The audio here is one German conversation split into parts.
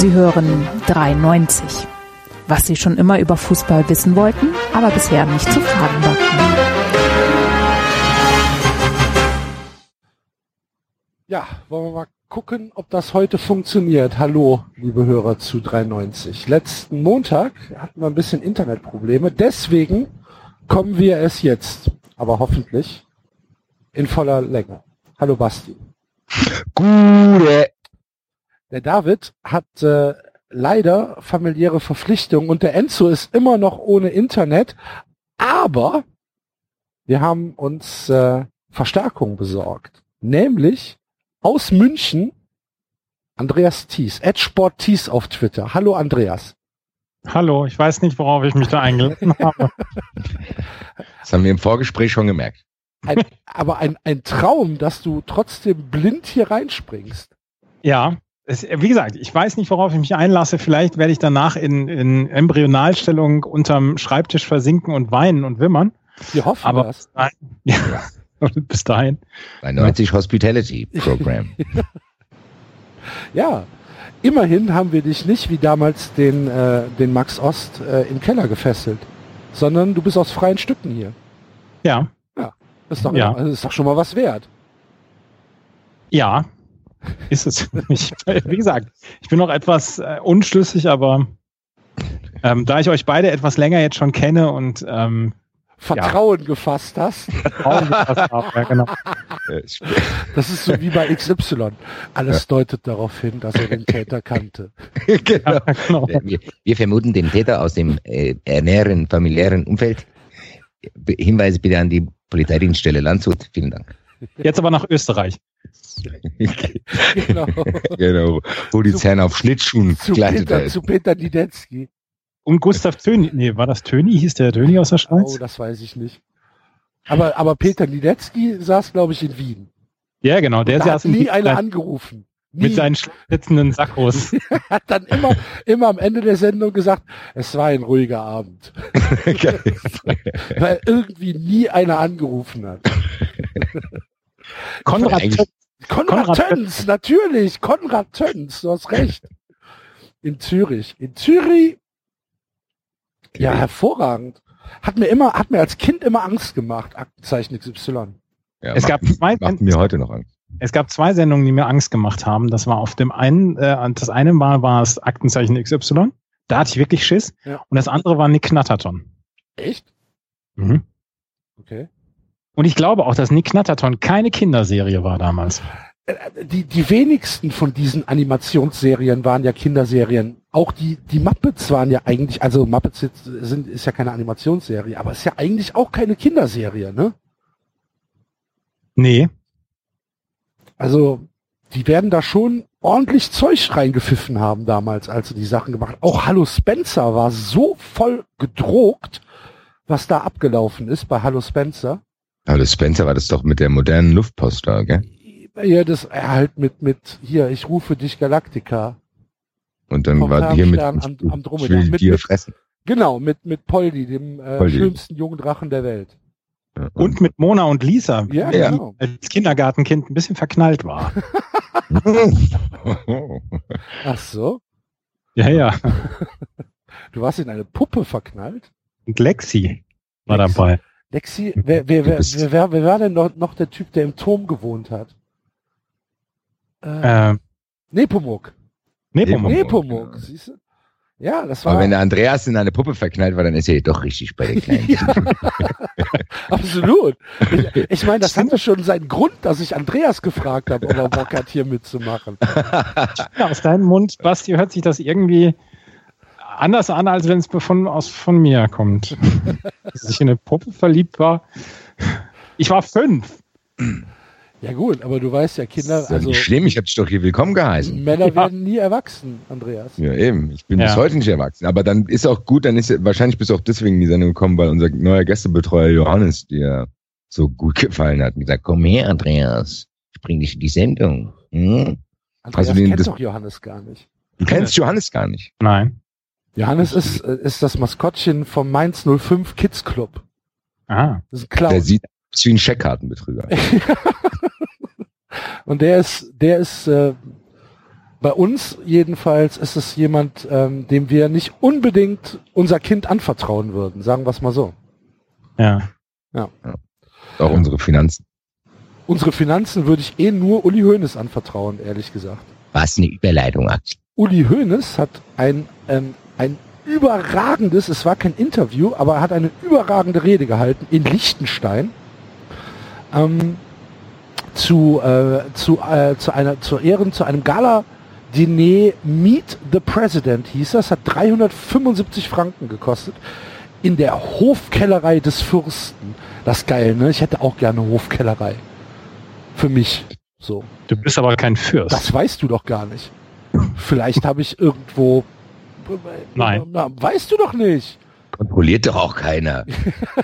Sie hören 93. Was Sie schon immer über Fußball wissen wollten, aber bisher nicht zu fragen wagten. Ja, wollen wir mal gucken, ob das heute funktioniert. Hallo, liebe Hörer zu 93. Letzten Montag hatten wir ein bisschen Internetprobleme, deswegen kommen wir es jetzt, aber hoffentlich in voller Länge. Hallo Basti. Gute. Der David hat äh, leider familiäre Verpflichtungen und der Enzo ist immer noch ohne Internet, aber wir haben uns äh, Verstärkung besorgt. Nämlich aus München Andreas Thies, Sport Thies auf Twitter. Hallo Andreas. Hallo, ich weiß nicht, worauf ich mich da eingeladen habe. Das haben wir im Vorgespräch schon gemerkt. Ein, aber ein, ein Traum, dass du trotzdem blind hier reinspringst. Ja, es, wie gesagt, ich weiß nicht, worauf ich mich einlasse. Vielleicht werde ich danach in, in Embryonalstellung unterm Schreibtisch versinken und weinen und wimmern. Wir hoffen Aber das. bis dahin, ja, bis dahin. Bei 90 Hospitality Program. Ja, immerhin haben wir dich nicht wie damals den, äh, den Max Ost äh, im Keller gefesselt, sondern du bist aus freien Stücken hier. Ja, Das ist doch, Ja. das ist doch schon mal was wert. ja, ist es. Ich, wie gesagt, ich bin noch etwas äh, unschlüssig, aber ähm, da ich euch beide etwas länger jetzt schon kenne und ähm, Vertrauen gefasst hast. Vertrauen gefasst habe, ja, genau. Das ist so wie bei XY. Alles deutet darauf hin, dass er den Täter kannte. genau. Ja, genau. Wir, wir vermuten den Täter aus dem äh, näheren familiären Umfeld. Hinweise bitte an die Polizeidienststelle Landshut. Vielen Dank. Jetzt aber nach Österreich. Genau. genau. Wo die Zu- Zähne auf Schlittschuhen gleitet Peter, ist. zu Peter Niedetzky. Und Gustav Töni, nee, war das Töni? Hieß der Töni aus der Schweiz? Oh, das weiß ich nicht. Aber, aber Peter Niedetzky saß, glaube ich, in Wien. ja, genau, der da saß hat nie einer angerufen. Nie. mit seinen schlitzenden Sackos. hat dann immer, immer am Ende der Sendung gesagt, es war ein ruhiger Abend. Weil irgendwie nie einer angerufen hat. Konrad Konrad, Konrad Töns, natürlich, Konrad Töns, du hast recht. In Zürich. In Zürich, ja, hervorragend. Hat mir immer, hat mir als Kind immer Angst gemacht, Aktenzeichen XY. Ja, Es gab macht, zwei- macht mir heute noch Angst. es gab zwei Sendungen, die mir Angst gemacht haben. Das war auf dem einen, äh, das eine Mal war es Aktenzeichen XY. Da hatte ich wirklich Schiss. Ja. Und das andere war Nick Knatterton. Echt? Mhm. Okay. Und ich glaube auch, dass Nick Knatterton keine Kinderserie war damals. Äh, Die, die wenigsten von diesen Animationsserien waren ja Kinderserien. Auch die, die Muppets waren ja eigentlich, also Muppets sind, ist ja keine Animationsserie, aber ist ja eigentlich auch keine Kinderserie, ne? Nee. Also, die werden da schon ordentlich Zeug reingepfiffen haben damals, als sie die Sachen gemacht haben. Auch Hallo Spencer war so voll gedruckt, was da abgelaufen ist bei Hallo Spencer. Aber das Spencer war das doch mit der modernen Luftpost da, gell? Ja, das er halt mit, mit, hier, ich rufe dich Galactica. Und dann Vom war hier mit, am- am ich will Mit- dir mit- fressen. Genau, mit, mit Poldi, dem äh, Poldi. schönsten jungen Drachen der Welt. Und mit Mona und Lisa, Ja, die Ja. genau. als Kindergartenkind ein bisschen verknallt war. Ach so. ja, ja. Du warst in eine Puppe verknallt? Und Lexi war Lexi. dabei. Lexi, wer, wer, wer, wer, wer, wer war denn noch, noch der Typ, der im Turm gewohnt hat? Äh, Äh, Nepomuk. Nepomuk. Nepomuk. Nepomuk, siehst du? Ja, das war Aber wenn der Andreas in eine Puppe verknallt war, dann ist er doch richtig bei der Kleinen. ja, absolut. Ich, ich meine, das hatte schon seinen Grund, dass ich Andreas gefragt habe, ob er Bock hat, hier mitzumachen. Ja, aus deinem Mund, Basti, hört sich das irgendwie anders an, als wenn es von, aus, von mir kommt. Dass ich in eine Puppe verliebt war. Ich war fünf. Ja gut, aber du weißt ja, Kinder, ist ja also nicht schlimm, ich habe dich doch hier willkommen geheißen. Männer Ja. werden nie erwachsen, Andreas. Ja, eben. Ich bin Ja. bis heute nicht erwachsen. Aber dann ist auch gut, dann ist wahrscheinlich bist du auch deswegen in die Sendung gekommen, weil unser neuer Gästebetreuer Johannes dir so gut gefallen hat und gesagt, komm her, Andreas, ich bring dich in die Sendung. Hm? Andreas Also den- kennt das- doch Johannes gar nicht. Du kennst Johannes gar nicht. Nein. Johannes ist, äh, ist das Maskottchen vom Mainz 05 Kids Club. Ah. Das ist ein Clown. Der sieht aus wie ein Scheckkartenbetrüger. Und der ist, der ist, äh, Bei uns jedenfalls ist es jemand, ähm, dem wir nicht unbedingt unser Kind anvertrauen würden, sagen wir es mal so. Ja. Auch unsere Finanzen. Unsere Finanzen würde ich eh nur Uli Hoeneß anvertrauen, ehrlich gesagt. Was eine Überleitung, Axel. Uli Hoeneß hat ein, ähm, ein überragendes, es war kein Interview, aber er hat eine überragende Rede gehalten in Liechtenstein ähm, zu, äh, zu, äh, zu einer, zu Ehren, zu einem Gala-Diner Meet the President hieß das, hat 375 Franken gekostet in der Hofkellerei des Fürsten. Das ist geil, ne? Ich hätte auch gerne Hofkellerei. Für mich. So. Du bist aber kein Fürst. Das weißt du doch gar nicht. Vielleicht habe ich irgendwo. Nein. Na, weißt du doch nicht. Kontrolliert doch auch keiner.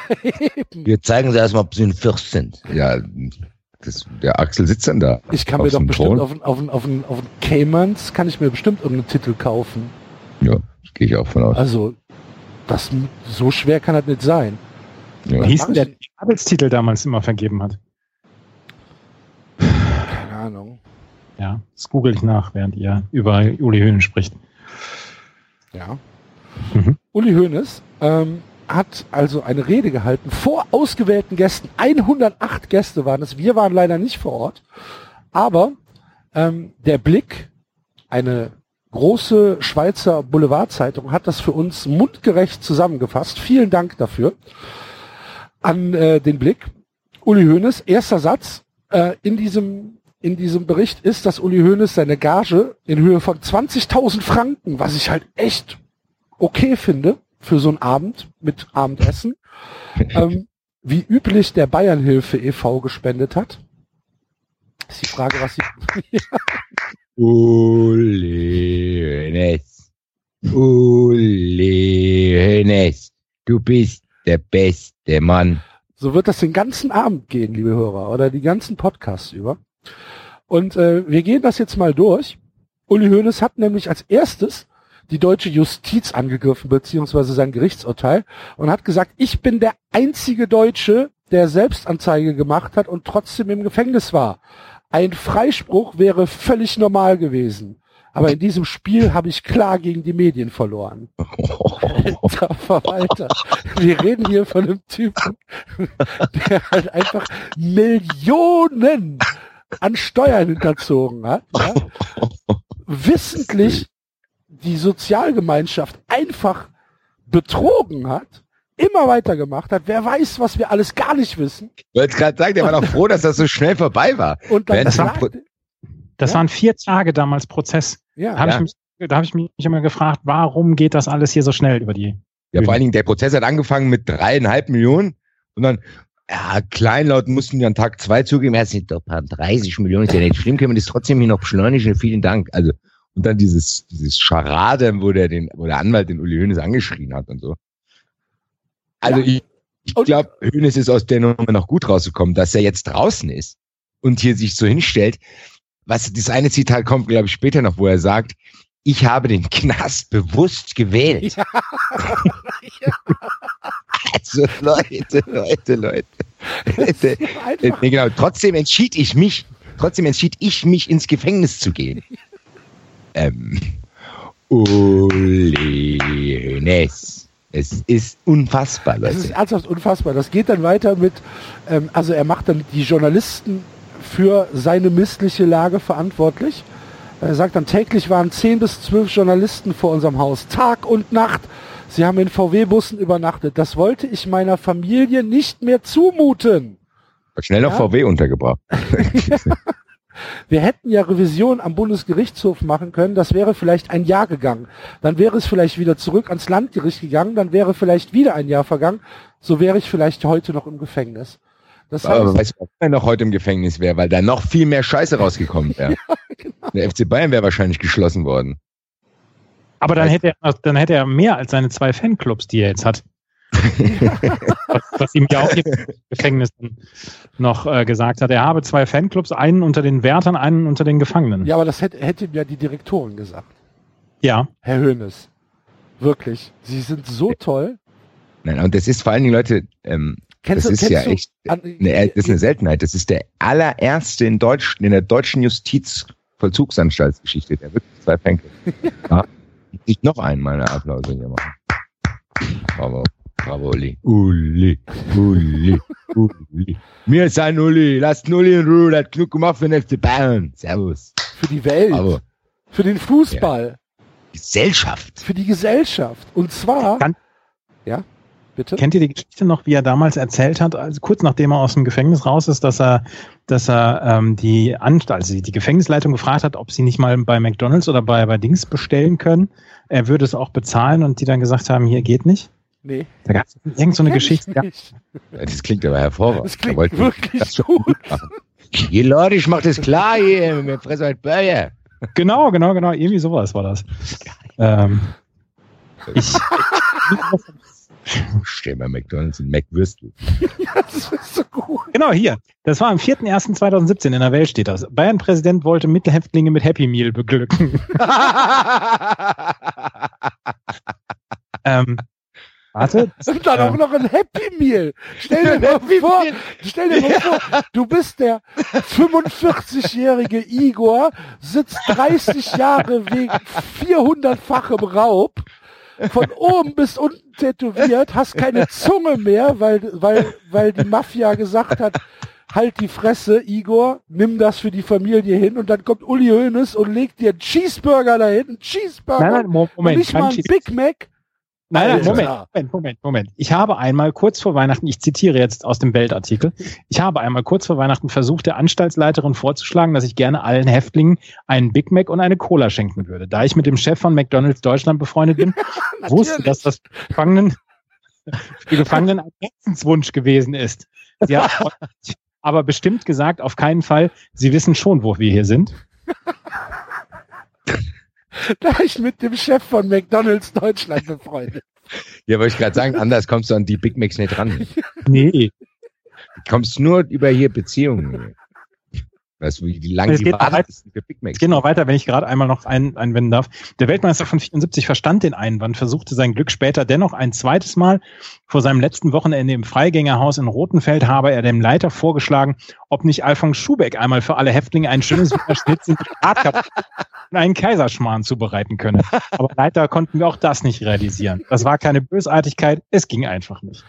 Wir zeigen sie erstmal, ob sie ein Fürst sind. Ja, das, der Axel sitzt dann da. Ich kann Auf mir doch bestimmt Thron? auf, auf, auf, auf einen Caymans kann ich mir bestimmt irgendeinen Titel kaufen. Ja, gehe ich auch von aus. Also das so schwer kann das nicht sein. Ja. Wie hieß denn der ich Arbeitstitel damals immer vergeben hat? Keine Ahnung. Ja, das google ich nach, während ihr über Uli Höhnen spricht. Ja. Mhm. Uli Hoeneß ähm, hat also eine Rede gehalten vor ausgewählten Gästen. 108 Gäste waren es. Wir waren leider nicht vor Ort. Aber ähm, der Blick, eine große Schweizer Boulevardzeitung, hat das für uns mundgerecht zusammengefasst. Vielen Dank dafür an äh, den Blick. Uli Hoeneß, erster Satz äh, in diesem in diesem Bericht ist, dass Uli Hoeneß seine Gage in Höhe von 20.000 Franken, was ich halt echt okay finde für so einen Abend mit Abendessen, ähm, wie üblich der Bayernhilfe e.V. gespendet hat. Ist die Frage, was sie Uli Hönes. Uli Hönes. Du bist der beste Mann. So wird das den ganzen Abend gehen, liebe Hörer, oder die ganzen Podcasts über. Und äh, wir gehen das jetzt mal durch. Uli Hoeneß hat nämlich als erstes die deutsche Justiz angegriffen, beziehungsweise sein Gerichtsurteil, und hat gesagt, ich bin der einzige Deutsche, der Selbstanzeige gemacht hat und trotzdem im Gefängnis war. Ein Freispruch wäre völlig normal gewesen. Aber in diesem Spiel habe ich klar gegen die Medien verloren. Alter Verwalter. Wir reden hier von einem Typen, der halt einfach Millionen an Steuern hinterzogen hat, ja? wissentlich die Sozialgemeinschaft einfach betrogen hat, immer weitergemacht hat. Wer weiß, was wir alles gar nicht wissen. Ich wollte gerade sagen, der war doch froh, dass das so schnell vorbei war. Und dann das war- Das Ja. waren vier Tage damals Prozess. ja, Da habe Ja. ich, mich- da hab ich mich immer gefragt, warum geht das alles hier so schnell über die? Ja, vor allen Dingen, der Prozess hat angefangen mit dreieinhalb Millionen und dann, ja, Kleinlaut mussten die an Tag zwei zugeben, ja, es sind doch ein paar 30 Millionen, ist ja nicht schlimm, können wir das trotzdem hier noch beschleunigen, vielen Dank. Also, und dann dieses, dieses Scharade, wo der den, wo der Anwalt den Uli Hoeneß angeschrien hat und so. Also, Ja. ich, ich glaube, Hoeneß ist aus der Nummer noch gut rausgekommen, dass er jetzt draußen ist und hier sich so hinstellt. Was, das eine Zitat kommt, glaube ich, später noch, wo er sagt, ich habe den Knast bewusst gewählt. Ja. Also Leute, Leute, Leute. Leute. einfach, Nee, genau. Trotzdem entschied ich mich, trotzdem entschied ich mich ins Gefängnis zu gehen. Ähm, Uli Hoeneß. Es ist unfassbar, Das ist Leute. ernsthaft unfassbar. Das geht dann weiter mit, ähm, also er macht dann die Journalisten für seine missliche Lage verantwortlich. Er sagt dann, täglich waren 10 bis 12 Journalisten vor unserem Haus, Tag und Nacht. Sie haben in VW-Bussen übernachtet. Das wollte ich meiner Familie nicht mehr zumuten. Schnell noch Ja. VW untergebracht. Wir hätten ja Revision am Bundesgerichtshof machen können, das wäre vielleicht ein Jahr gegangen. Dann wäre es vielleicht wieder zurück ans Landgericht gegangen, dann wäre vielleicht wieder ein Jahr vergangen. So wäre ich vielleicht heute noch im Gefängnis. Das Aber heißt, weißt du, ob er noch heute im Gefängnis wäre, weil da noch viel mehr Scheiße rausgekommen wäre. genau. Der FC Bayern wäre wahrscheinlich geschlossen worden. Aber dann hätte, er, dann hätte er mehr als seine zwei Fanclubs, die er jetzt hat. was, was ihm ja auch im Gefängnis noch äh, gesagt hat. Er habe zwei Fanclubs, einen unter den Wärtern, einen unter den Gefangenen. ja, aber das hätte, hätte mir die Direktorin gesagt. ja. Herr Hönes. Wirklich. Sie sind so toll. Nein, und das ist vor allen Dingen, Leute, ähm, Kennst das du, ist ja du, echt an, eine, das ist eine Seltenheit. Das ist der allererste in Deutsch, in der deutschen Justiz Vollzugsanstaltsgeschichte, der wirklich zwei Fänke. ja. Ich noch einmal eine Applaus hier machen. Bravo. Bravo, Uli. Uli, Uli, Uli. Mir ist ein Uli. Lasst Uli in Ruhe. Hat genug gemacht für den FC Bayern. Servus. Für die Welt. Bravo. Für den Fußball. Gesellschaft. Für die Gesellschaft. Und zwar. Kann- ja, bitte? Kennt ihr die Geschichte noch, wie er damals erzählt hat, also kurz nachdem er aus dem Gefängnis raus ist, dass er, dass er ähm, die Anstalt, also die Gefängnisleitung gefragt hat, ob sie nicht mal bei McDonalds oder bei, bei Dings bestellen können. Er würde es auch bezahlen und die dann gesagt haben, hier geht nicht. Nee. Da gab es irgend so Geschichte. Das klingt aber hervorragend. Das klingt Da wirklich das gut. machen. Hier, Leute, ich mach das klar hier. Wir fressen heute Burger. genau, genau, genau. Irgendwie sowas war das. Ähm, ich, Stell mal McDonalds und McWürstel. Das ist so gut. genau, hier. Das war am 4.1.2017 in der Welt steht das. Bayern-Präsident wollte Mittelhäftlinge mit Happy Meal beglücken. ähm, warte. Und dann äh, auch noch ein Happy Meal. Stell dir mal vor, stell dir mal vor, du bist der 45-jährige Igor, sitzt 30 Jahre wegen 400-fachem Raub, von oben bis unten tätowiert, hast keine Zunge mehr, weil, weil, weil die Mafia gesagt hat, halt die Fresse, Igor, nimm das für die Familie hin und dann kommt Uli Hoeneß und legt dir einen Cheeseburger dahin, einen Cheeseburger, Nein, nein, Moment. nicht mal einen Big Mac. Nein, nein. Moment, Moment, Moment, Moment. Ich habe einmal kurz vor Weihnachten, ich zitiere jetzt aus dem Weltartikel, ich habe einmal kurz vor Weihnachten versucht, der Anstaltsleiterin vorzuschlagen, dass ich gerne allen Häftlingen einen Big Mac und eine Cola schenken würde. Da ich mit dem Chef von McDonalds Deutschland befreundet bin, wusste, dass das für Gefangenen, für die Gefangenen ein Herzenswunsch gewesen ist. Sie hat aber bestimmt gesagt, auf keinen Fall, sie wissen schon, wo wir hier sind. Da ich mit dem Chef von McDonalds Deutschland befreundet. Ja, wollte ich gerade sagen, anders kommst du an die Big Macs nicht ran. Nee. Du kommst nur über hier Beziehungen. Weißt du, wie lange Es die geht noch Wartelisten für Big Macs Es geht noch weiter, wenn ich gerade einmal noch ein, einwenden darf. Der Weltmeister von 74 verstand den Einwand, versuchte sein Glück später dennoch ein zweites Mal. Vor seinem letzten Wochenende im Freigängerhaus in Rotenfeld habe er dem Leiter vorgeschlagen, ob nicht Alfons Schubeck einmal für alle Häftlinge ein schönes mit Bratkartoffeln und einen Kaiserschmarrn zubereiten könne. Aber leider konnten wir auch das nicht realisieren. Das war keine Bösartigkeit, es ging einfach nicht.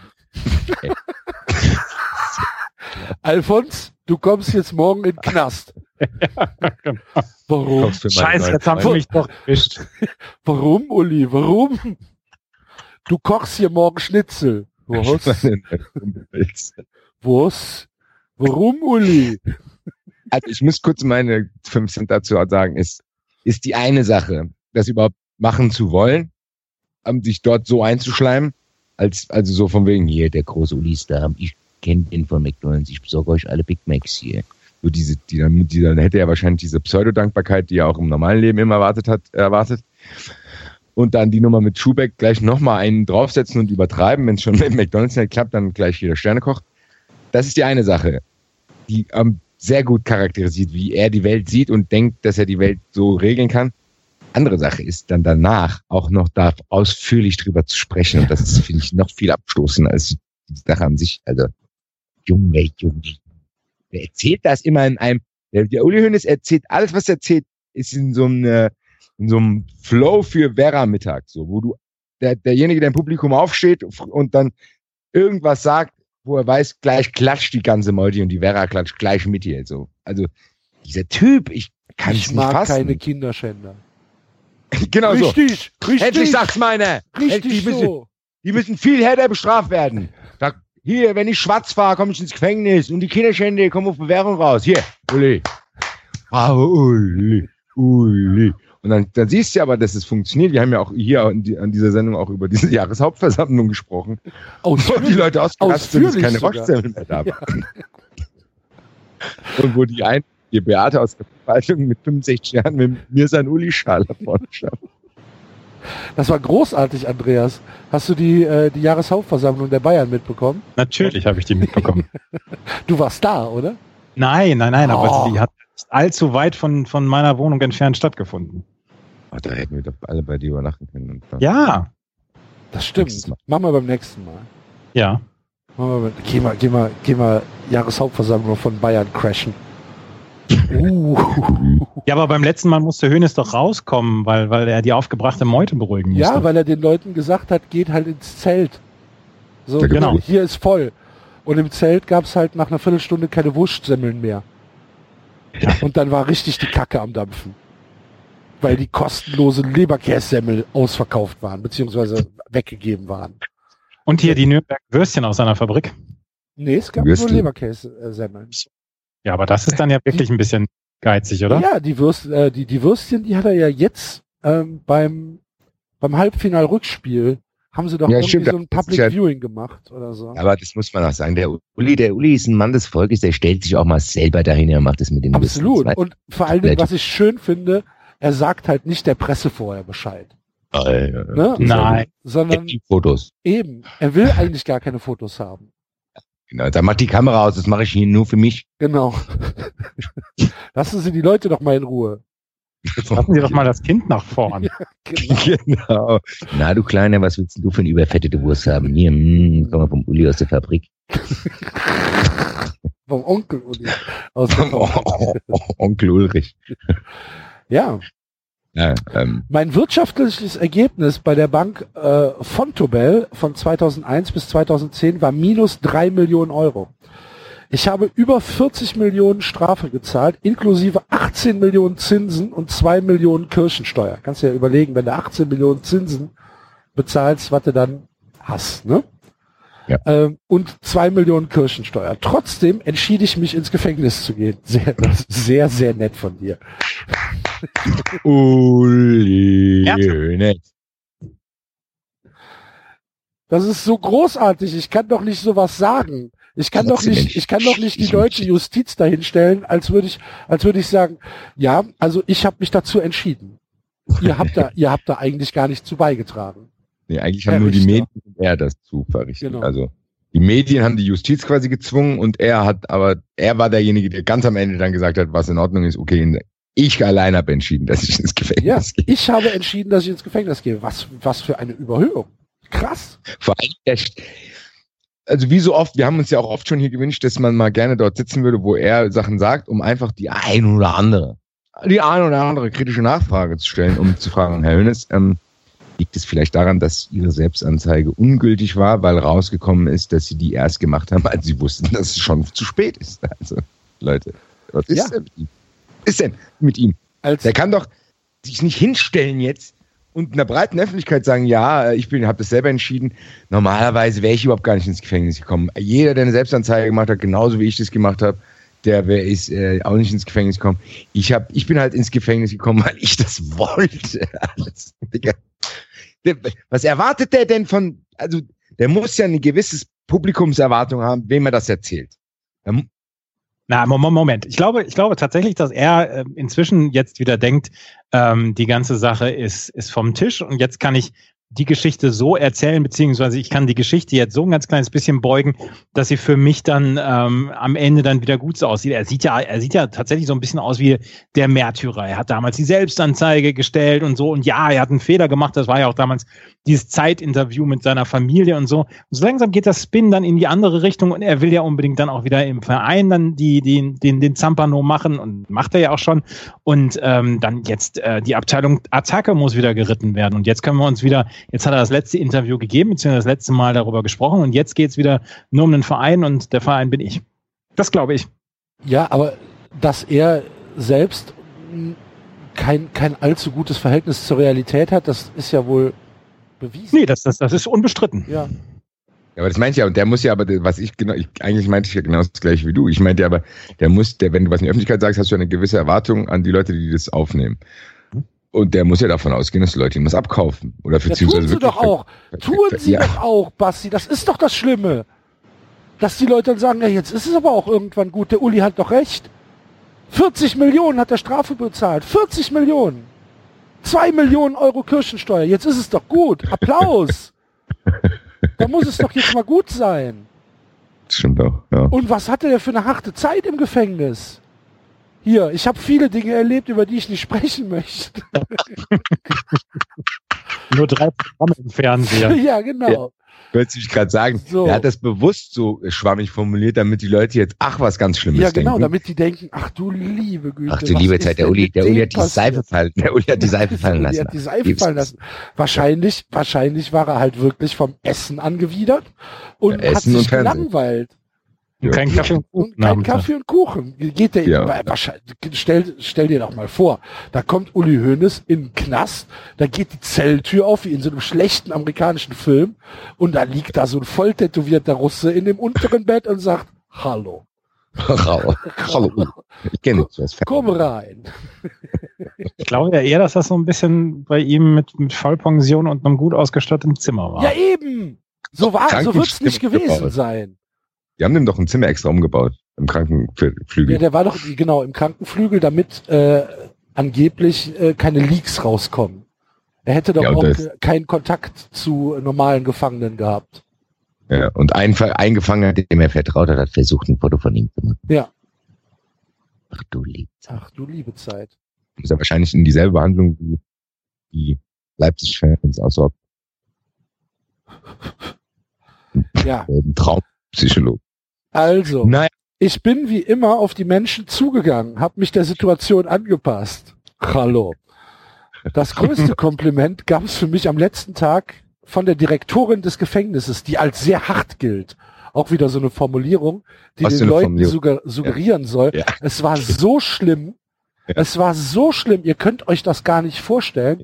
Alfons, du kommst jetzt morgen in den Knast. Warum? Kochst für meine Scheiße, jetzt haben sie mich doch erwischt. Warum, Uli? Warum? Du kochst hier morgen Schnitzel. Was? Was? Warum, Uli? Also ich muss kurz meine fünf Cent dazu sagen, ist, ist die eine Sache, das überhaupt machen zu wollen, um sich dort so einzuschleimen, als, also so von wegen, hier, der große Uli ist da, ich kenne den von McDonalds, ich besorge euch alle Big Macs hier. So diese, die dann, die dann hätte er wahrscheinlich diese Pseudo-Dankbarkeit, die er auch im normalen Leben immer erwartet hat, erwartet. Und dann die Nummer mit Schubeck gleich nochmal einen draufsetzen und übertreiben, wenn es schon mit McDonalds nicht klappt, dann gleich wieder Sternekoch. Das ist die eine Sache, die ähm, sehr gut charakterisiert, wie er die Welt sieht und denkt, dass er die Welt so regeln kann. Andere Sache ist dann danach auch noch da ausführlich drüber zu sprechen. Und das ist, finde ich, noch viel abstoßender als die Sache an sich. Also, Junge, Junge. Der erzählt das immer in einem, der, der Uli Hoeneß erzählt, alles, was er erzählt, ist in so einem, äh, in so einem Flow für Vera-Mittag, so, wo du, der, derjenige, der im Publikum aufsteht und dann irgendwas sagt, wo er weiß, gleich klatscht die ganze Meute und die Vera klatscht gleich mit ihr, so. Also, dieser Typ, ich kann es Ich nicht mag fassen. keine Kinderschänder. genau so. Richtig, richtig. Endlich sagt's meine. richtig die, müssen, so. die müssen viel härter bestraft werden. Da, hier, wenn ich schwarz fahre, komme ich ins Gefängnis und die Kinderschände kommen auf Bewährung raus. Hier, Uli. Bravo, Uli. Uli. Und dann, dann siehst du aber, dass es funktioniert. Wir haben ja auch hier an, die, an dieser Sendung auch über diese Jahreshauptversammlung gesprochen. Und die Leute ausgerastet sind, dass keine. Waschzettel mehr da waren. Und wo die ein, die Beate aus der Verwaltung mit 65 Jahren mit mir sein Uli-Schal vorne stand. Das war großartig, Andreas. Hast du die, äh, die Jahreshauptversammlung der Bayern mitbekommen? Natürlich habe ich die mitbekommen. Du warst da, oder? Nein, nein, nein, Oh. aber die hat allzu weit von, von meiner Wohnung entfernt stattgefunden. Oh, da hätten wir doch alle bei dir übernachten können. Und dann- Ja, Das stimmt. Machen wir beim nächsten Mal. ja. Machen wir beim, geh mal, geh mal, geh mal Jahreshauptversammlung von Bayern crashen. Uh. Ja, aber beim letzten Mal musste Hönes doch rauskommen, weil, weil er die aufgebrachte Meute beruhigen musste. Ja, weil er den Leuten gesagt hat, geht halt ins Zelt. So, Ja, genau. hier ist voll. Und im Zelt gab es halt nach einer Viertelstunde keine Wurstsemmeln mehr. Und dann war richtig die Kacke am Dampfen. Weil die kostenlose Leberkässemmel ausverkauft waren, beziehungsweise weggegeben waren. Und hier die Nürnberg Würstchen aus seiner Fabrik. Nee, es gab Würstel. nur Leberkässemmeln. Ja, aber das ist dann ja wirklich ein bisschen geizig, oder? Ja, die, Würst, äh, die, die Würstchen, die hat er ja jetzt ähm, beim, beim Halbfinal-Rückspiel, haben sie doch Ja, irgendwie stimmt, so ein Public ja- Viewing gemacht oder so. Aber das muss man auch sagen. Der Uli, der Uli ist ein Mann des Volkes, der stellt sich auch mal selber dahin, er macht es mit den Absolut. Würstchen. Und vor allen Dingen, was ich schön finde, er sagt halt nicht der Presse vorher Bescheid. Äh, Ne? Nein. Sondern Die Fotos. eben, er will eigentlich gar keine Fotos haben. Genau, da macht die Kamera aus, das mache ich hier nur für mich. Genau. Lassen Sie die Leute doch mal in Ruhe. Lassen Sie doch mal das Kind nach vorn. Genau. genau. Na, du Kleiner, was willst denn du für eine überfettete Wurst haben? Hier, mm, komm mal vom Uli aus der Fabrik. Vom Onkel Uli. Aus der Fabrik. Onkel Ulrich. ja. Ja, ähm, Mein wirtschaftliches Ergebnis bei der Bank äh, Fontobel von 2001 bis 2010 war minus drei Millionen Euro. Ich habe über 40 Millionen Strafe gezahlt, inklusive 18 Millionen Zinsen und 2 Millionen Kirchensteuer. Kannst du ja überlegen, wenn du 18 Millionen Zinsen bezahlst, was du dann hast, ne? Ja. Ähm, und 2 Millionen Kirchensteuer. Trotzdem entschied ich mich ins Gefängnis zu gehen. Sehr, das ist sehr, sehr nett von dir. Uli. Ja. nett. Das ist so großartig. Ich kann doch nicht sowas sagen. Ich kann doch nicht, ich kann doch nicht die deutsche Justiz dahinstellen, als würde ich, als würde ich sagen, ja, also ich habe mich dazu entschieden. Ihr habt da, ihr habt da eigentlich gar nicht zu beigetragen. Nee, eigentlich haben nur die. Medien und er das zu verrichten. Genau. Also die Medien haben die Justiz quasi gezwungen und er hat, aber er war derjenige, der ganz am Ende dann gesagt hat, was in Ordnung ist. Okay, ich allein habe entschieden, dass ich ins Ja, Gefängnis gehe. ich habe entschieden, dass ich ins Gefängnis gehe. Was, was für eine Überhöhung. Krass. Vor allem also wie so oft, wir haben uns ja auch oft schon hier gewünscht, dass man mal gerne dort sitzen würde, wo er Sachen sagt, um einfach die ein oder andere, die eine oder andere kritische Nachfrage zu stellen, um zu fragen, Herr Hönes, ähm, liegt es vielleicht daran, dass Ihre Selbstanzeige ungültig war, weil rausgekommen ist, dass Sie die erst gemacht haben, als Sie wussten, dass es schon zu spät ist. Also, Leute, was ist Ja. denn mit ihm? Ist denn mit ihm? Als, Der kann doch sich nicht hinstellen jetzt und einer breiten Öffentlichkeit sagen, ja, ich bin, habe das selber entschieden. Normalerweise wäre ich überhaupt gar nicht ins Gefängnis gekommen. Jeder, der eine Selbstanzeige gemacht hat, genauso wie ich das gemacht habe, der wäre ist äh, auch nicht ins Gefängnis gekommen. Ich hab, ich bin halt ins Gefängnis gekommen, weil ich das wollte. Alles, Digga. Was erwartet der denn von? Also der muss ja eine gewisse Publikumserwartung haben, wem er das erzählt. Ähm, Na, Mo- Mo- Moment. Ich glaube, ich glaube tatsächlich, dass er äh, inzwischen jetzt wieder denkt, ähm, die ganze Sache ist, ist vom Tisch und jetzt kann ich die Geschichte so erzählen, beziehungsweise ich kann die Geschichte jetzt so ein ganz kleines bisschen beugen, dass sie für mich dann ähm, am Ende dann wieder gut aussieht. Er sieht ja, er sieht ja tatsächlich so ein bisschen aus wie der Märtyrer. Er hat damals die Selbstanzeige gestellt und so und ja, er hat einen Fehler gemacht. Das war ja auch damals dieses Zeitinterview mit seiner Familie und so. Und so langsam geht das Spin dann in die andere Richtung und er will ja unbedingt dann auch wieder im Verein dann die, die, den, den Zampano machen und macht er ja auch schon. Und ähm, dann jetzt äh, die Abteilung Attacke muss wieder geritten werden. Und jetzt können wir uns wieder, jetzt hat er das letzte Interview gegeben, beziehungsweise das letzte Mal darüber gesprochen und jetzt geht's wieder nur um den Verein und der Verein bin ich. Das glaube ich. ja, aber dass er selbst kein, kein allzu gutes Verhältnis zur Realität hat, das ist ja wohl bewiesen. Nee, das, das, das ist unbestritten. Ja. Ja, aber das meinte ich ja, und der muss ja aber, was ich genau, ich, eigentlich meinte ich ja genau das gleiche wie du. Ich meinte ja aber, der muss, der, wenn du was in die Öffentlichkeit sagst, hast du ja eine gewisse Erwartung an die Leute, die das aufnehmen. Und der muss ja davon ausgehen, dass die Leute ihm was abkaufen. Oder Ja, beziehungsweise tun sie doch auch. Tun sie ja, doch auch, Basti. Das ist doch das Schlimme. Dass die Leute dann sagen, ja, jetzt ist es aber auch irgendwann gut. Der Uli hat doch recht. 40 Millionen hat der Strafe bezahlt. 40 Millionen. 2 Millionen Euro Kirchensteuer. Jetzt ist es doch gut. Applaus. da muss es doch jetzt mal gut sein. Das stimmt auch, ja. Und was hatte der für eine harte Zeit im Gefängnis? Hier, ich habe viele Dinge erlebt, über die ich nicht sprechen möchte. Nur drei Programme im Fernseher. ja, genau. Wollte ich gerade sagen, So. er hat das bewusst so schwammig formuliert, damit die Leute jetzt, ach, was ganz Schlimmes Ja, genau, denken. damit die denken, ach du liebe Güte. ach du liebe Zeit, der Uli, der Uli hat die? Seife fallen, der Uli hat die Seife fallen Uli lassen. hat die Seife fallen lassen. Wahrscheinlich, wahrscheinlich war er halt wirklich vom Essen angewidert und Ja, hat Essen und sich Fernsehen. gelangweilt. Und kein Kaffee und Und Kuchen. kein haben sie. Kaffee und Kuchen. Geht der, Ja. wahrscheinlich, stell, stell dir doch mal vor, da kommt Uli Hoeneß in den Knast, da geht die Zelltür auf, wie in so einem schlechten amerikanischen Film, und da liegt da so ein voll tätowierter Russe in dem unteren Bett und sagt, hallo, Hallo, hallo, ich kenne dich. komm rein. Ich glaube ja eher, dass das so ein bisschen bei ihm mit, mit Vollpension und einem gut ausgestatteten Zimmer war. Ja eben! So war, so wird's nicht gewesen gebaut. sein. Die haben dem doch ein Zimmer extra umgebaut, im Krankenflügel. Ja, der war doch, genau, im Krankenflügel, damit äh, angeblich äh, keine Leaks rauskommen. Er hätte doch Ja, auch keinen Kontakt zu normalen Gefangenen gehabt. Ja, und ein, ein Gefangener, dem er vertraut hat, hat versucht, ein Foto von ihm zu machen. Ja. Ach du lieb. Ach du liebe Zeit. Ist er wahrscheinlich in dieselbe Behandlung wie die Leipzig-Fans, außer Ja, ein Traumpsychologe. Also, Nein, ich bin wie immer auf die Menschen zugegangen, habe mich der Situation angepasst. Hallo. Das größte Kompliment gab es für mich am letzten Tag von der Direktorin des Gefängnisses, die als sehr hart gilt. Auch wieder so eine Formulierung, die Was den Leuten sugger suggerieren soll. Ja. Es war so schlimm. Ja. Es war so schlimm. Ihr könnt euch das gar nicht vorstellen.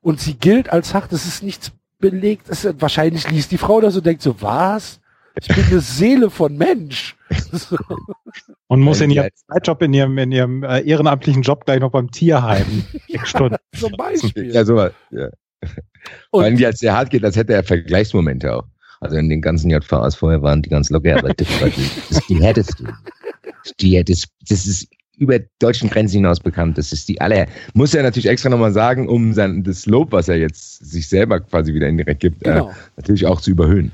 Und sie gilt als hart. Es ist nichts belegt. Es wahrscheinlich liest die Frau das und denkt so, was? Ich bin eine Seele von Mensch. So. Und muss in ihrem Zeitjob, in ihrem, in ihrem äh, ehrenamtlichen Job gleich noch beim Tierheim sechs Stunden. Zum Beispiel. ja, sowas. Ja. Und- Weil die als sehr hart geht, als hätte er Vergleichsmomente auch. Also in den ganzen JVAs vorher waren die ganz locker, aber das, war die, das ist die härteste. Die, das, das ist über deutschen Grenzen hinaus bekannt. Das ist die aller. Muss er natürlich extra nochmal sagen, um sein, das Lob, was er jetzt sich selber quasi wieder indirekt gibt, Genau. äh, natürlich auch zu überhöhen.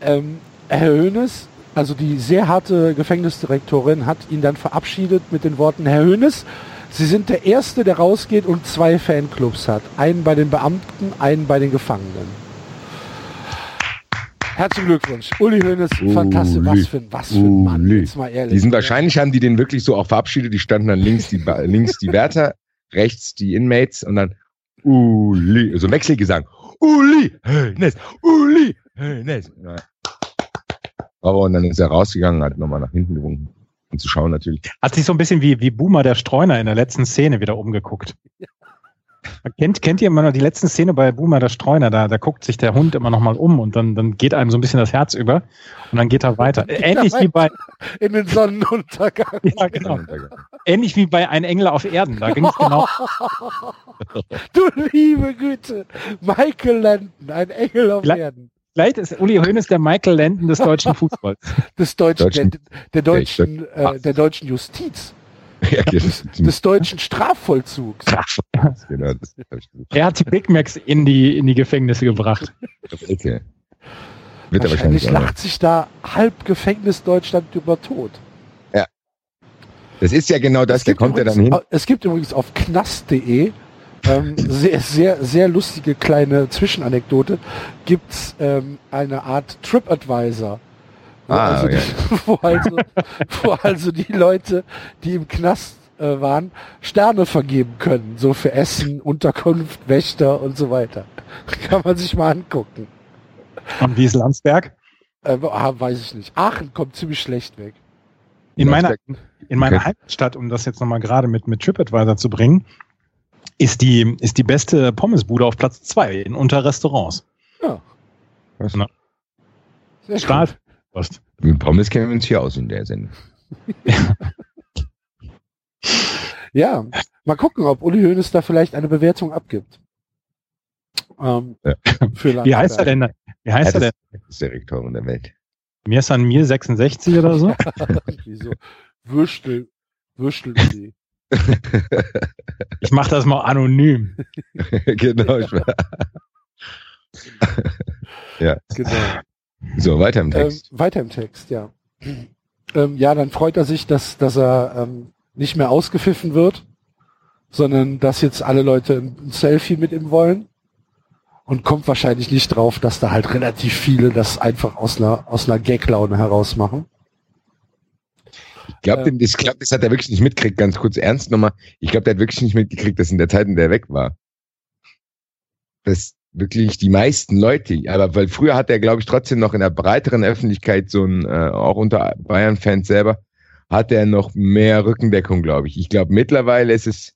Ähm, Herr Hönes, also die sehr harte Gefängnisdirektorin, hat ihn dann verabschiedet mit den Worten, Herr Hönes, Sie sind der Erste, der rausgeht und zwei Fanclubs hat. Einen bei den Beamten, einen bei den Gefangenen. Herzlichen Glückwunsch. Uli Hoeneß, Uli. fantastisch. Was für, ein- was für ein Mann, jetzt mal ehrlich. Die sind wahrscheinlich, haben die den wirklich so auch verabschiedet, die standen dann links die, links die Wärter, rechts die Inmates und dann Uli, so Wechselgesang. Uli, Ness, Uli, hey, Aber und dann ist er rausgegangen, hat nochmal nach hinten gewunken, um zu schauen natürlich. Hat sich so ein bisschen wie, wie Boomer der Streuner in der letzten Szene wieder umgeguckt. Kennt, kennt ihr immer noch die letzten Szene bei Boomer der Streuner? Da, da guckt sich der Hund immer noch mal um und dann, dann geht einem so ein bisschen das Herz über und dann geht er weiter. Ähnlich wie bei, In den Sonnenuntergang. ja, genau. Ähnlich wie bei Ein Engel auf Erden. Da ging es genau. Du liebe Güte. Michael Landon, ein Engel auf Vielleicht- Erden. Vielleicht ist Uli Hoeneß der Michael Landon des deutschen Fußballs. Des deutschen, Deutschen- der, der deutschen, äh, der deutschen Justiz. Ja, Des, des deutschen Strafvollzugs. genau, ich gesagt. Er hat die Big Macs in die, in die Gefängnisse gebracht. Okay. Wird er Wahrscheinlich wahrscheinlich lacht sich da halb Gefängnis Deutschland über tot. Das ist ja genau das, Es der kommt ja dann hin. Es gibt übrigens auf knast.de ähm, sehr, sehr, sehr lustige kleine Zwischenanekdote. Gibt's ähm, eine Art TripAdvisor. Wo, Ah, also die, ja. wo, also, wo also die Leute, die im Knast äh, waren, Sterne vergeben können. So für Essen, Unterkunft, Wächter und so weiter. Kann man sich mal angucken. Und wie ist Landsberg? Äh, ah, weiß ich nicht. Aachen kommt ziemlich schlecht weg. In meiner, in meiner Okay. Heimatstadt, um das jetzt nochmal gerade mit, mit TripAdvisor zu bringen, ist die, ist die beste Pommesbude auf Platz zwei in unter Restaurants. Ja. Was? Na. Sehr Stahl. Mit Pommes kennen wir uns hier aus in der Sendung. Ja, mal gucken, ob Uli Hoeneß da vielleicht eine Bewertung abgibt. Ähm, Ja. für Wie heißt er denn? Wie heißt Ja, er denn? das ist der Rektorin der Welt. Mir ist an mir 66 oder so? Wieso? Würstel, Würstel. Ich mache das mal anonym. genau. Ich war, Genau. so, weiter im Ähm, Text. weiter im Text, ja. Ähm, ja, dann freut er sich, dass, dass er ähm, nicht mehr ausgepfiffen wird, sondern dass jetzt alle Leute ein Selfie mit ihm wollen. und kommt wahrscheinlich nicht drauf, dass da halt relativ viele das einfach aus einer, aus einer Gag-Laune heraus machen. Ich glaube, Ähm. ich glaub, das hat er wirklich nicht mitgekriegt. Ganz kurz ernst nochmal. Ich glaube, der hat wirklich nicht mitgekriegt, dass in der Zeit, in der er weg war, dass wirklich die meisten Leute, aber weil früher hat er, glaube ich, trotzdem noch in der breiteren Öffentlichkeit so ein, äh, auch unter Bayern-Fans selber, hat er noch mehr Rückendeckung, glaube ich. Ich glaube, mittlerweile ist es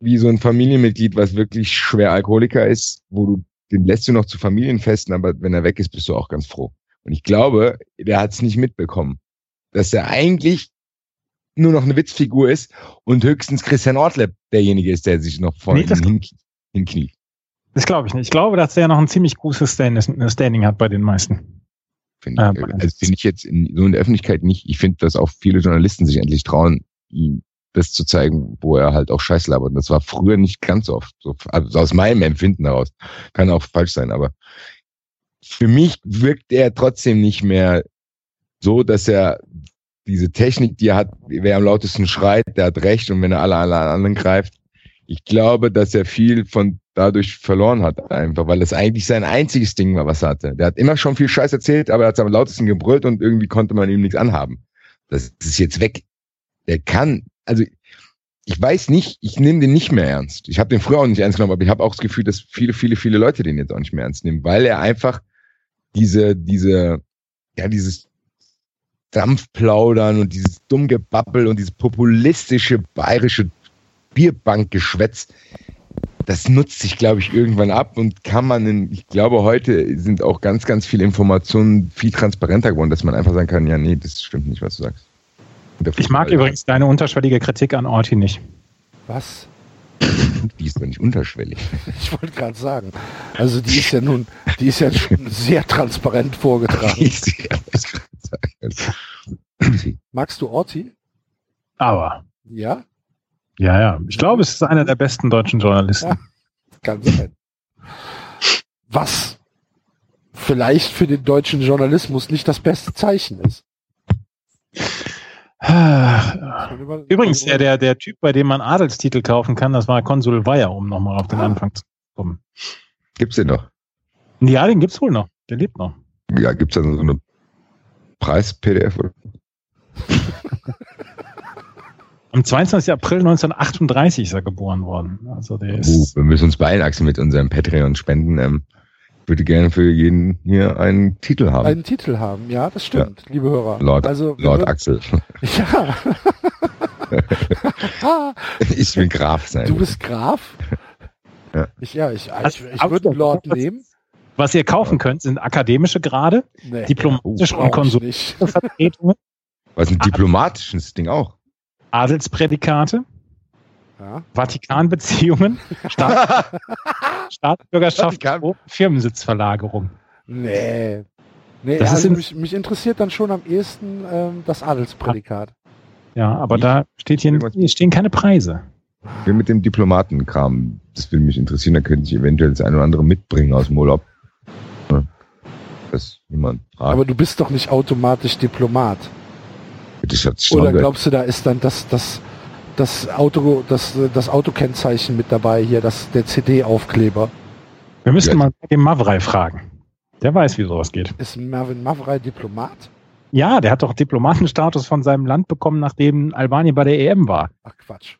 wie so ein Familienmitglied, was wirklich schwer Alkoholiker ist, wo du, den lässt du noch zu Familienfesten, aber wenn er weg ist, bist du auch ganz froh. Und ich glaube, der hat es nicht mitbekommen, dass er eigentlich nur noch eine Witzfigur ist und höchstens Christian Ortleb derjenige ist, der sich noch vorne Nee, hin, hinkniet. Das glaube ich nicht. Ich glaube, dass der noch ein ziemlich großes Stand- Standing hat bei den meisten. Finde Ähm, ich, also finde ich jetzt in, so in der Öffentlichkeit nicht. Ich finde, dass auch viele Journalisten sich endlich trauen, ihm das zu zeigen, wo er halt auch Scheiß labert. Und das war früher nicht ganz oft so. Also aus meinem Empfinden heraus. Kann auch falsch sein, aber für mich wirkt er trotzdem nicht mehr so, dass er diese Technik, die er hat, wer am lautesten schreit, der hat recht und wenn er alle, alle anderen greift. Ich glaube, dass er viel von dadurch verloren hat, einfach, weil das eigentlich sein einziges Ding war, was er hatte. Der hat immer schon viel Scheiß erzählt, aber er hat am lautesten gebrüllt und irgendwie konnte man ihm nichts anhaben. Das ist jetzt weg. Der kann, also ich weiß nicht, ich nehme den nicht mehr ernst. Ich habe den früher auch nicht ernst genommen, aber ich habe auch das Gefühl, dass viele, viele, viele Leute den jetzt auch nicht mehr ernst nehmen, weil er einfach diese, diese, ja, dieses Dampfplaudern und dieses Dummgebabbel und dieses populistische bayerische Bierbankgeschwätz, das nutzt sich, glaube ich, irgendwann ab und kann man in, ich glaube, heute sind auch ganz, ganz viele Informationen viel transparenter geworden, dass man einfach sagen kann, ja, nee, das stimmt nicht, was du sagst. Ich mag übrigens deine unterschwellige Kritik an Orti nicht. Was? Die ist doch nicht unterschwellig. Ich wollte gerade sagen. Also die ist ja nun, die ist ja schon sehr transparent vorgetragen. Magst du Orti? Aber, Ja, ja, ja. Ich glaube, es ist einer der besten deutschen Journalisten. Ja. kann sein. Was vielleicht für den deutschen Journalismus nicht das beste Zeichen ist. Übrigens, der, der, der Typ, bei dem man Adelstitel kaufen kann, das war Konsul Weyer, um nochmal auf den Ah. Anfang zu kommen. Gibt's den noch? Ja, den gibt's wohl noch. Der lebt noch. Ja, gibt's da so eine Preis-PDF? oder? Am 22. April 1938 ist er geboren worden. Also der Uh, ist, wir müssen uns beeilen, Axel, mit unserem Patreon spenden. Ähm, würde gerne für jeden hier einen Titel haben. einen Titel haben. Ja, das stimmt, liebe Hörer. Lord, also, Lord Axel. Ja. ich will Graf sein. du bist Graf? Ja. Ich, ja, ich, ich, ich würde Lord nehmen. was ihr kaufen könnt, sind akademische Grade, Nee, diplomatische brauch und nicht. Vertretungen, Was ein diplomatisches Ding auch. Adelsprädikate, Ja. Vatikanbeziehungen, Staat, Staatsbürgerschaft, Vatikan. Firmensitzverlagerung. Nee. Nee, Das ist also in- mich, mich interessiert dann schon am ehesten ähm, das Adelsprädikat. Ja, aber da steht hier, hier stehen keine Preise. Wir mit dem Diplomatenkram, das würde mich interessieren, da könnte ich eventuell das eine oder andere mitbringen aus dem Urlaub. Jemand fragt. Aber du bist doch nicht automatisch Diplomat. Bitte, Schatz, Oder glaubst du, da ist dann das, das, das Auto, das, das Autokennzeichen mit dabei hier, das, der CD-Aufkleber? Wir müssten Ja. mal den Mavrei fragen. Der weiß, wie sowas geht. Ist Mervin Mavrei Diplomat? Ja, der hat doch Diplomatenstatus von seinem Land bekommen, nachdem Albanien bei der EM war. Ach Quatsch.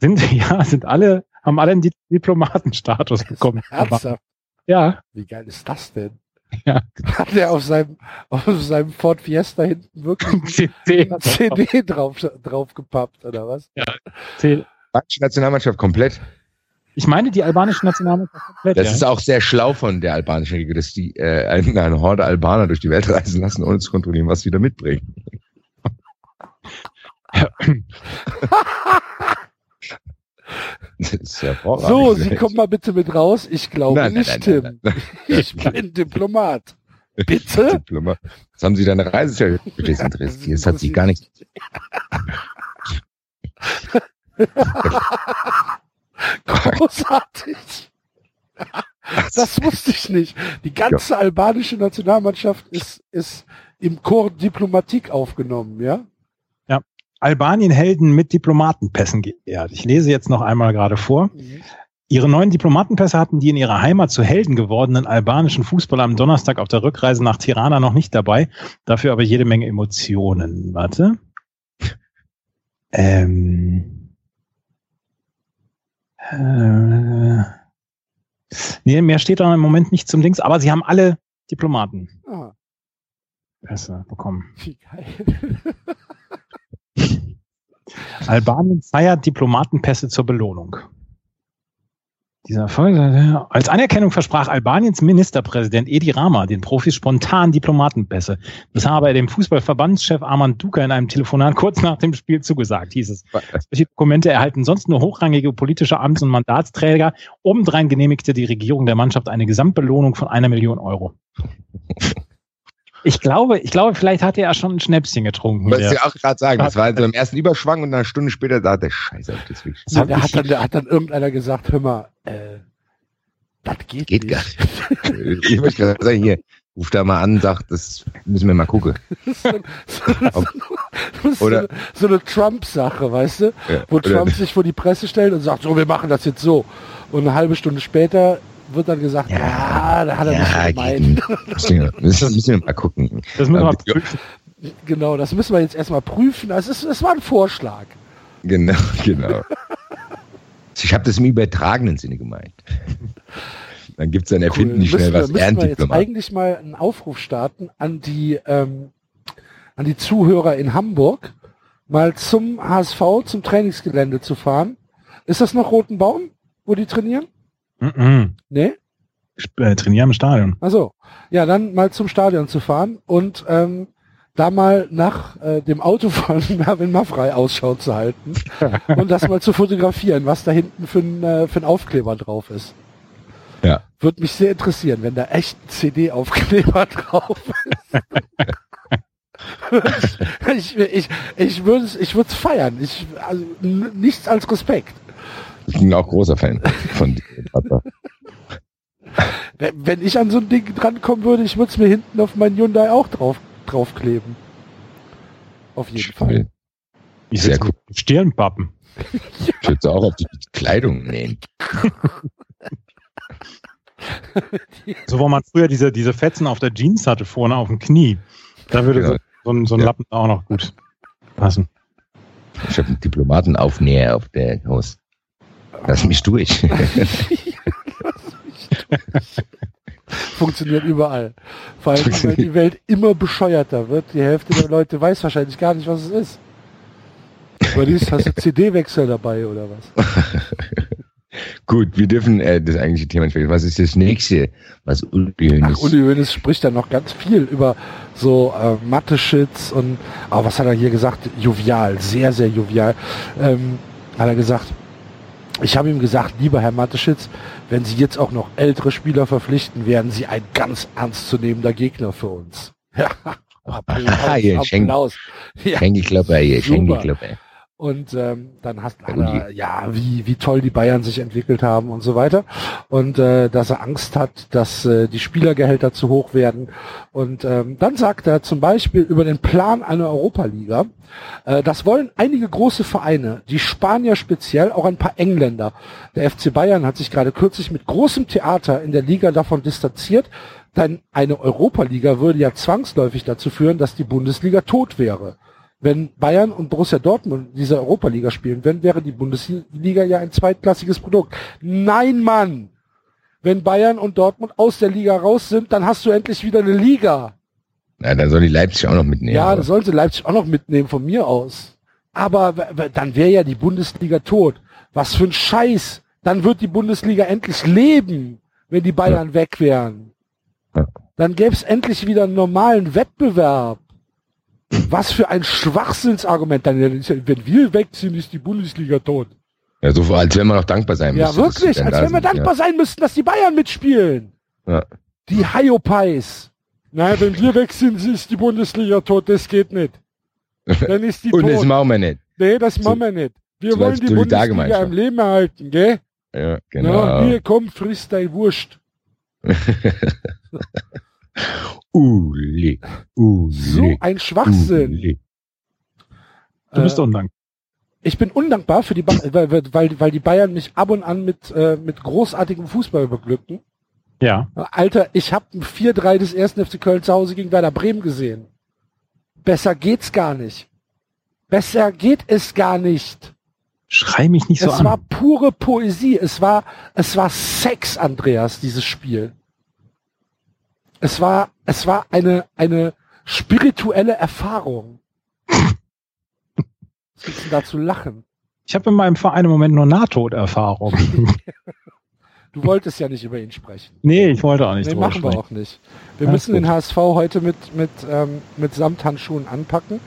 Sind, ja, sind alle, haben alle einen Di- Diplomatenstatus bekommen. Ernsthaft? ja, Wie geil ist das denn? Ja. Hat er auf seinem, auf seinem Ford Fiesta hinten wirklich CD. CD drauf, draufgepappt, oder was? CD. Deutsche Nationalmannschaft komplett. Ich meine, die albanische Nationalmannschaft komplett. Das ja. ist auch sehr schlau von der albanischen Regierung, dass die äh, eine, eine Horde Albaner durch die Welt reisen lassen, ohne zu kontrollieren, was sie da mitbringen. So, Sie kommen mal bitte mit raus. Ich glaube Nein, nein, nicht, nein, Tim. Ich bin Diplomat. Bitte? Diplomat. Was haben Sie deine Reise? Das interessiert. Das hat Sie gar nichts. Großartig. Das wusste ich nicht. Die ganze albanische Nationalmannschaft ist, ist im Chor Diplomatik aufgenommen, ja? Albanien Helden mit Diplomatenpässen geehrt. Ich lese jetzt noch einmal gerade vor. Ihre neuen Diplomatenpässe hatten die in ihrer Heimat zu Helden gewordenen albanischen Fußballer am Donnerstag auf der Rückreise nach Tirana noch nicht dabei. Dafür aber jede Menge Emotionen. Warte. Ähm. Äh, nee, mehr steht da im Moment nicht zum Dings, aber sie haben alle Diplomaten. Ah, Pässe bekommen. wie geil. Albanien feiert Diplomatenpässe zur Belohnung. Dieser Erfolg, als Anerkennung versprach Albaniens Ministerpräsident Edi Rama den Profis spontan Diplomatenpässe. Das habe er dem Fußballverbandschef Armand Duka in einem Telefonat kurz nach dem Spiel zugesagt, hieß es. Solche Dokumente erhalten sonst nur hochrangige politische Amts- und Mandatsträger. Obendrein genehmigte die Regierung der Mannschaft eine Gesamtbelohnung von einer Million Euro. Ich glaube, ich glaube, vielleicht hatte er schon ein Schnäpschen getrunken. Wollte ich der- ja auch gerade sagen. Das war so im ersten Überschwang und eine Stunde später da der Scheiße auf das. Ja, der ich- hat dann, der hat dann irgendeiner gesagt, hör mal, äh, das geht, Geht nicht. gar nicht. Ich möchte gerade sagen, hier, ruf da mal an, sagt, das müssen wir mal gucken. So, so, so, so, Oder- eine, so eine Trump-Sache, weißt du? Ja, Wo oder- Trump sich vor die Presse stellt und sagt, so, wir machen das jetzt so. Und eine halbe Stunde später wird dann gesagt, ja, Ja, da hat er Ja, nicht gemeint. nicht. Müssen wir, mal gucken. Das müssen wir mal prüfen. Genau, das müssen wir jetzt erstmal prüfen. Also es, ist, es war ein Vorschlag. Genau, genau. Ich habe das im übertragenen Sinne gemeint. Dann gibt's dann erfinden die Cool. schnell müssen was wir, müssen wir jetzt Ehrendiplomat. eigentlich mal einen Aufruf starten an die, ähm, an die Zuhörer in Hamburg, mal zum HSV, zum Trainingsgelände zu Ist das noch Rotenbaum, wo die trainieren? Mhm. Nee? Ich äh, trainiere im Stadion. Also, ja, dann mal zum Stadion zu fahren und ähm, da mal nach äh, dem Auto von Mervin Maffrey Ausschau zu halten und das mal zu fotografieren, was da hinten für ein, äh, für ein Aufkleber drauf ist. Ja. Würde mich sehr interessieren, wenn da echt ein CD-Aufkleber drauf ist. ich ich, ich würde es ich feiern. Ich, also, nichts als Respekt. Ich bin auch großer Fan von Vater. Wenn ich an so ein Ding drankommen würde, ich würde es mir hinten auf meinen Hyundai auch drauf draufkleben. Auf jeden Fall. Ich Sehr cool. Stirnpappen. Ich würde auch auf die Kleidung nähen. So wo man früher diese, diese Fetzen auf der Jeans hatte, vorne auf dem Knie. Da würde Ja. so, so ein, so ein Ja. Lappen auch noch gut passen. Ich habe einen Diplomatenaufnäher auf der Haus. Lass mich durch. Funktioniert überall. Vor allem, weil die Welt immer bescheuerter wird. Die Hälfte der Leute weiß wahrscheinlich gar nicht, was es ist. Überliest, hast du CD-Wechsel dabei oder was? Gut, wir dürfen äh, das eigentliche Thema vergessen. Was ist das nächste? Was Hoeneß- Uli Hoeneß spricht da noch ganz viel über so äh, Mathe-Shits und, aber was hat er hier gesagt? Jovial, sehr, sehr jovial. Ähm, hat er gesagt, ich habe ihm gesagt, lieber Herr Mateschitz, wenn Sie jetzt auch noch ältere Spieler verpflichten, werden Sie ein ganz ernstzunehmender Gegner für uns. Ja, Applaus, Aha, hier, Schenk-. Ja. Schenkelklopper hier, Super. Schenkelklopper. Und ähm, dann hast hat Uli. er, ja, wie, wie toll die Bayern sich entwickelt haben und so weiter. Und äh, dass er Angst hat, dass äh, die Spielergehälter zu hoch werden. Und ähm, dann sagt er zum Beispiel über den Plan einer Europaliga, äh, das wollen einige große Vereine, die Spanier speziell, auch ein paar Engländer. Der FC Bayern hat sich gerade kürzlich mit großem Theater in der Liga davon distanziert, denn eine Europaliga würde ja zwangsläufig dazu führen, dass die Bundesliga tot wäre. Wenn Bayern und Borussia Dortmund diese Europaliga spielen würden, wäre die Bundesliga ja ein zweitklassiges Produkt. Nein, Mann! Wenn Bayern und Dortmund aus der Liga raus sind, dann hast du endlich wieder eine Liga. Na, dann soll die Leipzig auch noch mitnehmen. Ja, sollen sie Leipzig auch noch mitnehmen von mir aus. Aber dann wäre ja die Bundesliga tot. Was für ein Scheiß. Dann wird die Bundesliga endlich leben, wenn die Bayern weg wären. Ja. Dann gäbe es endlich wieder einen normalen Wettbewerb. Was für ein Schwachsinnsargument. Dann, ja- wenn wir wegziehen, ist die Bundesliga tot. ja, so als wenn man noch dankbar sein Ja, müsste, dass sie wirklich. Als wenn wir sind, dankbar sein müssten, dass die Bayern mitspielen. Ja. Die Hyopies. Na, wenn wir weg sind, ist die Bundesliga tot. Das geht nicht. Dann ist die Und das tot. machen wir nicht. Nee, das machen wir nicht. Wir so wollen die Bundesliga am Leben erhalten, gell? Ja, Genau. genau. hier, komm, friss dein Wurst. Uli, Uli, So ein Schwachsinn. Uli. Du bist Äh, undankbar. ich bin undankbar für die, ba weil, weil, weil die Bayern mich ab und an mit, äh, mit großartigem Fußball beglücken. Ja. Alter, ich habe ein 4-3 des ersten FC Köln zu Hause gegen Werder Bremen gesehen. Besser geht's gar nicht. Besser geht es gar nicht. Schrei mich nicht so es an. war pure Poesie. Es war, es war Sex, Andreas, dieses Spiel. Es war, es war eine, eine spirituelle Erfahrung. Was gibt's denn da zu lachen? Ich habe in meinem Verein im Moment nur Nahtoderfahrung. Du wolltest ja nicht über ihn sprechen. nee, ich wollte auch nicht Nee, machen wir sprechen. auch nicht. Wir Alles müssen den HSV heute mit, mit, ähm, mit Samthandschuhen anpacken.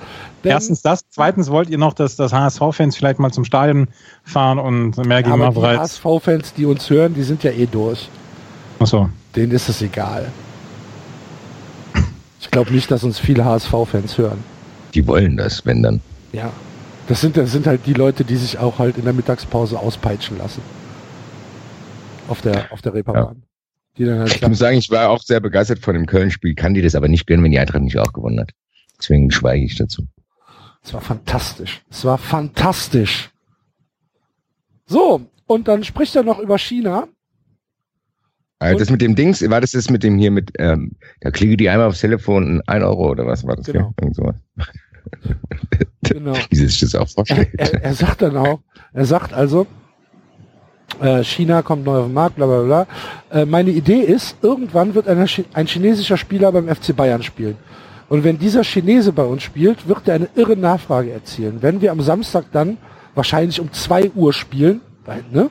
Erstens das, zweitens wollt ihr noch, dass das HSV-Fans vielleicht mal zum Stadion fahren und mehr ja, gegen aber die. HSV-Fans, die uns hören, die sind ja eh durch. Achso. Denen ist es egal. Ich glaube nicht, dass uns viele HSV-Fans hören. Die wollen das, wenn dann. Ja. Das sind, das sind halt die Leute, die sich auch halt in der Mittagspause auspeitschen lassen. Auf der, auf der Reeperbahn. Dann halt Ich muss sagen, ich war auch sehr begeistert von dem Köln-Spiel, kann die das aber nicht gönnen, wenn die Eintracht nicht auch gewonnen hat. Deswegen schweige ich dazu. Es war fantastisch. Es war fantastisch. So, und dann spricht er noch über China. Also das mit dem Dings, war das das mit dem hier mit, ähm, da klicke die einmal aufs Telefon, ein Euro oder was war das? Genau. Irgend sowas. Genau. Wie sich das auch Er, vorstellt. er, er sagt dann auch, er sagt also, äh, China kommt neu auf den Markt, bla bla bla. Äh, meine Idee ist, irgendwann wird einer, Chi- ein chinesischer Spieler beim FC Bayern spielen. Und wenn dieser Chinese bei uns spielt, wird er eine irre Nachfrage erzielen. Wenn wir am Samstag dann wahrscheinlich um 2 Uhr spielen, weil, ne,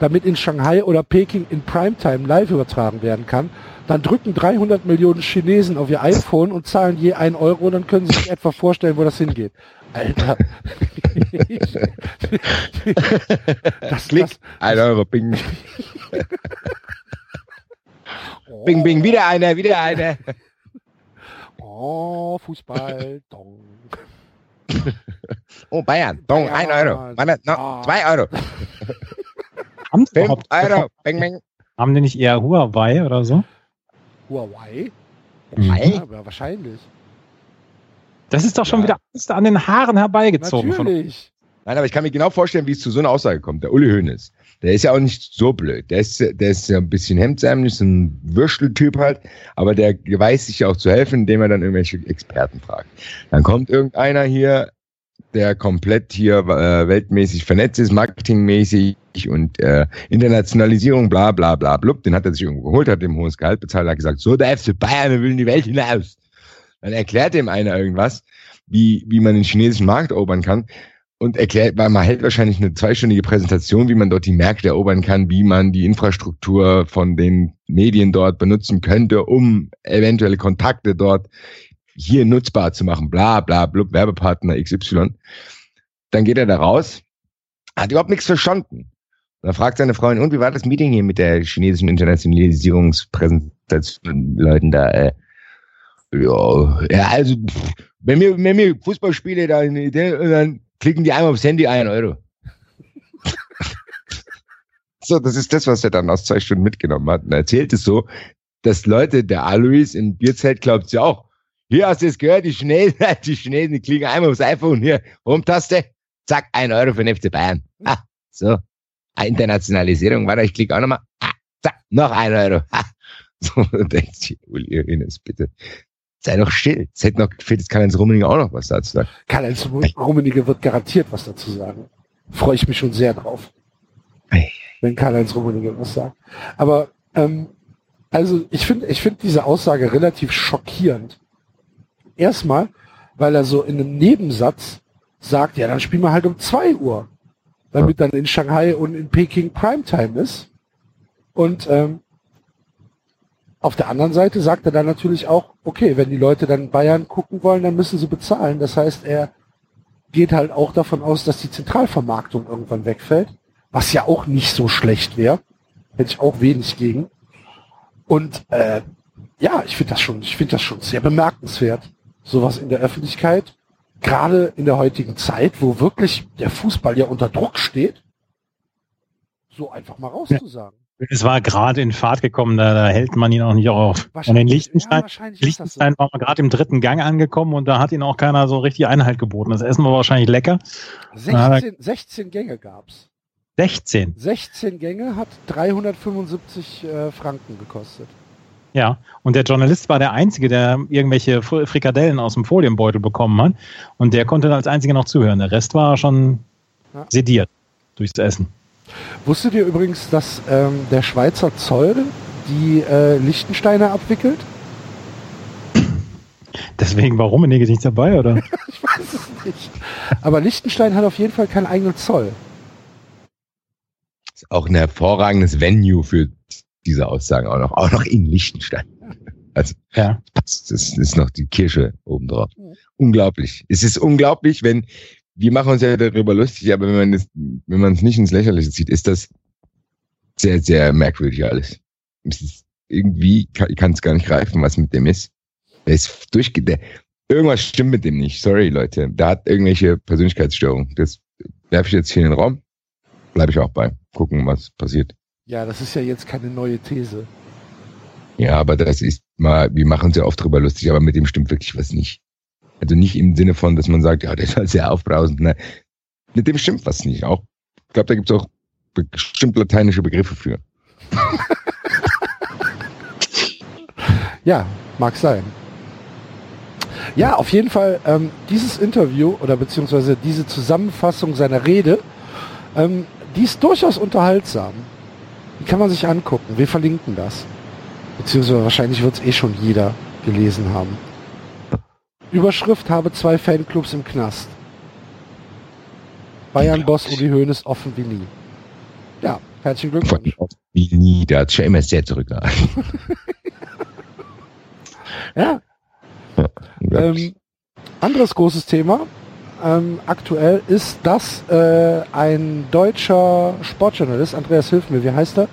damit in Shanghai oder Peking in Primetime live übertragen werden kann, dann drücken 300 Millionen Chinesen auf ihr iPhone und zahlen je 1 Euro, dann können sie sich etwa vorstellen, wo das hingeht. Alter. das, Klick, das, ein Euro, bing, oh, bing, bing, wieder einer, wieder einer. Oh, Fußball. Dong. Oh, Bayern, Dong, ein Bayern. Euro. Warte, noch, Ah. zwei Euro. Haben die, überhaupt, Euro, bing, bing. haben die nicht eher Huawei oder so? Huawei? Huawei? Ja, aber wahrscheinlich. Das ist doch schon Ja. wieder alles an den Haaren herbeigezogen. Von, Natürlich. Nein, aber ich kann mir genau vorstellen, wie es zu so einer Aussage kommt. Der Uli Hoeneß, der ist ja auch nicht so blöd. Der ist, der ist ja ein bisschen hemdsärmlich, so ein Würsteltyp halt, aber der weiß sich ja auch zu helfen, indem er dann irgendwelche Experten fragt. Dann kommt irgendeiner hier, der komplett hier äh, weltmäßig vernetzt ist, marketingmäßig und äh, Internationalisierung, bla bla bla blub. Den hat er sich irgendwo geholt, hat dem hohes Gehalt bezahlt, hat gesagt, so der FC Bayern, wir will in die Welt hinaus. Dann erklärt dem einer irgendwas, wie, wie man den chinesischen Markt erobern kann und erklärt, weil man hält wahrscheinlich eine zweistündige Präsentation, wie man dort die Märkte erobern kann, wie man die Infrastruktur von den Medien dort benutzen könnte, um eventuelle Kontakte dort hier nutzbar zu machen, bla bla blub, Werbepartner XY. Dann geht er da raus, hat überhaupt nichts verstanden. Dann fragt seine Freundin, und wie war das Meeting hier mit der chinesischen Internationalisierungspräsentation Leuten da? Äh, ja, ja, also wenn wir, wenn wir Fußball spielen, dann, dann klicken die einmal aufs Handy ein Euro. so, das ist das, was er dann aus zwei Stunden mitgenommen hat. Und er erzählt es so, dass Leute, der Alois im Bierzelt glaubt ja auch, hier hast du es gehört, die Chinesen, die Chinesen, die klicken einmal aufs iPhone, hier, Rumtaste, zack, ein Euro für den FC Bayern. Ah, so, Ah, Internationalisierung, warte, ich klicke auch nochmal, ah, zack, noch ein Euro. Ah. So, denkt sich, Uli Hoeneß, bitte, sei doch still. Es hätte noch gefehlt, es kann Heinz Rummenigge auch noch was dazu sagen. Karl-Heinz Rummenigge wird garantiert was dazu sagen. Freue ich mich schon sehr drauf. Ei. Wenn Karl-Heinz Rummenigge was sagt. Aber, ähm, also ich finde ich finde diese Aussage relativ schockierend. Erstmal, weil er so in einem Nebensatz sagt, ja, dann spielen wir halt um 2 Uhr. Damit dann in Shanghai und in Peking Primetime ist. Und ähm, auf der anderen Seite sagt er dann natürlich auch, okay, wenn die Leute dann Bayern gucken wollen, dann müssen sie bezahlen. Das heißt, er geht halt auch davon aus, dass die Zentralvermarktung irgendwann wegfällt, was ja auch nicht so schlecht wäre. Hätte ich auch wenig gegen. Und äh, ja, ich finde das schon, ich finde das schon sehr bemerkenswert, sowas in der Öffentlichkeit, gerade in der heutigen Zeit, wo wirklich der Fußball ja unter Druck steht, so einfach mal rauszusagen. Es war gerade in Fahrt gekommen, da, da hält man ihn auch nicht auf. Und in Liechtenstein, ja, Liechtenstein so. war man gerade im dritten Gang angekommen und da hat ihn auch keiner so richtig Einhalt geboten. Das Essen war wahrscheinlich lecker. 16, 16 Gänge gab's. 16? 16 Gänge hat 375 äh, Franken gekostet. Ja, und der Journalist war der Einzige, der irgendwelche Frikadellen aus dem Folienbeutel bekommen hat. Und der konnte als Einziger noch zuhören. Der Rest war schon ja. sediert durchs Essen. Wusstet ihr übrigens, dass ähm, der Schweizer Zoll die äh, Liechtensteiner abwickelt? Deswegen war Rummenigge nicht dabei, oder? ich weiß es nicht. Aber Liechtenstein hat auf jeden Fall keinen eigenen Zoll. Ist auch ein hervorragendes Venue für diese Aussagen auch noch, auch noch in Liechtenstein. Also, ja. das ist noch die Kirsche obendrauf. Ja. Unglaublich. Es ist unglaublich, wenn, wir machen uns ja darüber lustig, aber wenn man es, wenn man es nicht ins Lächerliche zieht, ist das sehr, sehr merkwürdig alles. Es ist irgendwie, kann, ich kann es gar nicht greifen, was mit dem ist. Er ist durchge, der, irgendwas stimmt mit dem nicht. Sorry, Leute. Der hat irgendwelche Persönlichkeitsstörungen. Das werfe ich jetzt hier in den Raum. Bleibe ich auch bei. Gucken, was passiert. Ja, das ist ja jetzt keine neue These. Ja, aber das ist mal, wir machen uns ja oft drüber lustig, aber mit dem stimmt wirklich was nicht. Also nicht im Sinne von, dass man sagt, ja, der ist halt sehr aufbrausend. Nein. Mit dem stimmt was nicht. Auch, ich glaube, da gibt es auch bestimmt lateinische Begriffe für. ja, mag sein. Ja, auf jeden Fall, ähm, dieses Interview oder beziehungsweise diese Zusammenfassung seiner Rede, ähm, die ist durchaus unterhaltsam. Kann man sich angucken. Wir verlinken das. Beziehungsweise wahrscheinlich wird es eh schon jeder gelesen haben. Überschrift habe zwei Fanclubs im Knast. Bayern-Boss Uli Hoeneß offen wie nie. Ja, herzlichen Glückwunsch. Wie nie, der hat schon immer sehr zurückgehalten. ja. ja ähm, anderes großes Thema ähm, aktuell ist, dass äh, ein deutscher Sportjournalist, Andreas hilf mir, wie heißt er?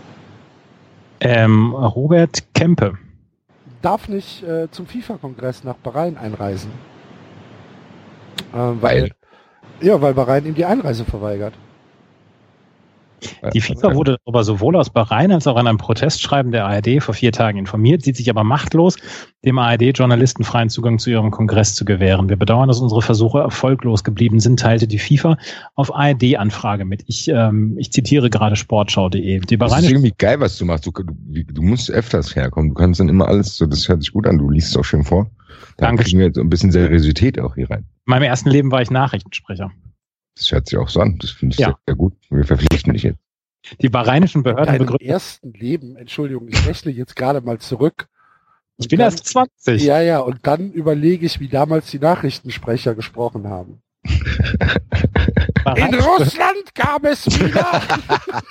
Ähm, Robert Kempe darf nicht äh, zum FIFA-Kongress nach Bahrain einreisen. Äh, weil, weil? Ja, weil Bahrain ihm die Einreise verweigert. Die FIFA wurde aber sowohl aus Bahrain als auch an einem Protestschreiben der ARD vor vier Tagen informiert, sieht sich aber machtlos, dem ARD-Journalisten freien Zugang zu ihrem Kongress zu gewähren. Wir bedauern, dass unsere Versuche erfolglos geblieben sind, teilte die FIFA auf ARD-Anfrage mit. Ich, ähm, ich zitiere gerade sportschau.de. Die das ist irgendwie geil, was du machst. Du, du, du, musst öfters herkommen. Du kannst dann immer alles, so, das hört sich gut an. Du liest es auch schön vor. Da kriegen wir jetzt ein bisschen Seriosität auch hier rein. In meinem ersten Leben war ich Nachrichtensprecher. Das hört sich auch so an. Das finde ich ja. sehr, gut. Wir verpflichten dich jetzt. Die bahreinischen Behörden begründen. Im ersten Leben, Entschuldigung, ich rechne jetzt gerade mal zurück. Ich bin dann, erst 20. Ja, ja, und dann überlege ich, wie damals die Nachrichtensprecher gesprochen haben. In Russland kam es wieder.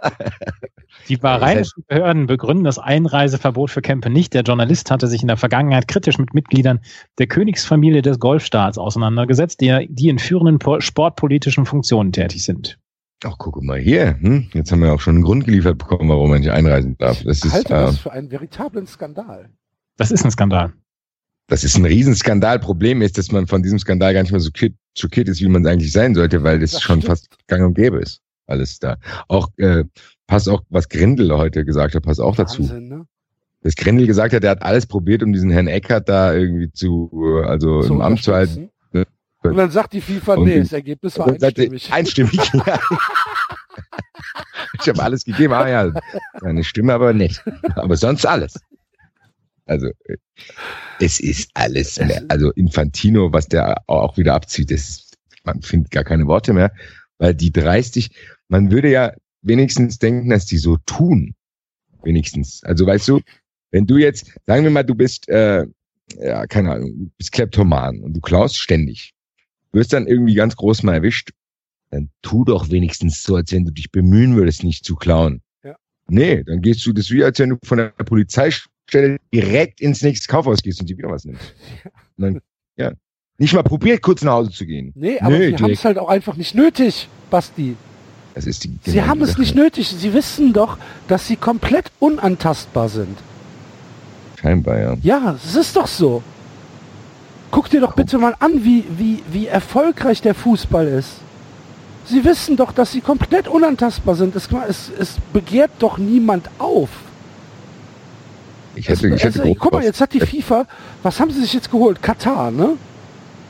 Die bahreinischen Behörden begründen das Einreiseverbot für Kempe nicht. Der Journalist hatte sich in der Vergangenheit kritisch mit Mitgliedern der Königsfamilie des Golfstaats auseinandergesetzt, die, die in führenden sportpolitischen Funktionen tätig sind. Ach, guck mal hier. Hm? Jetzt haben wir auch schon einen Grund geliefert bekommen, warum man nicht einreisen darf. Das ist, halte äh, das für einen veritablen Skandal. Das ist ein Skandal. Das ist ein Riesenskandal. Problem ist, dass man von diesem Skandal gar nicht mehr so schockiert ist, wie man es eigentlich sein sollte, weil das, das schon stimmt. fast gang und gäbe ist. Alles da. Auch, äh, passt auch, was Grindel heute gesagt hat, passt auch Wahnsinn, dazu. Ne? Das Grindel gesagt hat, er hat alles probiert, um diesen Herrn Eckert da irgendwie zu, also zu im Amt zu halten. Und dann sagt die FIFA, und nee, das Ergebnis war einstimmig. Einstimmig, ja. ich habe alles gegeben, ah ja, eine Stimme aber nicht. Aber sonst alles. Also es ist alles mehr. Also Infantino, was der auch wieder abzieht, das, man findet gar keine Worte mehr, weil die dreistig, man würde ja wenigstens denken, dass die so tun. Wenigstens. Also weißt du, wenn du jetzt, sagen wir mal, du bist, äh, ja, keine Ahnung, du bist Kleptoman und du klaust ständig wirst dann irgendwie ganz groß mal erwischt, dann tu doch wenigstens so, als wenn du dich bemühen würdest, nicht zu klauen. Ja. Nee, dann gehst du das wie, als wenn du von der Polizeistelle direkt ins nächste Kaufhaus gehst und dir wieder was nimmst. Und dann, ja. Nicht mal probiert, kurz nach Hause zu gehen. Nee, aber nee, sie haben es halt auch einfach nicht nötig, Basti. Das ist die, sie haben es nicht nötig. Sie wissen doch, dass sie komplett unantastbar sind. Scheinbar, ja. Ja, es ist doch so. Guck dir doch bitte mal an, wie, wie, wie erfolgreich der Fußball ist. Sie wissen doch, dass sie komplett unantastbar sind. Es, es, es begehrt doch niemand auf. Ich hätte, ich hätte also, guck mal, jetzt hat die FIFA, was haben sie sich jetzt geholt? Katar, ne?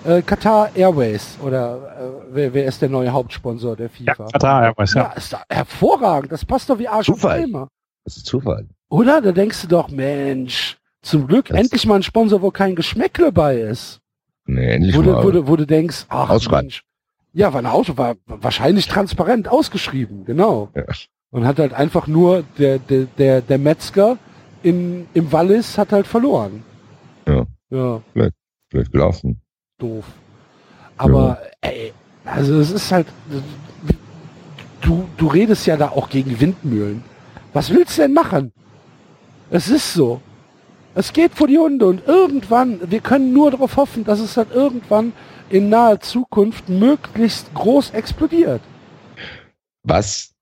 Äh, Katar Airways oder äh, wer, wer ist der neue Hauptsponsor der FIFA? Ja, Katar Airways, ja. ja. ist da hervorragend. Das passt doch wie Arsch Zufall. auf Eimer. Das ist Zufall. Oder? Da denkst du doch, Mensch, zum Glück Das- endlich mal ein Sponsor, wo kein Geschmäckle bei ist. Nee, endlich Wo du, mal. wo, du, wo du denkst, ach. Mensch. Ja, war eine Auto, war wahrscheinlich transparent ausgeschrieben, genau. Ja. Und hat halt einfach nur der, der, der, der Metzger in, im Wallis hat halt verloren. Ja. Ja, Blöd gelaufen. Doof. Aber, ey, also es ist halt, du, du redest ja da auch gegen Windmühlen. Was willst du denn machen? Es ist so. Es geht vor die Hunde und irgendwann, wir können nur darauf hoffen, dass es halt irgendwann in naher Zukunft möglichst groß explodiert. Was,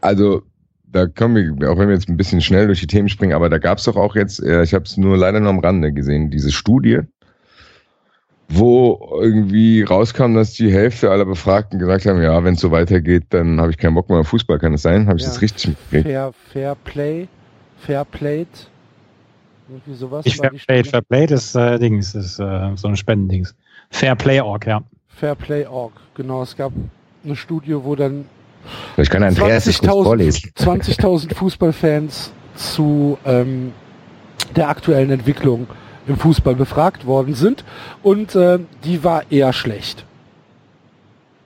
also, da kommen wir, auch wenn wir jetzt ein bisschen schnell durch die Themen springen, aber da gab es doch auch jetzt, äh, ich habe es nur leider nur am Rande gesehen, diese Studie, wo irgendwie rauskam, dass die Hälfte aller Befragten gesagt haben, ja, wenn es so weitergeht, dann habe ich keinen Bock mehr auf Fußball, kann es sein? Habe ich Ja. das richtig mitgekriegt? Fair, Fair Play, Fair Played, irgendwie sowas. Ich war Fair die Play, Studie. Fair Play, das äh, Dings, das ist äh, so ein Spendendings. Fair Play Org, ja. Fair Play Org, genau. Es gab eine Studie, wo dann Vielleicht kann Andreas das kurz 20.000 vorlesen. 20.000 Fußballfans zu ähm, der aktuellen Entwicklung im Fußball befragt worden sind und äh, die war eher schlecht.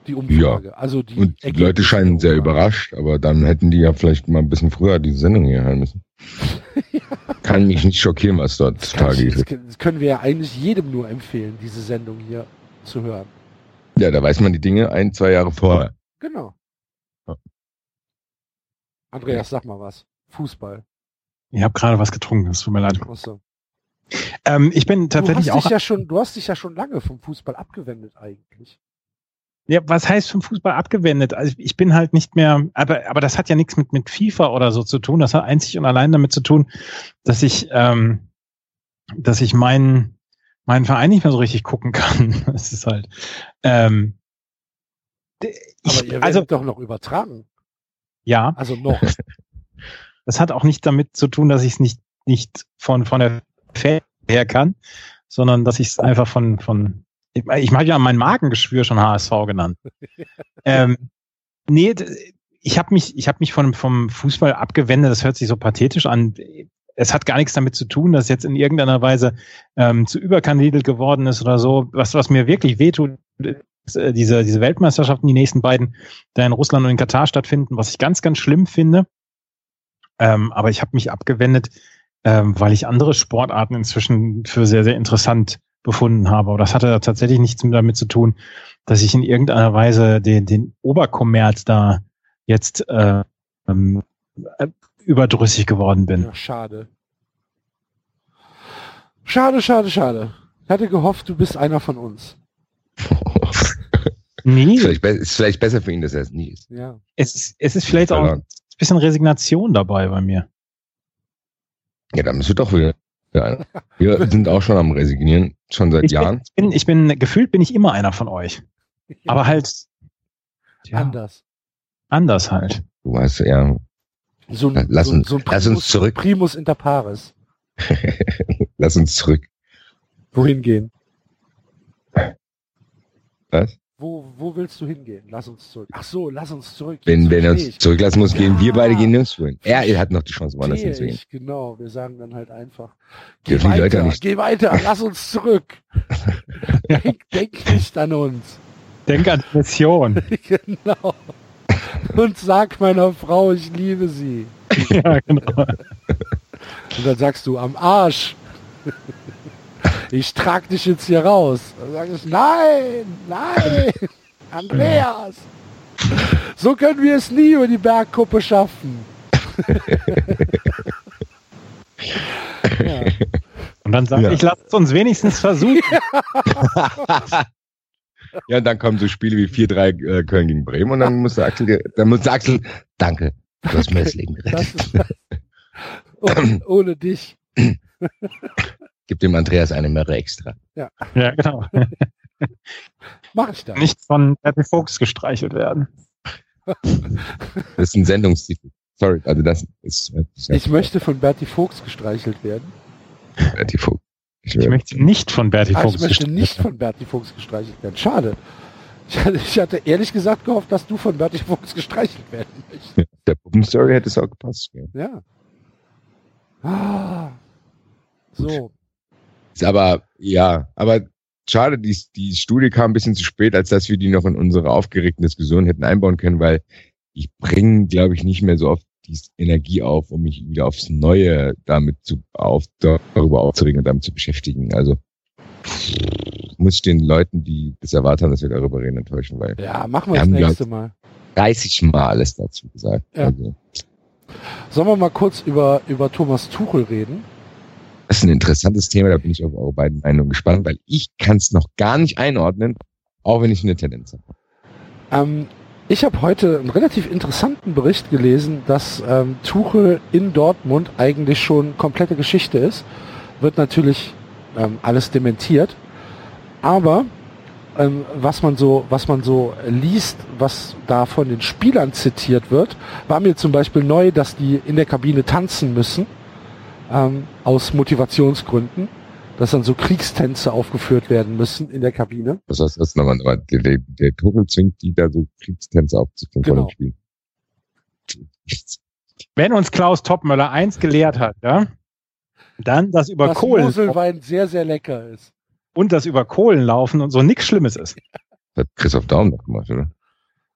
Die Umfrage. Also die Und die Leute scheinen sehr überrascht, aber dann hätten die ja vielleicht mal ein bisschen früher diese Sendung hier hören müssen. Kann mich nicht schockieren, was dort Das, Tage das, ist. können- das können wir ja eigentlich jedem nur empfehlen, diese Sendung hier zu hören. Ja, da weiß man die Dinge ein, zwei Jahre vorher. Genau. Ja. Andreas, sag mal was. Fußball. Ich habe gerade was getrunken, es tut mir leid. Achso. Ähm, ich bin Du tatsächlich hast auch. dich ja schon, du hast dich ja schon lange vom Fußball abgewendet eigentlich. Ja, was heißt vom Fußball abgewendet? Also ich bin halt nicht mehr, aber, aber das hat ja nichts mit, mit FIFA oder so zu tun. Das hat einzig und allein damit zu tun, dass ich, ähm, dass ich meinen, meinen Verein nicht mehr so richtig gucken kann. Das ist halt, ähm, Aber ihr also doch noch übertragen. ja, Also noch. das hat auch nicht damit zu tun, dass ich es nicht, nicht von, von der Fan her kann, sondern dass ich es einfach von, von, ich, ich habe ja mein Magengeschwür schon HSV genannt. ähm, nee, ich habe mich, ich habe mich von, vom Fußball abgewendet, das hört sich so pathetisch an. Es hat gar nichts damit zu tun, dass jetzt in irgendeiner Weise ähm, zu überkandidelt geworden ist oder so. Was, was mir wirklich wehtut, ist, äh, diese, diese Weltmeisterschaften, die nächsten beiden, da in Russland und in Katar stattfinden, was ich ganz, ganz schlimm finde. Ähm, aber ich habe mich abgewendet, ähm, weil ich andere Sportarten inzwischen für sehr, sehr interessant befunden habe. Aber das hatte tatsächlich nichts damit zu tun, dass ich in irgendeiner Weise den, den Oberkommerz da jetzt äh, ähm, äh, überdrüssig geworden bin. Ja, schade. Schade, schade, schade. Ich hatte gehofft, du bist einer von uns. Nee, Vielleicht be- ist vielleicht besser für ihn, dass er es nie ist. Ja. es, ist- es ist vielleicht auch ein bisschen Resignation dabei bei mir. Ja, dann bist du doch wieder einer. Wir sind auch schon am Resignieren, schon seit Ich bin, Jahren. ich bin, ich bin, gefühlt bin ich immer einer von euch. Aber halt ja, anders. anders halt. Du weißt ja, So ein, Lass so, so ein lass uns zurück. Primus inter pares. lass uns zurück. Wohin gehen? Was? Wo, wo willst du hingehen? Lass uns zurück. Ach so, lass uns zurück. Wenn, wenn er uns zurücklassen muss, gehen Ja. wir beide gehen nirgendwo hin. Er, er hat noch die Chance, woanders hinzugehen. genau. Wir sagen dann halt einfach, geh Dürfen die Leute weiter, nicht- geh weiter, lass uns zurück. denk, denk nicht an uns. Denk an die Mission. genau. Und sag meiner Frau, ich liebe sie. ja, genau. Und dann sagst du, am Arsch. Ich trag dich jetzt hier raus. Dann sag ich, nein, nein, Andreas. So können wir es nie über die Bergkuppe schaffen. ja. Und dann sage Ja. ich, lasst uns wenigstens versuchen. Ja, und dann kommen so Spiele wie 4-3 äh, Köln gegen Bremen und dann muss der Axel, dann muss der Axel, danke, du hast mir das Leben gerettet. Das ist, ohne, ohne dich. Gib dem Andreas eine Möhre extra. ja, genau. Mach ich das. Nicht von Happy Folks gestreichelt werden. Das ist ein Sendungstitel. Sorry, also das ist. ist Ich möchte von Bertie Fuchs gestreichelt werden. Bertie Vogt. Ich, Ich möchte nicht von Bertie Ah, Fuchs ich möchte gestreichelt nicht werden. von Bertie Fuchs gestreichelt werden. Schade. Ich hatte, ich hatte ehrlich gesagt gehofft, dass du von Bertie Fuchs gestreichelt werden möchtest. der Puppenstory hätte es auch gepasst. Ja. Ja. Ah. So. Ist aber, ja, aber schade, die, die Studie kam ein bisschen zu spät, als dass wir die noch in unsere aufgeregten Diskussionen hätten einbauen können, weil ich bringe, glaube ich, nicht mehr so oft die Energie auf, um mich wieder aufs Neue damit zu, auf, darüber aufzuregen und damit zu beschäftigen. Also muss ich den Leuten, die das erwartet haben, dass wir darüber reden, enttäuschen, weil Ja, machen wir Wir das nächste Mal. 30 Mal alles dazu gesagt. Ja. Also, Sollen wir mal kurz über, über Thomas Tuchel reden? Das ist ein interessantes Thema, da bin ich auf eure beiden Meinungen gespannt, weil ich kann es noch gar nicht einordnen, auch wenn ich eine Tendenz habe. Ähm, ich habe heute einen relativ interessanten Bericht gelesen, dass ähm, Tuchel in Dortmund eigentlich schon komplette Geschichte ist. Wird natürlich ähm, alles dementiert. Aber ähm, was man so, was man so liest, was da von den Spielern zitiert wird, war mir zum Beispiel neu, dass die in der Kabine tanzen müssen ähm, aus Motivationsgründen, dass dann so Kriegstänze aufgeführt werden müssen in der Kabine. Was heißt das nochmal? Aber Der, der, Tuchel zwingt die da so Kriegstänze aufzuführen vor Genau. dem Spiel. Wenn uns Klaus Topmöller eins gelehrt hat, ja, dann das über dass Kohlen Moselwein sehr, sehr lecker ist. und das über Kohlen laufen und so nichts Schlimmes ist. Das hat Christoph Daum noch gemacht, oder?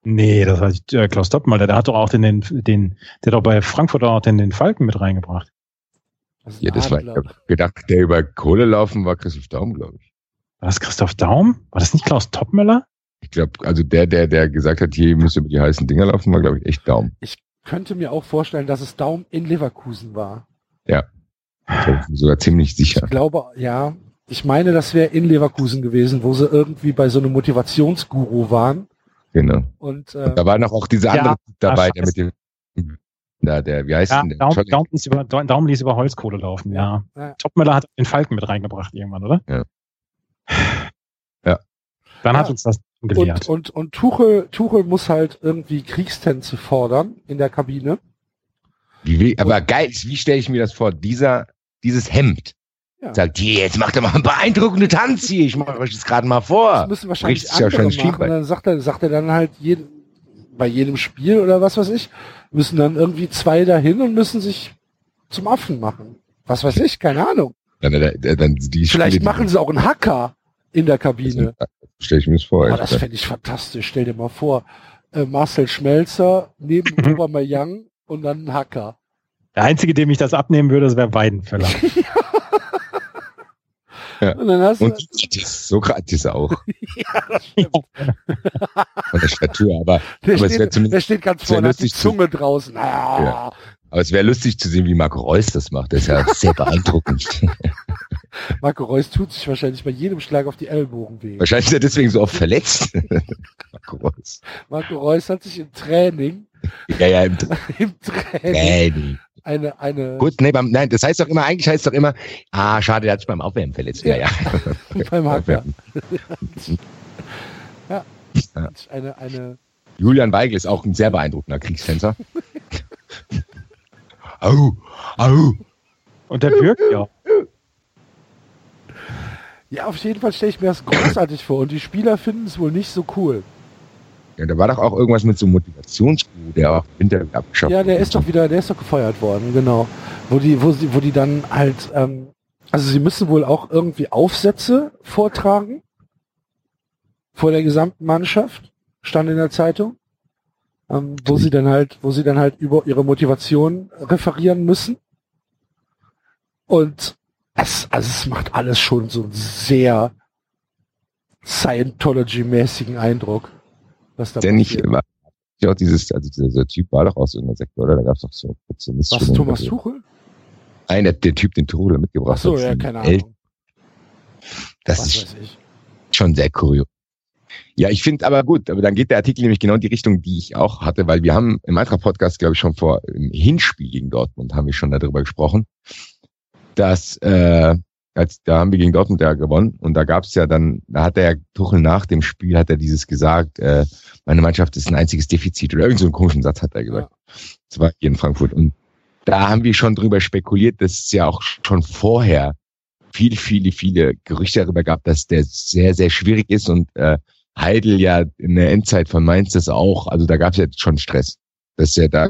Nee, das hat äh, Klaus Topmöller, der hat doch auch den, den, den der hat doch bei Frankfurt auch den, den Falken mit reingebracht. Das ist Ja, das war, ich Adler. hab gedacht, der über Kohle laufen war Christoph Daum, glaube ich. War das Christoph Daum? War das nicht Klaus Topmöller? Ich glaube, also der, der, der gesagt hat, hier ihr müsst über die heißen Dinger laufen, war, glaube ich, echt Daum. könnte mir auch vorstellen, dass es Daum in Leverkusen war. Da bin ich mir sogar ziemlich sicher. Ich glaube, ja. Ich meine, das wäre in Leverkusen gewesen, wo sie irgendwie bei so einem Motivationsguru waren. Genau. Und äh, Und da war noch auch dieser Ja, andere dabei, der mit dem, da, der, wie heißt Ja, denn der? Daum. Daum, ließ über, Daum ließ über Holzkohle laufen, ja. Ja. Topmöller hat den Falken mit reingebracht irgendwann, oder? Ja. Ja. Dann hat Ja. uns das und, gelehrt. und, und Tuchel, Tuchel muss halt irgendwie Kriegstänze fordern in der Kabine. Wie, wie, aber geil, ist, wie stelle ich mir das vor? Dieser, dieses Hemd. Ja. Sagt, hier, jetzt macht er mal einen beeindruckenden Tanz hier. Ich mache euch das gerade mal Das vor. müssen wahrscheinlich Bricht sich ja andere wahrscheinlich machen. Dann sagt er, sagt er dann halt jeden, bei jedem Spiel oder was weiß ich, müssen dann irgendwie zwei dahin und müssen sich zum Affen machen. Was weiß ich, keine Ahnung. Dann, dann, dann die Vielleicht Spiele, machen sie auch einen Hacker in der Kabine. Stelle ich mir das vor. Oh, das fände ich fantastisch. Stell dir mal vor, äh, Marcel Schmelzer neben Obermeyang und dann ein Hacker. Der Einzige, dem ich das abnehmen würde, das wäre Weidenfeller. Und dann hast du, Und Sokrates, auch. ja, das stimmt. Von der Statur. Aber, Der, aber es wäre steht, zumindest, der steht ganz vorne, hat die Zunge draußen. Ah. Ja. Aber es wäre lustig zu sehen, wie Marco Reus das macht. Das ist ja sehr beeindruckend. Marco Reus tut sich wahrscheinlich bei jedem Schlag auf die Ellbogen weh. Wahrscheinlich ist er deswegen so oft verletzt. Marco Reus. Marco Reus hat sich im Training, Ja, ja, im im Training Training. eine, eine, Gut, nee, beim, nein, das heißt doch immer, eigentlich heißt doch immer, ah, schade, der hat sich beim Aufwärmen verletzt. Ja, ja. beim Aufwärmen. eine, eine, Julian Weigel ist auch ein sehr beeindruckender Kriegstänzer. Au, au. Und der Bürg, ja. ja, auf jeden Fall stelle ich mir das großartig vor und die Spieler finden es wohl nicht so cool. Ja, da war doch auch irgendwas mit so einem Motivationsguru, der auch Winter abgeschafft Ja, der wurde. ist doch wieder, der ist doch gefeuert worden, genau. Wo die, wo sie, wo die dann halt, ähm, also sie müssen wohl auch irgendwie Aufsätze vortragen vor der gesamten Mannschaft, stand in der Zeitung, ähm, wo sie dann halt, wo sie dann halt über ihre Motivation referieren müssen. Und es, also es macht alles schon so einen sehr Scientology-mäßigen Eindruck. Was da nicht, passiert. war ja auch dieses, also dieser, Typ war doch aus irgendeiner Sekte, oder? Da gab es doch so Sozialistische Was, Thomas. Tuchel? Nein, der, der Typ, den Tuchel Ach mitgebracht so, hat. ja, keine Ahnung. Das Was ist ich. schon sehr kurios. Ja, ich finde aber gut, aber dann geht der Artikel nämlich genau in die Richtung, die ich auch hatte, weil wir haben im Eintracht-Podcast, glaube ich, schon vor im Hinspiel gegen Dortmund haben wir schon darüber gesprochen, dass äh, als, da haben wir gegen Dortmund ja gewonnen und da gab es ja dann, da hat der Tuchel nach dem Spiel, hat er dieses gesagt, äh, meine Mannschaft ist ein einziges Defizit oder irgend so einen komischen Satz hat er gesagt. Ja. Das war hier in Frankfurt und da haben wir schon drüber spekuliert, dass es ja auch schon vorher viele, viele, viele Gerüchte darüber gab, dass der sehr, sehr schwierig ist und äh, Heidel ja in der Endzeit von Mainz das auch, also da gab es ja schon Stress, dass er da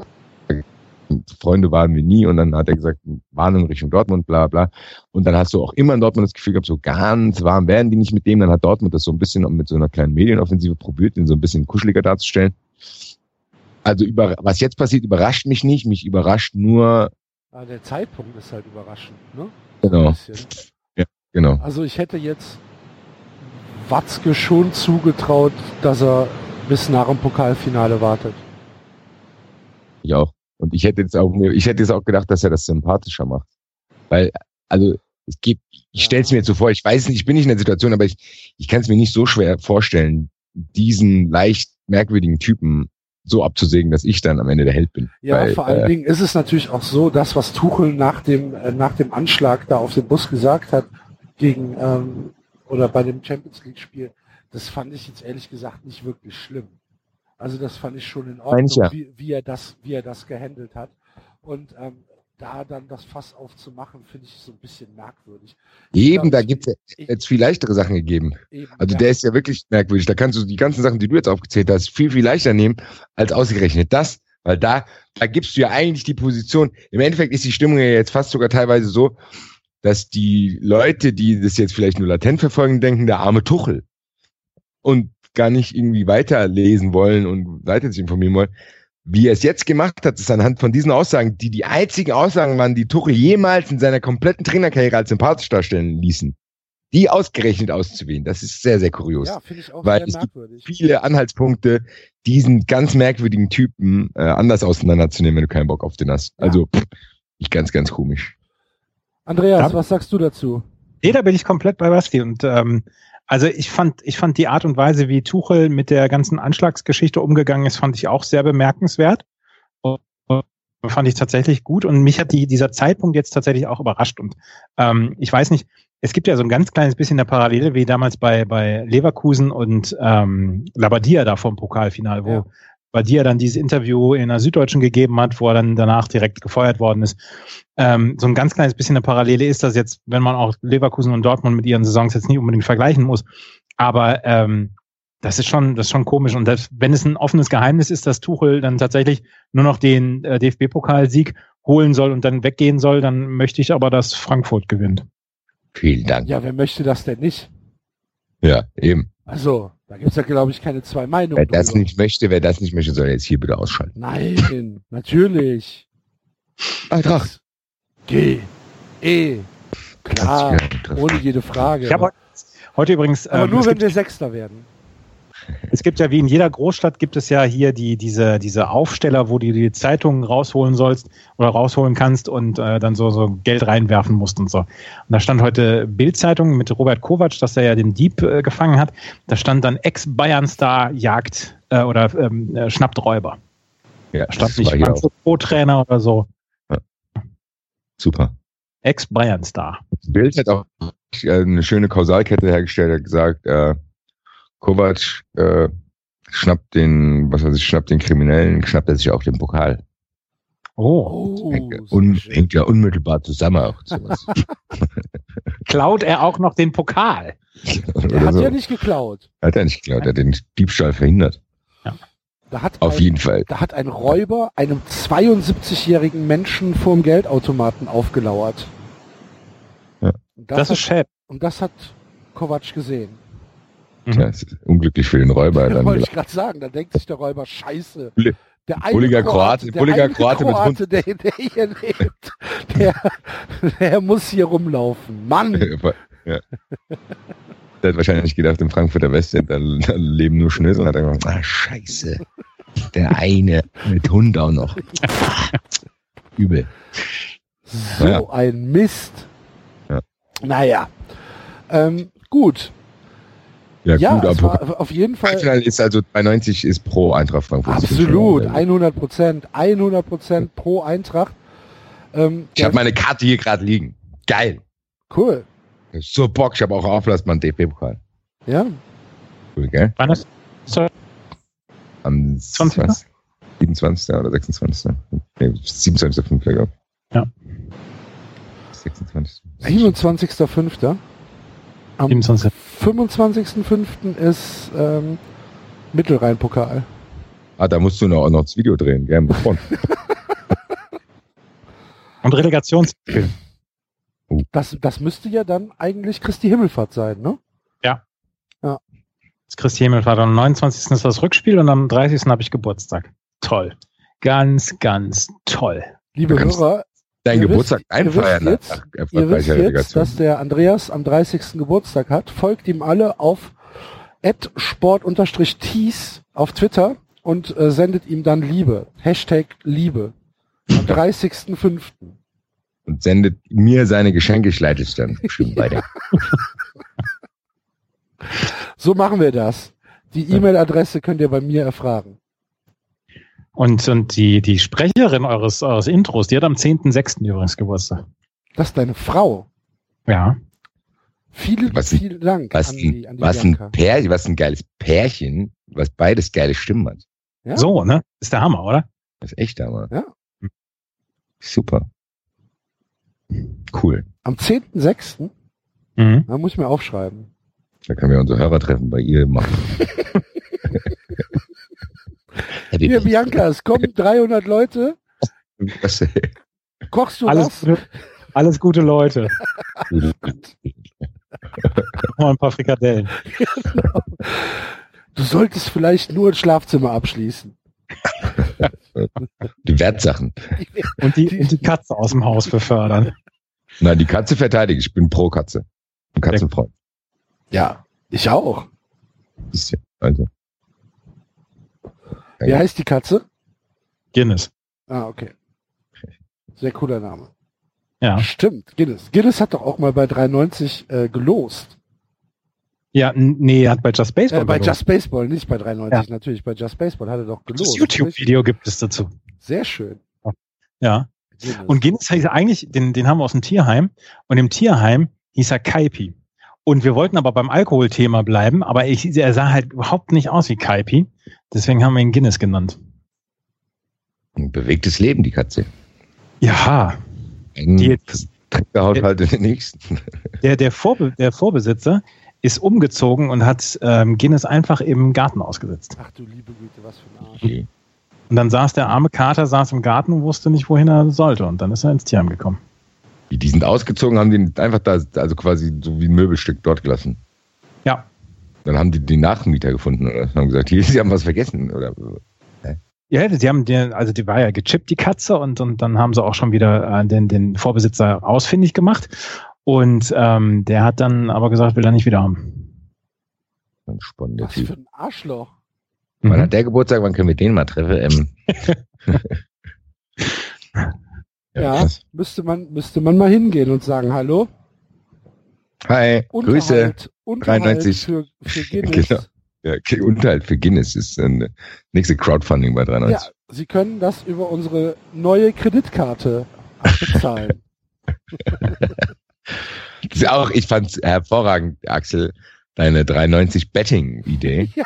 Freunde waren wir nie und dann hat er gesagt, Warnung Richtung Dortmund, bla bla. Und dann hast du auch immer in Dortmund das Gefühl gehabt, so ganz warm werden die nicht mit dem. Dann hat Dortmund das so ein bisschen mit so einer kleinen Medienoffensive probiert, den so ein bisschen kuscheliger darzustellen. Also über, was jetzt passiert, überrascht mich nicht. Mich überrascht nur. Ah, der Zeitpunkt ist halt überraschend, ne? Genau. Ja, genau. Also ich hätte jetzt Watzke schon zugetraut, dass er bis nach dem Pokalfinale wartet. Ich auch. Und ich hätte jetzt auch, ich hätte jetzt auch gedacht, dass er das sympathischer macht. Weil, also, es gibt, ich stelle es mir jetzt so vor, ich weiß nicht, ich bin nicht in der Situation, aber ich, ich kann es mir nicht so schwer vorstellen, diesen leicht merkwürdigen Typen so abzusägen, dass ich dann am Ende der Held bin. Ja, Weil, vor allen äh, Dingen ist es natürlich auch so, das, was Tuchel nach dem, äh, nach dem Anschlag da auf den Bus gesagt hat, gegen, ähm, oder bei dem Champions League Spiel, das fand ich jetzt ehrlich gesagt nicht wirklich schlimm. Also das fand ich schon in Ordnung, ja. wie, wie, er das, wie er das gehandelt hat. Und ähm, da dann das Fass aufzumachen, finde ich so ein bisschen merkwürdig. Eben, da gibt es jetzt viel leichtere Sachen gegeben. Eben, also ja. der ist ja wirklich merkwürdig. Da kannst du die ganzen Sachen, die du jetzt aufgezählt hast, viel, viel leichter nehmen als ausgerechnet das. Weil da, da gibst du ja eigentlich die Position. Im Endeffekt ist die Stimmung ja jetzt fast sogar teilweise so, dass die Leute, die das jetzt vielleicht nur latent verfolgen, denken, der arme Tuchel. Und gar nicht irgendwie weiterlesen wollen und weiter sich informieren wollen. Wie er es jetzt gemacht hat, ist anhand von diesen Aussagen, die die einzigen Aussagen waren, die Tuchel jemals in seiner kompletten Trainerkarriere als sympathisch darstellen ließen, die ausgerechnet auszuwählen. Das ist sehr, sehr kurios. Ja, finde ich auch Weil sehr merkwürdig. Gibt viele Anhaltspunkte, diesen ganz merkwürdigen Typen äh, anders auseinanderzunehmen, wenn du keinen Bock auf den hast. Ja. Also, ich ganz, ganz komisch. Andreas, ja. was sagst du dazu? Nee, da bin ich komplett bei Basti und ähm, also ich fand, ich fand die Art und Weise, wie Tuchel mit der ganzen Anschlagsgeschichte umgegangen ist, fand ich auch sehr bemerkenswert. Und fand ich tatsächlich gut und mich hat die, dieser Zeitpunkt jetzt tatsächlich auch überrascht. Und ähm, ich weiß nicht, es gibt ja so ein ganz kleines bisschen der Parallele wie damals bei, bei Leverkusen und ähm, Labadia da vom Pokalfinal, wo ja bei dir dann dieses Interview in der Süddeutschen gegeben hat, wo er dann danach direkt gefeuert worden ist. Ähm, so ein ganz kleines bisschen eine Parallele ist das jetzt, wenn man auch Leverkusen und Dortmund mit ihren Saisons jetzt nicht unbedingt vergleichen muss. Aber ähm, das ist schon, das ist schon komisch. Und das, wenn es ein offenes Geheimnis ist, dass Tuchel dann tatsächlich nur noch den äh, DFB-Pokalsieg holen soll und dann weggehen soll, dann möchte ich aber, dass Frankfurt gewinnt. Vielen Dank. Ja, wer möchte das denn nicht? Ja, eben. Also, da gibt es ja, glaube ich, keine zwei Meinungen. Wer das nicht möchte, wer das nicht möchte, soll jetzt hier bitte ausschalten. Nein, natürlich. Eintracht. G. E. Klar, ohne jede Frage. Ich habe heute übrigens. Aber ähm, nur, wenn wir Sechster werden. Es gibt ja wie in jeder Großstadt gibt es ja hier die, diese, diese Aufsteller, wo du die Zeitungen rausholen sollst oder rausholen kannst und äh, dann so, so Geld reinwerfen musst und so. Und da stand heute Bildzeitung mit Robert Kovac, dass er ja den Dieb äh, gefangen hat. Da stand dann Ex-Bayern-Star jagt äh, oder ähm, äh, schnappt Räuber. Ja, da stand nicht Pro-Trainer oder so. Ja. Super. Ex-Bayern-Star. Bild hat auch eine schöne Kausalkette hergestellt, hat gesagt, äh, Kovac äh, schnappt den, was weiß ich, schnappt den Kriminellen, schnappt er sich auch den Pokal. Oh. Hängt, un, hängt ja unmittelbar zusammen auch. Klaut er auch noch den Pokal? Er hat so. ja nicht geklaut. Hat er nicht geklaut, er hat den Diebstahl verhindert. Ja. Da hat Auf ein, jeden Fall. Da hat ein Räuber einem 72-jährigen Menschen vor dem Geldautomaten aufgelauert. Ja. Das, das ist Chef. Und das hat Kovac gesehen. Mhm. Ja, unglücklich für den Räuber. Ja, wollte ich gerade sagen, da denkt sich der Räuber, scheiße. Der bulliger Kroate, der bulliger Kroate, mit Hund. Der, der hier lebt, der, der muss hier rumlaufen. Mann! Ja. Der hat wahrscheinlich gedacht, im Frankfurter Westend, da, da leben nur Schnösel und hat er gesagt, ah, scheiße. Der eine mit Hund auch noch. Übel. So naja. ein Mist. Ja. Naja. Ähm, gut. Ja, ja gut, aber auf jeden Fall. ist also 92 ist pro Eintracht Frankfurt. Absolut, 100 Prozent, 100 Prozent pro Eintracht. Ähm, ich habe meine Karte hier gerade liegen. Geil. Cool. So Bock, ich habe auch Auflassmann DFB-Pokal. Ja, Cool, gell? Wann ist Am 20. was? 27. oder 26. Nee, 27.5. glaube ich. Ja. 26. 27.05. Am 27. 25.05. ist ähm, Mittelrhein-Pokal. Ah, da musst du noch, auch noch das Video drehen, gell? Mit Front. Und Relegationsspiel. Das, das müsste ja dann eigentlich Christi Himmelfahrt sein, ne? Das Christi Himmelfahrt. Am 29. ist das Rückspiel und am 30. habe ich Geburtstag. Toll. Ganz, ganz toll. Liebe Hörer, Dein Ihr Geburtstag wisst- ihr einfeiern wisst nach ihr wisst jetzt, dass der Andreas am 30. Geburtstag hat. Folgt ihm alle auf sport-tees auf Twitter und äh, sendet ihm dann Liebe. Hashtag Liebe. Am 30.05. Und sendet mir seine Geschenke, ich leite es dann bestimmt weiter. So machen wir das. Die E-Mail-Adresse könnt ihr bei mir erfragen. Und, und die, die Sprecherin eures, eures Intros, die hat am 10.06. übrigens Geburtstag. Das ist deine Frau. Ja. Vielen, Was vielen Dank Was an ein, die, an die was ein. Pärchen, was ein geiles Pärchen, was beides geile Stimmen hat. Ja? So, ne? Ist der Hammer, oder? Das ist echt Hammer. Ja. Super. Cool. Am 10.06. Mhm. Da muss ich mir aufschreiben. Da können wir unser Hörertreffen bei ihr machen. Happy Hier. Bianca, es kommen 300 Leute. Kochst du Alles, was? gute, alles gute Leute. Mal ein paar Frikadellen. Du solltest vielleicht nur ein Schlafzimmer abschließen. die Wertsachen. Und die, und die Katze aus dem Haus befördern. Na, die Katze verteidige ich. Ich bin pro Katze. Ein Katzenfreund. Ja, ich auch. Ist ja, also. Wie heißt die Katze? Guinness. Ah, okay. Sehr cooler Name. Ja. Stimmt, Guinness. Guinness hat doch auch mal bei 390 äh, gelost. Ja, nee, er hat bei Just Baseball. Äh, bei gelost. Just Baseball, nicht bei 390, natürlich. Bei Just Baseball hat er doch gelost. das YouTube-Video gibt es dazu. Sehr schön. Ja. Guinness. Und Guinness heißt eigentlich, den, den haben wir aus dem Tierheim. Und im Tierheim hieß er Kaipi. Und wir wollten aber beim Alkoholthema bleiben, aber ich, er sah halt überhaupt nicht aus wie Kaipi. Deswegen haben wir ihn Guinness genannt. Ein bewegtes Leben, die Katze. Ja, Die- Trinkerhaushalt in den nächsten. der, der, Vorbe der Vorbesitzer ist umgezogen und hat ähm, Guinness einfach im Garten ausgesetzt. Ach du liebe Güte, was für ein Arsch. Okay. Und dann saß der arme Kater, saß im Garten und wusste nicht, wohin er sollte. Und dann ist er ins Tierheim gekommen. Die die sind ausgezogen, haben den einfach da, also quasi so wie ein Möbelstück dort gelassen. Ja. Dann haben die die Nachmieter gefunden oder haben gesagt, hier, sie haben was vergessen oder Ja, die haben den, also die war ja gechippt, die Katze, und, und dann haben sie auch schon wieder äh, den, den Vorbesitzer ausfindig gemacht. Und ähm, der hat dann aber gesagt, will er nicht wieder haben. ein spannender Was Typ. für ein Arschloch. Wann Mhm. hat der Geburtstag? Wann können wir den mal treffen? Ähm, Ja, müsste man, müsste man mal hingehen und sagen, hallo. Hi, Grüße. Unterhalt, Unterhalt 93. für, für Guinness. Genau. Ja, okay, Unterhalt für Guinness ist ein nächste Crowdfunding bei Ja, 93. Sie können das über unsere neue Kreditkarte abbezahlen. Das ist auch, ich fand's hervorragend, Axel, deine 390 Betting-Idee. Ja.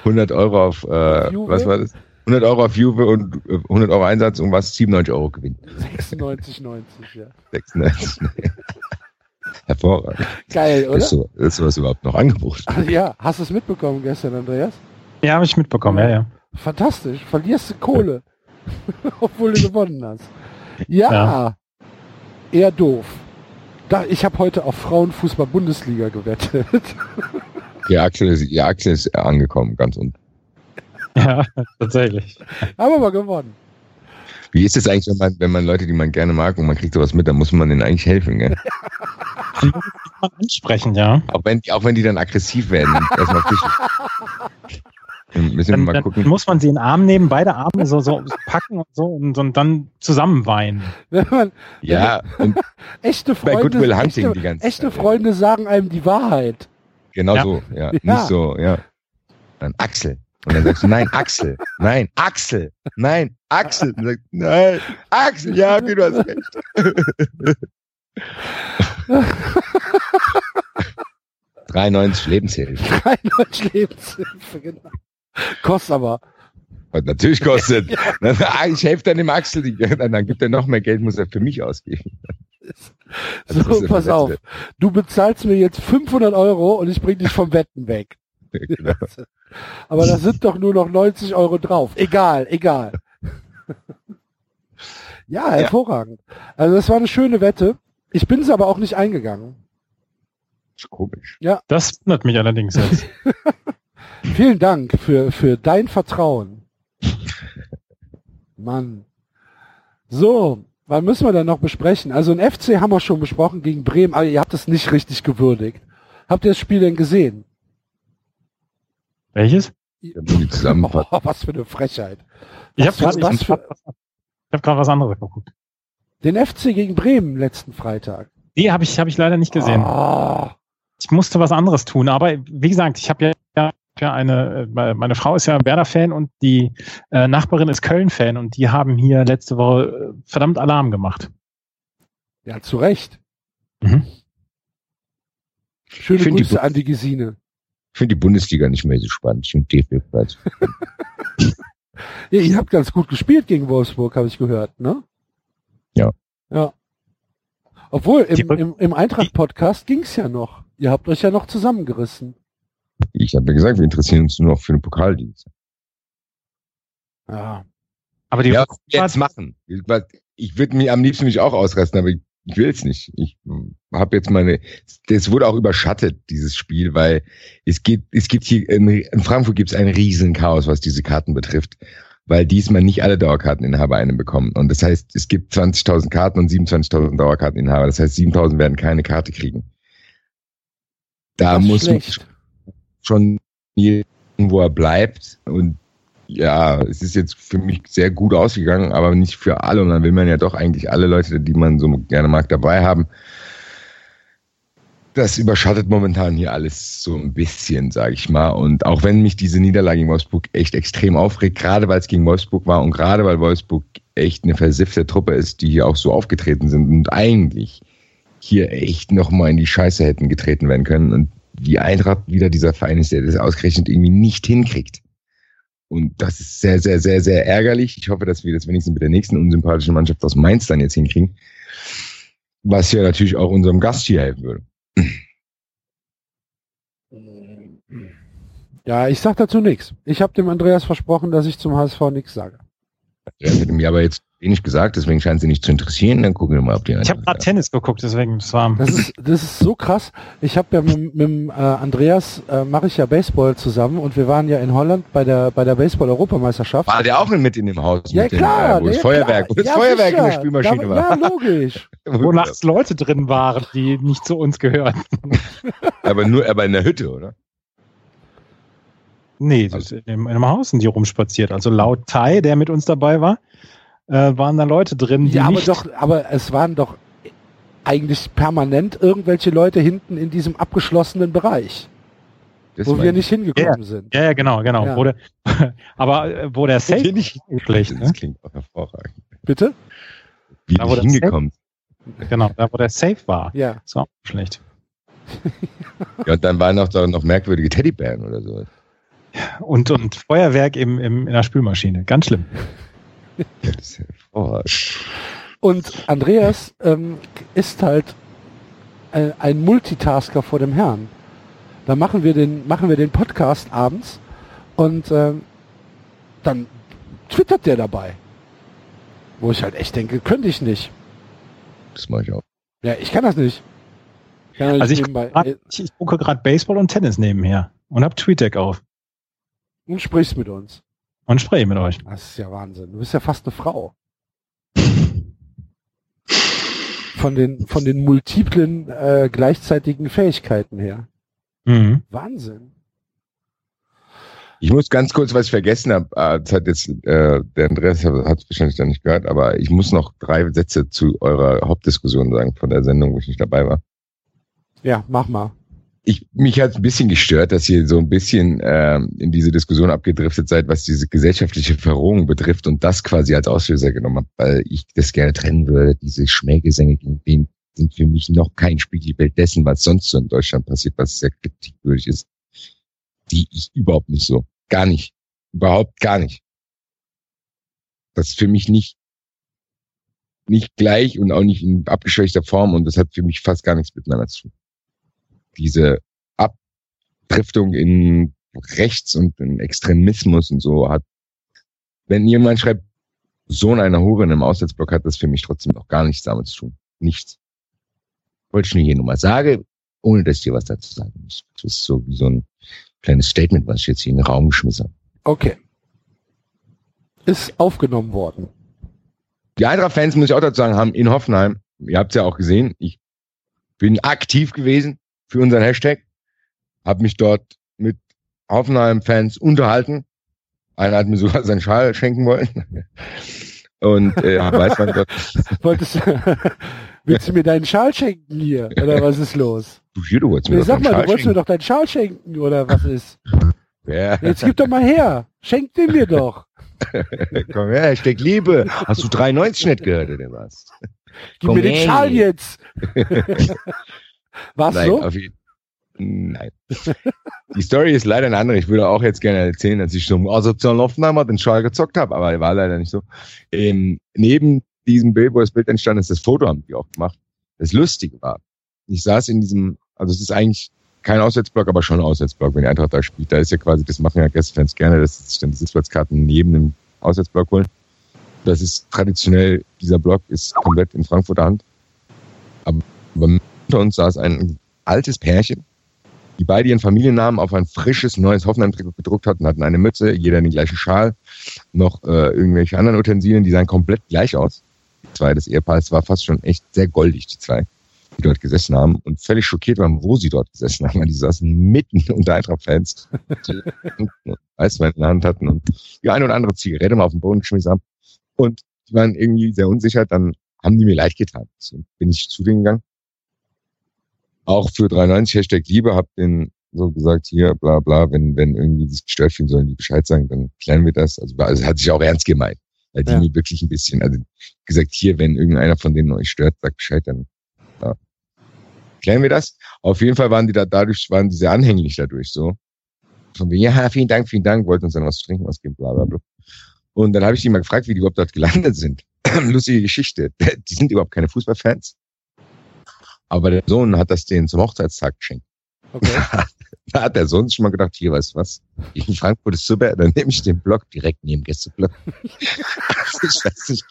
100 Euro auf, äh, was war das? 100 Euro auf Juve und äh, 100 Euro Einsatz und was? 97 Euro Gewinn. 96,90, ja. 96. Hervorragend. Geil, oder? Ist, so, das ist sowas überhaupt noch angeboten. Ach, ja, hast du es mitbekommen gestern, Andreas? Ja, habe ich mitbekommen, ja, ja. Fantastisch. Verlierst du Kohle, obwohl du gewonnen hast. Ja, Ja. eher doof. Da, ich habe heute auf Frauenfußball-Bundesliga gewettet. Ihr Axel ist, ihr Axel ist angekommen, ganz unten. Ja, tatsächlich. Haben aber gewonnen. Wie ist es eigentlich, wenn man, wenn man Leute, die man gerne mag und man kriegt sowas mit, dann muss man denen eigentlich helfen, gell? Mal ansprechen, ja. Auch wenn, auch wenn die dann aggressiv werden. Erstmal fischen. Dann müssen wir mal dann gucken. muss man sie in den Arm nehmen, beide Arme so, so packen und so und, und dann zusammen weinen. Wenn man Ja, und echte bei Freunde, Goodwill Hunting echte, die ganze echte Zeit. Freunde sagen einem die Wahrheit. Genau Ja. so, ja. Ja. Nicht so, ja. Dann Axel. Und dann sagst du, nein, Axel, nein, Axel, nein, Axel. Und sagst, nein, Axel, ja, okay, du hast recht. 93 Lebenshilfe. 93 Lebenshilfe, genau. Kostet aber. Was natürlich kostet. Ah, ich helfe dann dem Axel, dann gibt er noch mehr Geld, muss er für mich ausgeben. Ist So, pass auf. Du bezahlst mir jetzt 500 Euro und ich bring dich vom Wetten weg. Genau. Aber da sind doch nur noch 90 Euro drauf. Egal, egal. Ja, hervorragend. Also das war eine schöne Wette. Ich bin es aber auch nicht eingegangen. ist komisch. Das wundert mich allerdings jetzt. Vielen Dank für, für dein Vertrauen. Mann. So, wann müssen wir denn noch besprechen? Also ein FC haben wir schon besprochen gegen Bremen, aber ihr habt es nicht richtig gewürdigt. Habt ihr das Spiel denn gesehen? Welches? Ich zusammenfassen. Oh, was für eine Frechheit. Ich habe gerade was für- hab grad was anderes geguckt. Den FC gegen Bremen letzten Freitag. Nee, habe ich, hab ich leider nicht gesehen. Ah, Ich musste was anderes tun, aber wie gesagt, ich habe ja, ja eine, äh, meine Frau ist ja Werder-Fan und die äh, Nachbarin ist Köln-Fan und die haben hier letzte Woche äh, verdammt Alarm gemacht. ja, zu Recht. Mhm. Schöne die Grüße Bu- an die Gesine. Ich finde die Bundesliga nicht mehr so spannend. Ich finde DFB-Platz. Ja, ihr habt ganz gut gespielt gegen Wolfsburg, habe ich gehört, ne? Ja. Ja. Obwohl, im, im, im Eintracht-Podcast ging's ja noch. Ihr habt euch ja noch zusammengerissen. Ich habe ja gesagt, wir interessieren uns nur noch für den Pokaldienst. Ja. Aber die Ja, jetzt machen. Ich würde mich am liebsten mich auch ausrasten, aber ich, ich will es nicht. Ich habe jetzt meine, das wurde auch überschattet, dieses Spiel, weil es geht, es gibt hier, in, in Frankfurt gibt es ein riesen Chaos, was diese Karten betrifft, weil diesmal nicht alle Dauerkarteninhaber eine bekommen. Und das heißt, es gibt 20.000 Karten und 27.000 Dauerkarteninhaber. Das heißt, 7.000 werden keine Karte kriegen. Da muss man schlecht. schon jeden, wo er bleibt. Und ja, es ist jetzt für mich sehr gut ausgegangen, aber nicht für alle. Und dann will man ja doch eigentlich alle Leute, die man so gerne mag, dabei haben. Das überschattet momentan hier alles so ein bisschen, sage ich mal. Und auch wenn mich diese Niederlage gegen Wolfsburg echt extrem aufregt, gerade weil es gegen Wolfsburg war und gerade weil Wolfsburg echt eine versiffte Truppe ist, die hier auch so aufgetreten sind und eigentlich hier echt nochmal in die Scheiße hätten getreten werden können und die Eintracht wieder dieser Verein ist, der das ausgerechnet irgendwie nicht hinkriegt. Und das ist sehr, sehr, sehr, sehr ärgerlich. Ich hoffe, dass wir das wenigstens mit der nächsten unsympathischen Mannschaft aus Mainz dann jetzt hinkriegen. Was ja natürlich auch unserem Gast hier helfen würde. Ja, ich sag dazu nichts. Ich habe dem Andreas versprochen, dass ich zum HSV nichts sage. Er hätte mir aber jetzt wenig gesagt, deswegen scheint sie nicht zu interessieren. Dann gucken wir mal, ob die ich habe gerade Tennis geguckt, deswegen das war. Das ist, das ist so krass. Ich habe ja mit, mit dem, äh, Andreas äh, mache ich ja Baseball zusammen und wir waren ja in Holland bei der bei der Baseball-Europameisterschaft. War der auch mit in dem Haus? Ja mit dem, klar, äh, wo das ja, Feuerwerk, klar. wo das Ja, Feuerwerk in der. Spülmaschine Da- war. Ja, logisch. wo nachts Leute drin waren, die nicht zu uns gehören. aber nur, aber in der Hütte, oder? Nee, dem, in einem Haus sind die rumspaziert. Also laut Tai, der mit uns dabei war, äh, waren da Leute drin, die Ja, aber nicht, doch, aber es waren doch eigentlich permanent irgendwelche Leute hinten in diesem abgeschlossenen Bereich, Das wo wir nicht hingekommen sind. Ja, ja, genau, genau. Ja. Wo der, aber äh, wo der Safe nicht. schlecht, ne? Das klingt auch hervorragend. Bitte? Wie Da, wo nicht hingekommen. Genau, da wo der Safe war. Ja. Das war auch schlecht. Ja, und dann waren noch, da noch merkwürdige Teddybären oder so. Und, und Feuerwerk im, im, in der Spülmaschine. Ganz schlimm. Und Andreas ähm, ist halt ein, ein Multitasker vor dem Herrn. Da machen wir den, machen wir den Podcast abends und ähm, dann twittert der dabei. Wo ich halt echt denke, könnte ich nicht. Das mache ich auch. Ja, ich kann das nicht. Kann ja Also nicht ich, grad, ich, ich gucke gerade Baseball und Tennis nebenher und hab TweetDeck auf und sprichst mit uns. Und spreche mit euch. Das ist ja Wahnsinn. Du bist ja fast eine Frau. Von den, von den multiplen äh, gleichzeitigen Fähigkeiten her. Mhm. Wahnsinn. Ich muss ganz kurz, was ich vergessen habe, äh, das hat jetzt, äh, der Andreas hat es wahrscheinlich dann nicht gehört, aber ich muss noch drei Sätze zu eurer Hauptdiskussion sagen von der Sendung, wo ich nicht dabei war. Ja, mach mal. Ich, mich hat ein bisschen gestört, dass ihr so ein bisschen ähm, in diese Diskussion abgedriftet seid, was diese gesellschaftliche Verrohung betrifft und das quasi als Auslöser genommen habt, weil ich das gerne trennen würde, diese Schmähgesänge gegen den sind für mich noch kein Spiegelbild dessen, was sonst so in Deutschland passiert, was sehr kritikwürdig ist. Die ich überhaupt nicht so. Gar nicht. Überhaupt gar nicht. Das ist für mich nicht, nicht gleich und auch nicht in abgeschwächter Form und das hat für mich fast gar nichts miteinander zu tun. Diese Abdriftung in Rechts und in Extremismus und so hat, wenn jemand schreibt, Sohn einer Hure in einem Aussetzblock hat das für mich trotzdem noch gar nichts damit zu tun. Nichts. Wollte ich nur hier nochmal sagen, ohne dass ich dir was dazu sagen muss. Das ist so wie so ein kleines Statement, was ich jetzt hier in den Raum geschmissen habe. Okay. Ist aufgenommen worden. Die Eintracht-Fans, muss ich auch dazu sagen, haben in Hoffenheim, ihr habt es ja auch gesehen, ich bin aktiv gewesen für unseren Hashtag, habe mich dort mit Hoffenheim-Fans unterhalten. Einer hat mir sogar seinen Schal schenken wollen. Und äh, weiß man dort. Wolltest du, willst du mir deinen Schal schenken hier? Oder was ist los? Du hier, du wolltest mir Nee, doch sag mal, Schal du wolltest mir doch deinen Schal schenken, oder was ist? Ja, Jetzt gib doch mal her. Schenk den mir doch. komm her, Hashtag Liebe. Hast du 93 nicht gehört, oder was? Gib Komm mir den her Schal jetzt. War's Nein, so? Nein. Die Story ist leider eine andere. Ich würde auch jetzt gerne erzählen, dass ich so im asozialen Hoffenheimer den Schal gezockt habe, aber war leider nicht so. Ähm, neben diesem Bild, wo das Bild entstanden ist, das Foto haben die auch gemacht. Das Lustige war, ich saß in diesem, also es ist eigentlich kein Auswärtsblock, aber schon ein Auswärtsblock, wenn die Eintracht da spielt. Da ist ja quasi, das machen ja Gästefans gerne, dass sie sich dann die Sitzplatzkarten neben dem Auswärtsblock holen. Das ist traditionell, dieser Block ist komplett in Frankfurter Hand. Aber unter uns saß ein altes Pärchen, die beide ihren Familiennamen auf ein frisches neues Hoffenheim-Trikot gedruckt hatten, hatten eine Mütze, jeder den gleichen Schal, noch äh, irgendwelche anderen Utensilien, die sahen komplett gleich aus. Die zwei, das Ehepaar, es war fast schon echt sehr goldig, die zwei, die dort gesessen haben und völlig schockiert waren, wo sie dort gesessen haben, weil die saßen mitten unter Eintracht-Fans, die Eiswein in der Hand hatten und die eine oder andere Zigarette mal auf den Boden geschmissen haben und die waren irgendwie sehr unsicher, dann haben die mir leid getan. So bin ich zu denen gegangen auch für 93 Hashtag Liebe hab den so gesagt, hier, bla bla, wenn, wenn irgendwie sich gestört fühlen, sollen die Bescheid sagen, dann klären wir das. Also, also hat sich auch ernst gemeint. Weil die Ja. mir wirklich ein bisschen, also gesagt, hier, wenn irgendeiner von denen euch stört, sagt Bescheid, dann ja, klären wir das. Auf jeden Fall waren die da dadurch, waren die sehr anhänglich dadurch so. Von wegen, ja, vielen Dank, vielen Dank, wollten uns dann was zu trinken ausgeben, bla bla bla. Und dann habe ich die mal gefragt, wie die überhaupt dort gelandet sind. Lustige Geschichte. Die sind überhaupt keine Fußballfans. Aber der Sohn hat das denen zum Hochzeitstag geschenkt. Okay. Da hat der Sohn sich mal gedacht, hier, weißt du was? In Frankfurt ist super, dann nehme ich den Block direkt neben Gästeblock. ich, weiß nicht,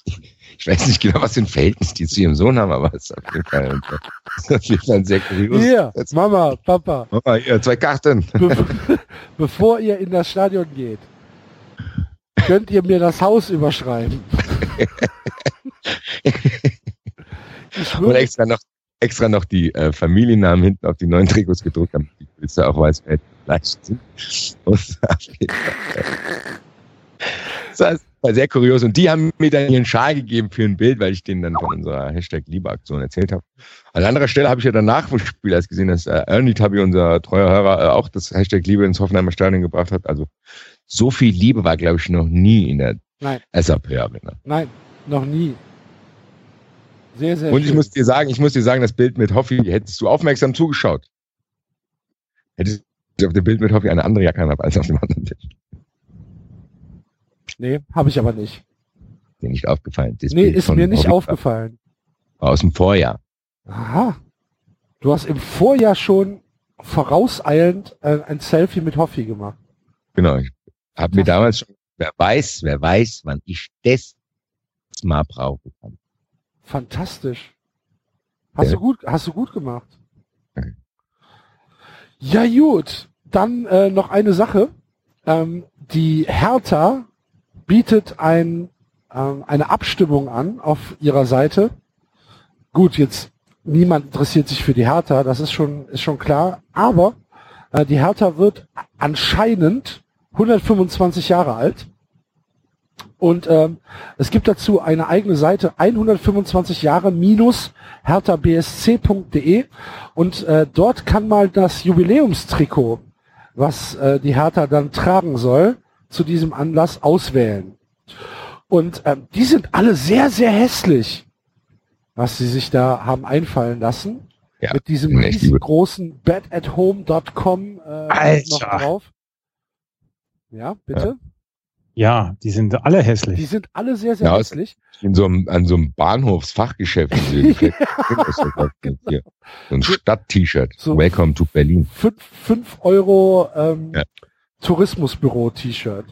ich weiß nicht genau, was für ein Verhältnis die zu ihrem Sohn haben, aber es ist auf jeden Fall, ist auf jeden Fall sehr kurios. Hier, Jetzt- Mama, Papa, Mama, hier, zwei Karten. be bevor ihr in das Stadion geht, könnt ihr mir das Haus überschreiben. Ich Und würde, extra noch, extra noch die äh, Familiennamen hinten auf die neuen Trikots gedruckt, damit die Polizei auch weiß, wer gleich sind. Und äh, das war sehr kurios. Und die haben mir dann ihren Schal gegeben für ein Bild, weil ich denen dann von unserer Hashtag Liebeaktion erzählt habe. An anderer Stelle habe ich ja danach vom Spiel erst gesehen, dass äh, Ernie Tabi, unser treuer Hörer, äh, auch das Hashtag Liebe ins Hoffenheimer Stadion gebracht hat. Also so viel Liebe war, glaube ich, noch nie in der Nein. SAP-Arena. nein, noch nie. Sehr, sehr Und ich schön. muss dir sagen, ich muss dir sagen, das Bild mit Hoffi, hättest du aufmerksam zugeschaut, hättest du auf dem Bild mit Hoffi eine andere Jacke angehabt als auf dem anderen Bild. Nee, habe ich aber nicht. Dir nicht aufgefallen. Das Nee, Bild ist mir nicht Hoffi aufgefallen. Aus dem Vorjahr. Aha. Du hast im Vorjahr schon vorauseilend äh, ein Selfie mit Hoffi gemacht. Genau. Ich habe mir damals schon, wer weiß, wer weiß, wann ich das mal brauchen kann. Fantastisch. Hast Ja. du gut, hast du gut gemacht. Okay. Ja gut, dann äh, noch eine Sache. Ähm, die Hertha bietet ein, ähm, eine Abstimmung an auf ihrer Seite. Gut, jetzt niemand interessiert sich für die Hertha, das ist schon ist schon klar. Aber äh, die Hertha wird anscheinend 125 Jahre alt. Und ähm, es gibt dazu eine eigene Seite 125 Jahre minus herthabsc.de und äh, dort kann mal das Jubiläumstrikot, was äh, die Hertha dann tragen soll, zu diesem Anlass auswählen. Und ähm, die sind alle sehr, sehr hässlich. was sie sich da haben einfallen lassen. Ja, mit diesem riesengroßen bedathome.com äh, Alter. noch drauf. Ja, bitte. Ja, die sind alle hässlich. Die sind alle sehr, sehr Ja, hässlich. In so einem, an so einem Bahnhofsfachgeschäft. Hier. So ein Stadt-T-Shirt. So. Welcome to Berlin. 5 fünf Euro ähm, Ja. Tourismusbüro-T-Shirt.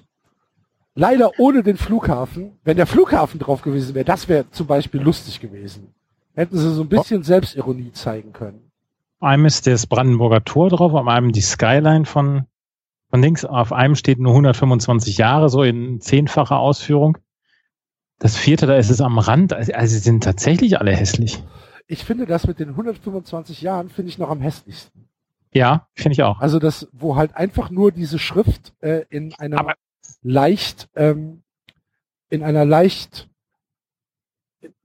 Leider ohne den Flughafen. Wenn der Flughafen drauf gewesen wäre, das wäre zum Beispiel lustig gewesen. Hätten sie so ein bisschen Selbstironie zeigen können. einem ist das Brandenburger Tor drauf, auf einem die Skyline von, von links, auf einem steht nur 125 Jahre, so in zehnfacher Ausführung. Das vierte, da ist es am Rand, also also sie sind tatsächlich alle hässlich. Ich finde das mit den 125 Jahren finde ich noch am hässlichsten. Ja, finde ich auch. Also das, wo halt einfach nur diese Schrift äh, in einer Aber- leicht, ähm, in einer leicht,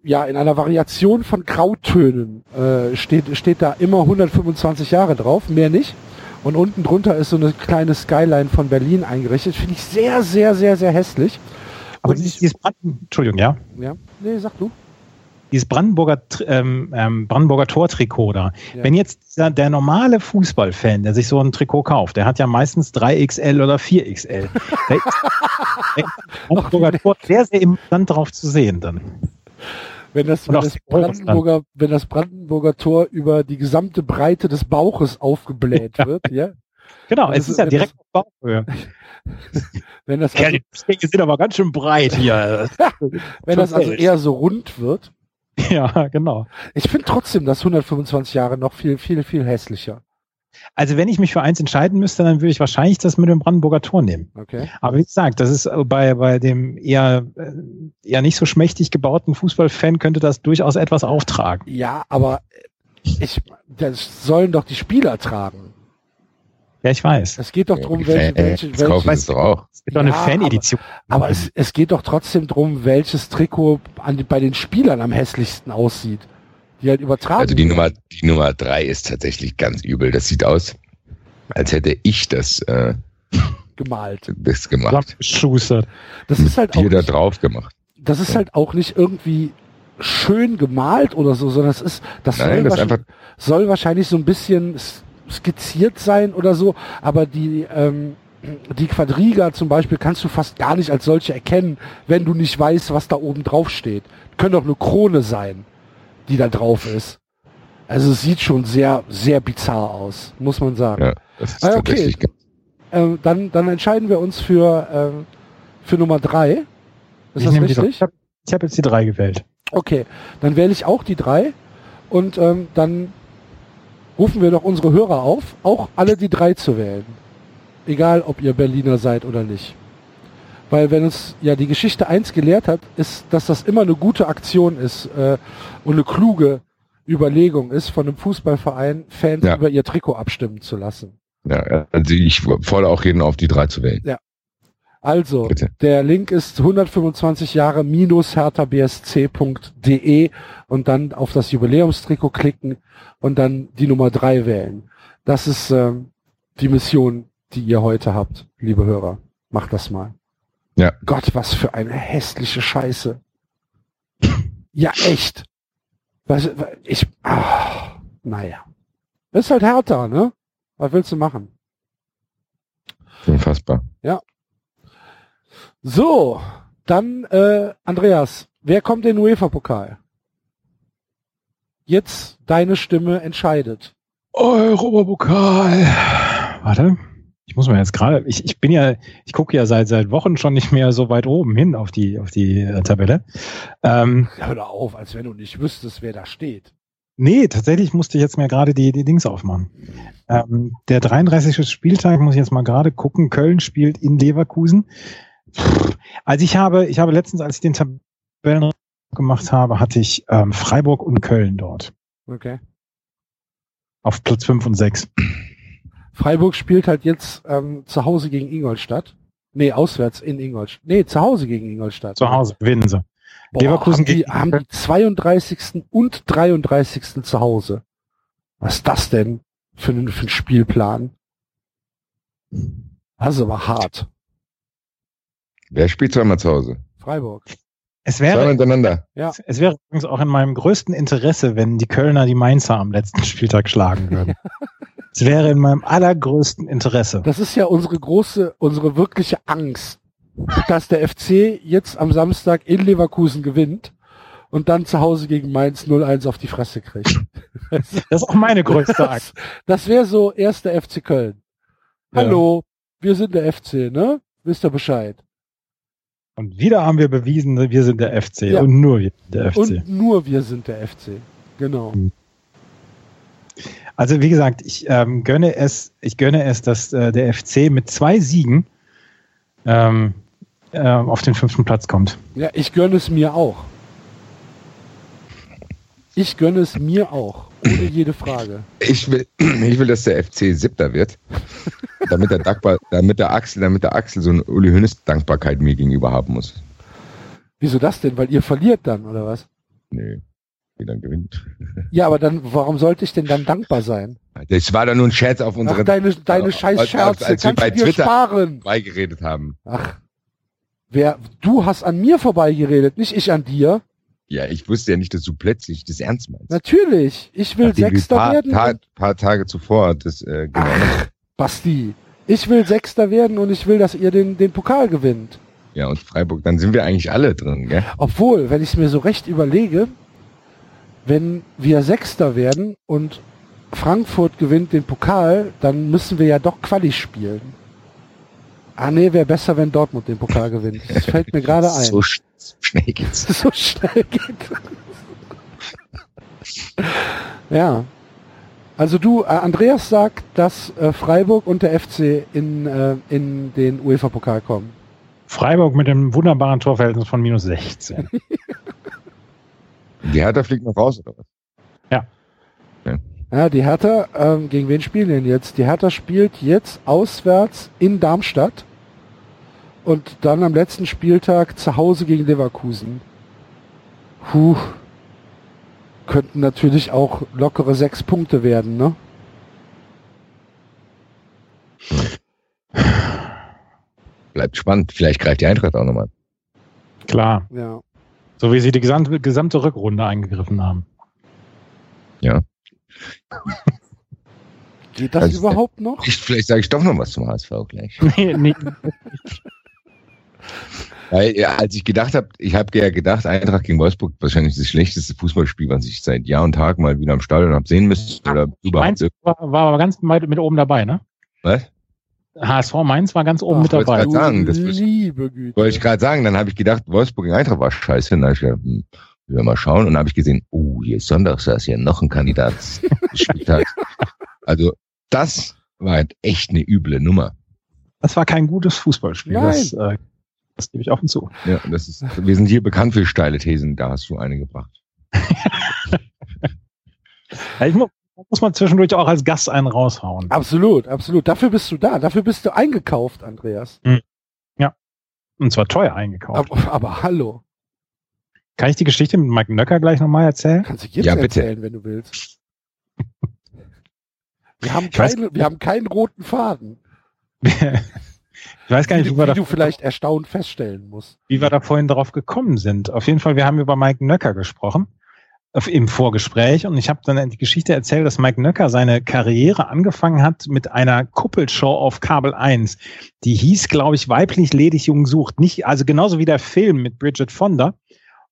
ja, in einer Variation von Grautönen äh, steht, steht da immer 125 Jahre drauf, mehr nicht. Und unten drunter ist so eine kleine Skyline von Berlin eingerichtet. Finde ich sehr, sehr, sehr, sehr hässlich. Aber Und dieses, dieses Branden, Entschuldigung, ja. ja, nee, sag du. Dieses Brandenburger, ähm, ähm, Brandenburger Tor-Trikot da. Ja. Wenn jetzt der, der normale Fußballfan, der sich so ein Trikot kauft, der hat ja meistens 3XL oder 4XL. Da ist, ist Brandenburger Tor sehr, sehr imposant drauf zu sehen dann. Wenn das, wenn das. Brandenburger, wenn das Brandenburger Tor über die gesamte Breite des Bauches aufgebläht wird, ja. Genau, Das es ist- ist ja direkt auf Bauchhöhe. Wenn das, Ja, also, die Stänge sind aber ganz schön breit hier. wenn das also eher so rund wird. ja, genau. Ich finde trotzdem das 125 Jahre noch viel, viel, viel hässlicher. Also wenn ich mich für eins entscheiden müsste, dann würde ich wahrscheinlich das mit dem Brandenburger Tor nehmen. Okay. Aber wie gesagt, das ist äh, bei, bei dem eher, äh, eher nicht so schmächtig gebauten Fußballfan könnte das durchaus etwas auftragen. Ja, aber ich, das sollen doch die Spieler tragen. Ja, ich weiß. Es geht doch drum, Die welche, welche, kaufen welche es doch auch. Es gibt doch eine Ja, Fanedition. aber es, es geht doch trotzdem drum, welches Trikot an, die- bei den Spielern am hässlichsten aussieht. Die halt übertragen. Also die werden. Nummer, die Nummer drei ist tatsächlich ganz übel. Das sieht aus, als hätte ich das, äh, gemalt. das gemacht. Schustert. Das ist halt auch Hier da nicht, drauf gemacht. das ist halt auch nicht irgendwie schön gemalt oder so, sondern es ist, das Nein, soll, das ist wahrscheinlich, einfach, soll wahrscheinlich so ein bisschen skizziert sein oder so, aber die, ähm, die Quadriga zum Beispiel kannst du fast gar nicht als solche erkennen, wenn du nicht weißt, was da oben drauf steht. Können doch eine Krone sein, die da drauf ist. Also es sieht schon sehr, sehr bizarr aus, muss man sagen. ja, das ist Ah, okay. Ähm, dann, dann entscheiden wir uns für, ähm, für Nummer drei. Ist Ich das richtig? Ich habe ich hab jetzt die drei gewählt. Okay, dann wähle ich auch die drei und ähm, dann rufen wir doch unsere Hörer auf, auch alle die drei zu wählen. Egal, ob ihr Berliner seid oder nicht. Weil wenn uns ja die Geschichte eins gelehrt hat, ist, dass das immer eine gute Aktion ist äh, und eine kluge Überlegung ist, von einem Fußballverein Fans Ja. über ihr Trikot abstimmen zu lassen. Ja, also ich fordere auch jeden auf, die drei zu wählen. Also, Bitte. der Link ist 125 Jahre minus herthabsc.de und dann auf das Jubiläumstrikot klicken und dann die Nummer drei wählen. Das ist ähm, die Mission, die ihr heute habt, liebe Hörer. Macht das mal. Ja. Gott, was für eine hässliche Scheiße. Ja, echt. Was, ich, ah, naja. Ist halt härter, ne? Was willst du machen? Unfassbar. So, dann äh, Andreas, wer kommt in den UEFA-Pokal? Jetzt deine Stimme entscheidet. Europapokal. Warte. Ich muss mal jetzt gerade, ich, ich bin ja, ich gucke ja seit seit Wochen schon nicht mehr so weit oben hin auf die auf die äh, Tabelle. Ähm, Hör doch auf, als wenn du nicht wüsstest, wer da steht. nee, tatsächlich musste ich jetzt mir gerade die die Dings aufmachen. Ähm, der 33. Spieltag muss ich jetzt mal gerade gucken. Köln spielt in Leverkusen. Also ich habe ich habe letztens, als ich den Tabellen gemacht habe, hatte ich ähm, Freiburg und Köln dort Okay. auf Platz 5 und 6. Freiburg spielt halt jetzt ähm, zu Hause gegen Ingolstadt. Nee, auswärts in Ingolstadt. Nee, zu Hause gegen Ingolstadt. Zu Hause gewinnen sie. Boah, Leverkusen haben die, gegen- haben die 32. und 33. zu Hause. Was ist das denn für ein, für ein Spielplan? Das ist aber hart. Wer spielt zweimal zu Hause? Freiburg. Es wäre, hintereinander. Ja. es wäre übrigens auch in meinem größten Interesse, wenn die Kölner die Mainzer am letzten Spieltag schlagen würden. Es wäre in meinem allergrößten Interesse. Das ist ja unsere große, unsere wirkliche Angst, dass der FC jetzt am Samstag in Leverkusen gewinnt und dann zu Hause gegen Mainz 0-1 auf die Fresse kriegt. Das ist auch meine größte Angst. Das, das wäre so erster FC Köln. Ja. Hallo, wir sind der FC, ne? Wisst ihr Bescheid? Und wieder haben wir bewiesen, wir sind der FC Ja. und nur wir sind der FC. Und nur wir sind der FC. Genau. Also wie gesagt, ich ähm, gönne es, ich gönne es, dass äh, der FC mit zwei Siegen ähm, äh, auf den fünften Platz kommt. Ja, ich gönne es mir auch. Ich gönne es mir auch. Ohne jede Frage. Ich will, ich will, dass der FC siebter wird. damit der dankbar, damit der Axel, damit der Axel so eine Uli Hoeneß Dankbarkeit mir gegenüber haben muss. Wieso das denn? Weil ihr verliert dann, oder was? Nö. Wie dann gewinnt. Ja, aber dann, warum sollte ich denn dann dankbar sein? Das war doch nur ein Scherz auf Ach, unsere deine, deine als- scheiß als- Scherze, als wir kannst bei du dir Twitter- sparen. beigeredet haben. Ach, wer, du hast an mir vorbeigeredet, nicht ich an dir. Ja, ich wusste ja nicht, dass du plötzlich das ernst meinst. Natürlich, ich will Nachdem Sechster paar, werden. Ta und- paar Tage zuvor das äh, hast. Ach, Basti, ich will Sechster werden und ich will, dass ihr den, den Pokal gewinnt. Ja, und Freiburg, dann sind wir eigentlich alle drin, gell? Obwohl, wenn ich es mir so recht überlege, wenn wir Sechster werden und Frankfurt gewinnt den Pokal, dann müssen wir ja doch Quali spielen. Ah nee, wäre besser, wenn Dortmund den Pokal gewinnt. Das fällt mir gerade ein. So sch schnell geht's. so schnell geht. ja. Also du, äh, Andreas sagt, dass äh, Freiburg und der FC in, äh, in den UEFA-Pokal kommen. Freiburg mit einem wunderbaren Torverhältnis von minus 16. Die Hertha fliegt noch raus, oder was? Ja, die Hertha, ähm, gegen wen spielen denn jetzt? Die Hertha spielt jetzt auswärts in Darmstadt und dann am letzten Spieltag zu Hause gegen Leverkusen. Puh. Könnten natürlich auch lockere sechs Punkte werden, ne? Bleibt spannend. Vielleicht greift die Eintracht auch nochmal. Klar. Ja. So wie sie die gesamte, gesamte Rückrunde eingegriffen haben. Geht das Also, überhaupt noch? Ich, vielleicht sage ich doch noch was zum HSV gleich. nee, nee, Weil, ja, als ich gedacht habe, ich habe ja gedacht, Eintracht gegen Wolfsburg wahrscheinlich das schlechteste Fußballspiel, was ich seit Jahr und Tag mal wieder am Stadion habe sehen müssen. Oder überhaupt. Mainz war, war aber ganz weit mit oben dabei, ne? Was? HSV Mainz war ganz oben Ach, mit wollte dabei. grad sagen, das liebe Güte. Wollte ich gerade sagen, dann habe ich gedacht, Wolfsburg gegen Eintracht war scheiße. Und dann habe ich gedacht, hm, wir mal schauen. Und dann habe ich gesehen, oh, hier ist Sonntag, da ist ja noch ein Kandidat des Spieltags. Also, das war halt echt eine üble Nummer. Das war kein gutes Fußballspiel. Nein. Das, äh, das gebe ich offen zu. Ja, das ist, wir sind hier bekannt für steile Thesen, da hast du eine gebracht. Ich muss, muss man zwischendurch auch als Gast einen raushauen. Absolut, absolut. Dafür bist du da. Dafür bist du eingekauft, Andreas. Und zwar teuer eingekauft. Aber, aber hallo. Kann ich die Geschichte mit Mike Nöcker gleich nochmal erzählen? Kannst du jetzt Ja, bitte. erzählen, wenn du willst. Wir haben, keine, wir haben keinen roten Faden. ich weiß gar Wie, nicht, wie, wie da, du vielleicht erstaunt feststellen musst. wie wir da vorhin drauf gekommen sind. Auf jeden Fall, wir haben über Mike Nöcker gesprochen im Vorgespräch und ich habe dann die Geschichte erzählt, dass Mike Nöcker seine Karriere angefangen hat mit einer Kuppelshow auf Kabel 1. Die hieß, glaube ich, weiblich ledig jung sucht. Nicht, also genauso wie der Film mit Bridget Fonda.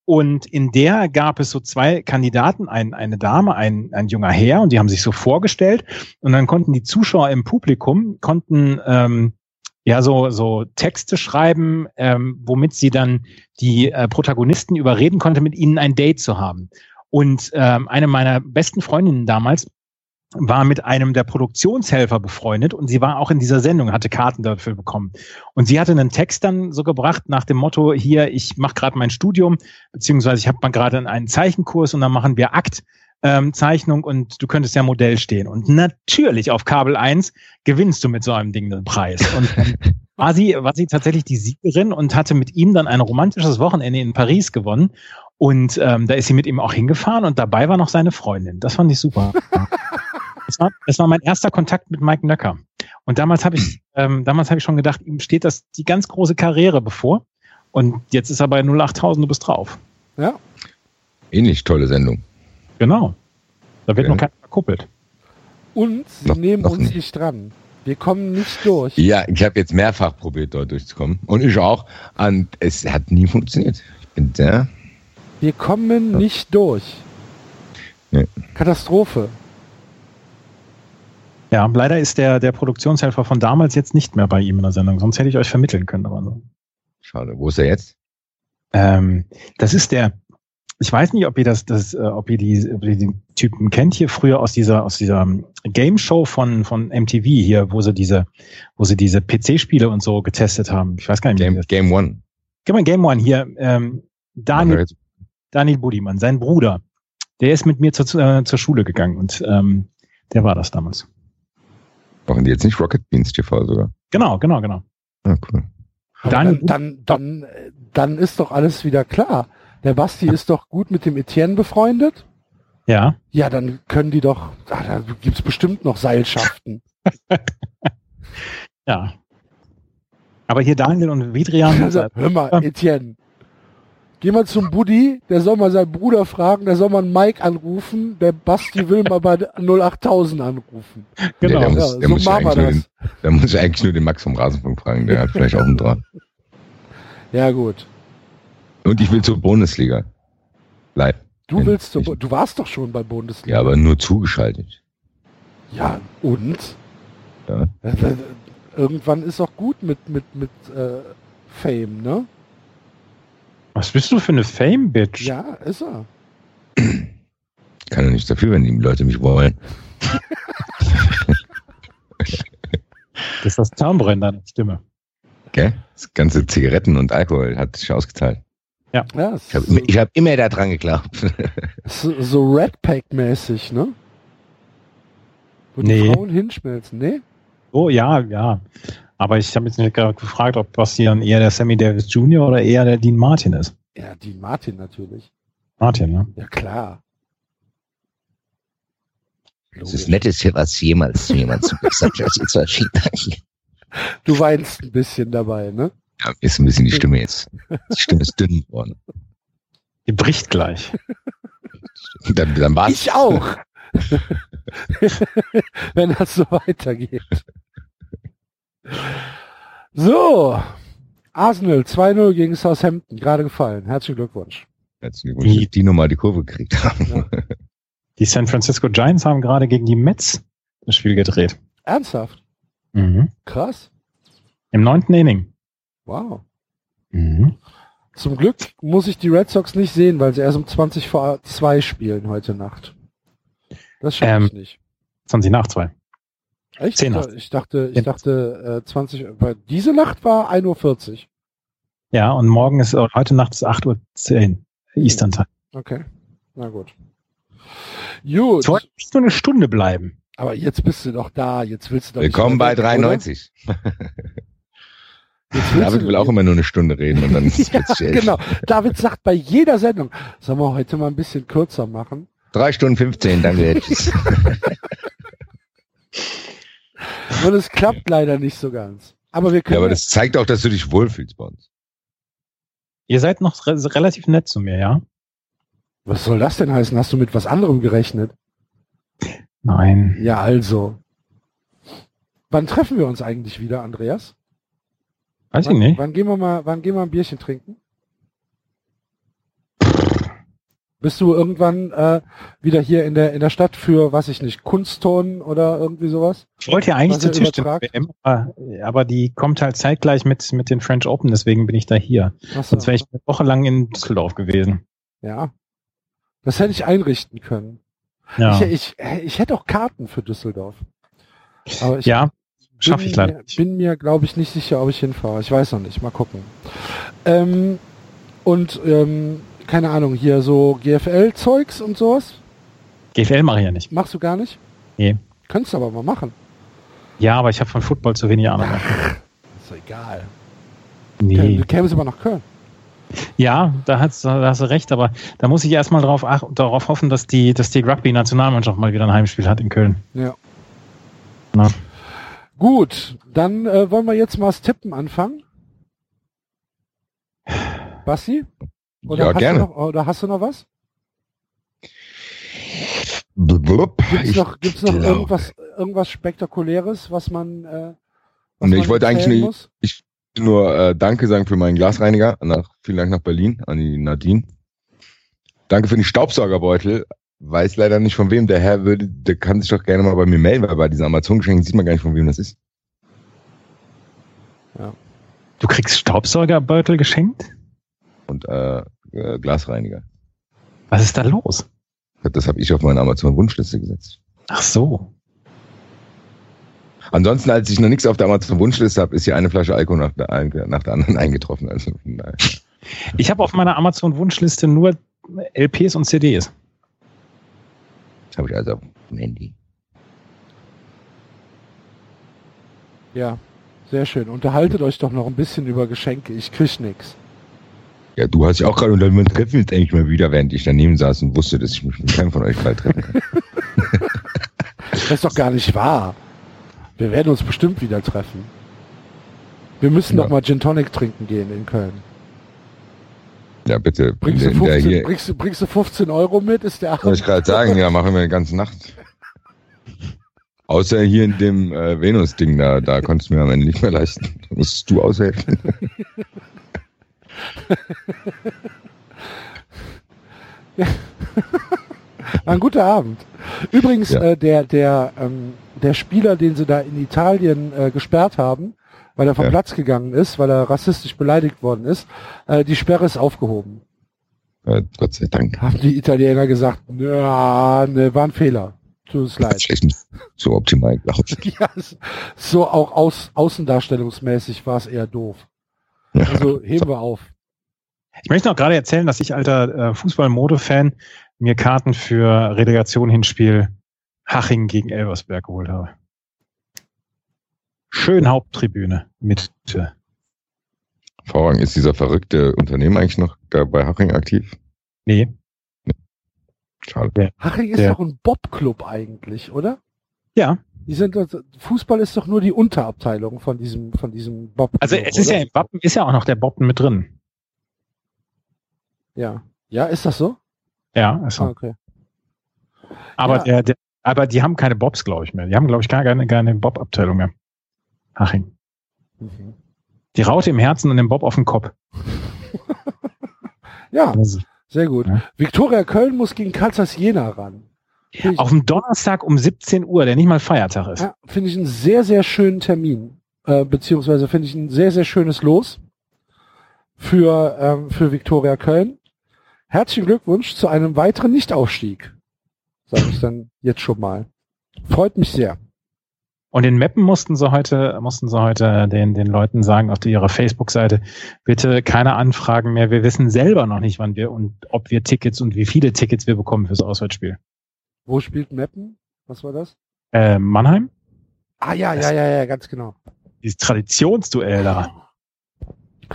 Und in der gab es so zwei Kandidaten, ein, eine Dame, ein, ein junger Herr, und die haben sich so vorgestellt. Und dann konnten die Zuschauer im Publikum, konnten ähm, ja so, so Texte schreiben, ähm, womit sie dann die äh, Protagonisten überreden konnte, mit ihnen ein Date zu haben. Und ähm, eine meiner besten Freundinnen damals war mit einem der Produktionshelfer befreundet und sie war auch in dieser Sendung, hatte Karten dafür bekommen. Und sie hatte einen Text dann so gebracht nach dem Motto, hier, ich mache gerade mein Studium, beziehungsweise ich habe mal gerade einen Zeichenkurs und dann machen wir Akt. Ähm, Zeichnung und du könntest ja Modell stehen. Und natürlich auf Kabel 1 gewinnst du mit so einem Ding den Preis. Und war sie, war sie tatsächlich die Siegerin und hatte mit ihm dann ein romantisches Wochenende in Paris gewonnen. Und ähm, da ist sie mit ihm auch hingefahren und dabei war noch seine Freundin. Das fand ich super. Das war, das war mein erster Kontakt mit Mike Nöcker. Und damals habe ich, ähm, damals habe ich schon gedacht, ihm steht das die ganz große Karriere bevor. Und jetzt ist er bei 08000, du bist drauf. Ja. Ähnlich tolle Sendung. Genau. Da wird Okay. noch keiner verkuppelt. Und sie Noch- nehmen noch uns nicht. nicht dran. Wir kommen nicht durch. Ja, ich habe jetzt mehrfach probiert, dort durchzukommen. Und ich auch. Und es hat nie funktioniert. Ich bin da. Wir kommen nicht durch. Nee. Katastrophe. Ja, leider ist der, der Produktionshelfer von damals jetzt nicht mehr bei ihm in der Sendung, sonst hätte ich euch vermitteln können. Aber so. Schade. Wo ist er jetzt? Ähm, das ist der, ich weiß nicht, ob ihr das, das äh, ob ihr die, ob ihr den Typen kennt hier früher aus dieser, aus dieser ähm, Game Show von, von MTV hier, wo sie diese, wo sie diese PC-Spiele und so getestet haben. Ich weiß gar nicht, wie Game, das Game One. Mal Game One hier, ähm, Daniel, Daniel Budimann, sein Bruder, der ist mit mir zur, äh, zur Schule gegangen und ähm, der war das damals. Machen die jetzt nicht Rocket Beans TV sogar? Genau, genau, genau. Ah, cool. Dann, dann, dann, äh, dann ist doch alles wieder klar. Der Basti ist doch gut mit dem Etienne befreundet. Ja. Ja, dann können die doch, ah, da gibt's bestimmt noch Seilschaften. Ja. Aber hier Daniel und Vidrian, Also, hör mal, Ja. Etienne. Geh mal zum Buddy, der soll mal seinen Bruder fragen, der soll mal einen Mike anrufen, der Basti will mal bei 08000 anrufen. genau. der Ja, muss, der so muss ich machen wir eigentlich nur das. den, da muss ich eigentlich nur den Max vom Rasenfunk fragen. Der hat vielleicht auch einen Draht. Ja, gut. Und ich will zur Bundesliga. Live. Du Ja, willst, zur, ich- du warst doch schon bei Bundesliga. Ja, aber nur zugeschaltet. Ja, und? Ja. Äh, äh, Irgendwann ist auch gut mit, mit, mit äh, Fame, ne? Was bist du für eine Fame-Bitch? Ja, ist er. Ich kann ja nichts dafür, wenn die Leute mich wollen. Das ist das in deiner Stimme. Gell? Das ganze Zigaretten und Alkohol hat sich ausgezahlt. Ja, es Ich habe so, ich hab immer da dran geglaubt. so, so Red Pack-mäßig, ne? Wo die Nee. Frauen hinschmelzen, ne? Oh ja, ja. Aber ich habe jetzt nicht gerade gefragt, ob Basti dann eher der Sammy Davis Jr. oder eher der Dean Martin ist. Ja, die Martin natürlich. Martin, ne? Ja, klar. Das ist das Netteste, was jemals zu jemandem gesagt hat. Jetzt war Schied- Du weinst ein bisschen dabei, ne? Ja, ist ein bisschen die Stimme jetzt. Die Stimme ist dünn geworden. Die bricht gleich. Dann, dann war's. Ich auch. Wenn das so weitergeht. So. Arsenal 2-0 gegen Southampton. Gerade gefallen. Herzlichen Glückwunsch. Herzlichen Glückwunsch, dass die nochmal die Kurve gekriegt haben. Die San Francisco Giants haben gerade gegen die Mets das Spiel gedreht. Ernsthaft? Mhm. Krass. Im neunten Inning. Wow. Mhm. Zum Glück muss ich die Red Sox nicht sehen, weil sie erst um 20 vor 2 spielen heute Nacht. Das schaffe Ähm, ich nicht. 20 nach 2. Echt? 10 Ich nach. dachte- Ich dachte, ich dachte äh, 20, weil diese Nacht war 1.40 Uhr. Ja, und morgen ist, heute Nacht ist 8.10 Uhr Eastern Time. Okay. Na gut. Gut. Es wollte nicht nur eine Stunde bleiben. Aber jetzt bist du doch da. Jetzt willst du doch Willkommen nicht bei mehr weg, 93. oder? Jetzt willst David will auch immer nur eine Stunde reden und dann ist ja, genau. David sagt bei jeder Sendung, sollen wir heute mal ein bisschen kürzer machen? Drei Stunden 15, danke. Und es klappt leider nicht so ganz. Aber wir können. Ja, aber das zeigt auch, dass du dich wohlfühlst bei uns. Ihr seid noch re relativ nett zu mir, ja? was soll das denn heißen? Hast du mit was anderem gerechnet? Nein. Ja, also. Wann treffen wir uns eigentlich wieder, Andreas? Weiß ich wann, nicht. Wann gehen wir mal, wann gehen wir ein Bierchen trinken? Bist du irgendwann äh, wieder hier in der in der Stadt für, was ich nicht, Kunstturnen oder irgendwie sowas? Ich wollte ja eigentlich zur ihr übertragt? Tischtennis-WM, aber, aber die kommt halt zeitgleich mit, mit den French Open, deswegen bin ich da hier. Achso, Sonst wäre ich eine Woche lang in Düsseldorf gewesen. ja. Das hätte ich einrichten können. Ja, Ich, ich, ich hätte auch Karten für Düsseldorf. Aber ich ja schaffe ich leider mir, nicht. bin mir, glaube ich, nicht sicher, ob ich hinfahre. Ich weiß noch nicht. Mal gucken. Ähm, und ähm, keine Ahnung, hier so GFL-Zeugs und sowas GFL mache ich ja nicht. machst du gar nicht? Nee. Könntest du aber mal machen. Ja, aber ich habe von Football zu wenig Ahnung. Ist doch egal. Nee. Du kämst aber nach Köln. Ja, da hast, da hast du recht, aber da muss ich erstmal drauf, ach, darauf hoffen, dass die, dass die Rugby-Nationalmannschaft mal wieder ein Heimspiel hat in Köln. Ja. Na. Gut, dann äh, wollen wir jetzt mal das Tippen anfangen. Basti? Oder ja, hast gerne. Du noch, oder hast du noch was? Blub. Gibt's Ich noch, gibt's noch glaube- irgendwas, irgendwas Spektakuläres, was man, äh, was Nee, man ich wollte eigentlich nur- muss? nur äh, Danke sagen für meinen Glasreiniger. Nach, vielen Dank nach Berlin an die Nadine. Danke für den Staubsaugerbeutel. Weiß leider nicht von wem der Herr würde. Der kann sich doch gerne mal bei mir melden, weil bei diesen Amazon-Geschenken sieht man gar nicht von wem das ist. Du kriegst Staubsaugerbeutel geschenkt? Und äh, äh, Glasreiniger. Was ist da los? Das habe ich auf meine Amazon-Wunschliste gesetzt. Ach so. Ansonsten, als ich noch nichts auf der Amazon-Wunschliste habe, ist hier eine Flasche Alkohol nach der, nach der anderen eingetroffen. Also daher. Ich habe auf meiner Amazon-Wunschliste nur LPs und CDs. Das habe ich also auf dem Handy. Ja, sehr schön. Unterhaltet euch doch noch ein bisschen über Geschenke. Ich krieg nix. Ja, du hast ja auch gerade und dann wir treffen uns eigentlich mal wieder, während ich daneben saß und wusste, dass ich mich mit keinem von euch bald treffen kann. Das ist doch gar nicht wahr. Wir werden uns bestimmt wieder treffen. Wir müssen Ja. doch mal Gin Tonic trinken gehen in Köln. Ja, bitte. Bringst In du, der- in der 15, hier, bringst, du, bringst du 15 Euro mit? Ist der wollte ich gerade sagen, ja, machen wir eine ganze Nacht. Außer hier in dem äh, Venus-Ding da, da konntest du mir am Ende nicht mehr leisten. Da musstest du aushelfen. War ein guter Abend. Übrigens, Ja. äh, der, der, ähm, der Spieler, den sie da in Italien äh, gesperrt haben, weil er vom Ja. Platz gegangen ist, weil er rassistisch beleidigt worden ist, äh, die Sperre ist aufgehoben. Gott sei Dank. Haben die Italiener gesagt, ja, ne, war ein Fehler. Tut uns leid. So optimal geklappt. Ja, s- so auch aus, außendarstellungsmäßig war es eher doof. Also heben wir auf. Ich möchte noch gerade erzählen, dass ich alter äh, Fußball-Mode-Fan mir Karten für Relegation Hinspiel Haching gegen Elversberg geholt habe. Schön Haupttribüne mit äh, Vorrang, ist dieser verrückte Unternehmen eigentlich noch da bei Haching aktiv? Nee, Schade. Haching ist Ja. doch ein Bobclub eigentlich, oder? ja. Die sind, Fußball ist doch nur die Unterabteilung von diesem, von diesem Bobclub. Also es ist oder? ja im Wappen ist ja auch noch der Bob mit drin. ja. Ja, ist das so? Ja, ist so. Ah, okay. aber ja. der, der, aber die haben keine Bobs, glaube ich mehr. Die haben, glaube ich, gar keine, keine Bob-Abteilung mehr. Haching. Mhm. Die Raute im Herzen und den Bob auf dem Kopf. Ja, sehr gut. Ja. Viktoria Köln muss gegen Kansas Jena ran. Ich, Auf dem Donnerstag um 17 Uhr, der nicht mal Feiertag ist. ja, finde ich einen sehr, sehr schönen Termin. Äh, beziehungsweise finde ich ein sehr, sehr schönes Los für, ähm, für Viktoria Köln. Herzlichen Glückwunsch zu einem weiteren Nichtaufstieg. Sage ich dann jetzt schon mal. Freut mich sehr. Und in Meppen mussten sie heute, mussten sie heute den, den Leuten sagen auf ihrer Facebook-Seite, bitte keine Anfragen mehr. Wir wissen selber noch nicht, wann wir und ob wir Tickets und wie viele Tickets wir bekommen fürs Auswärtsspiel. Wo spielt Meppen? Was war das? Äh, Mannheim? Ah ja, ja, ja, ja, ganz genau. Dieses Traditionsduell da.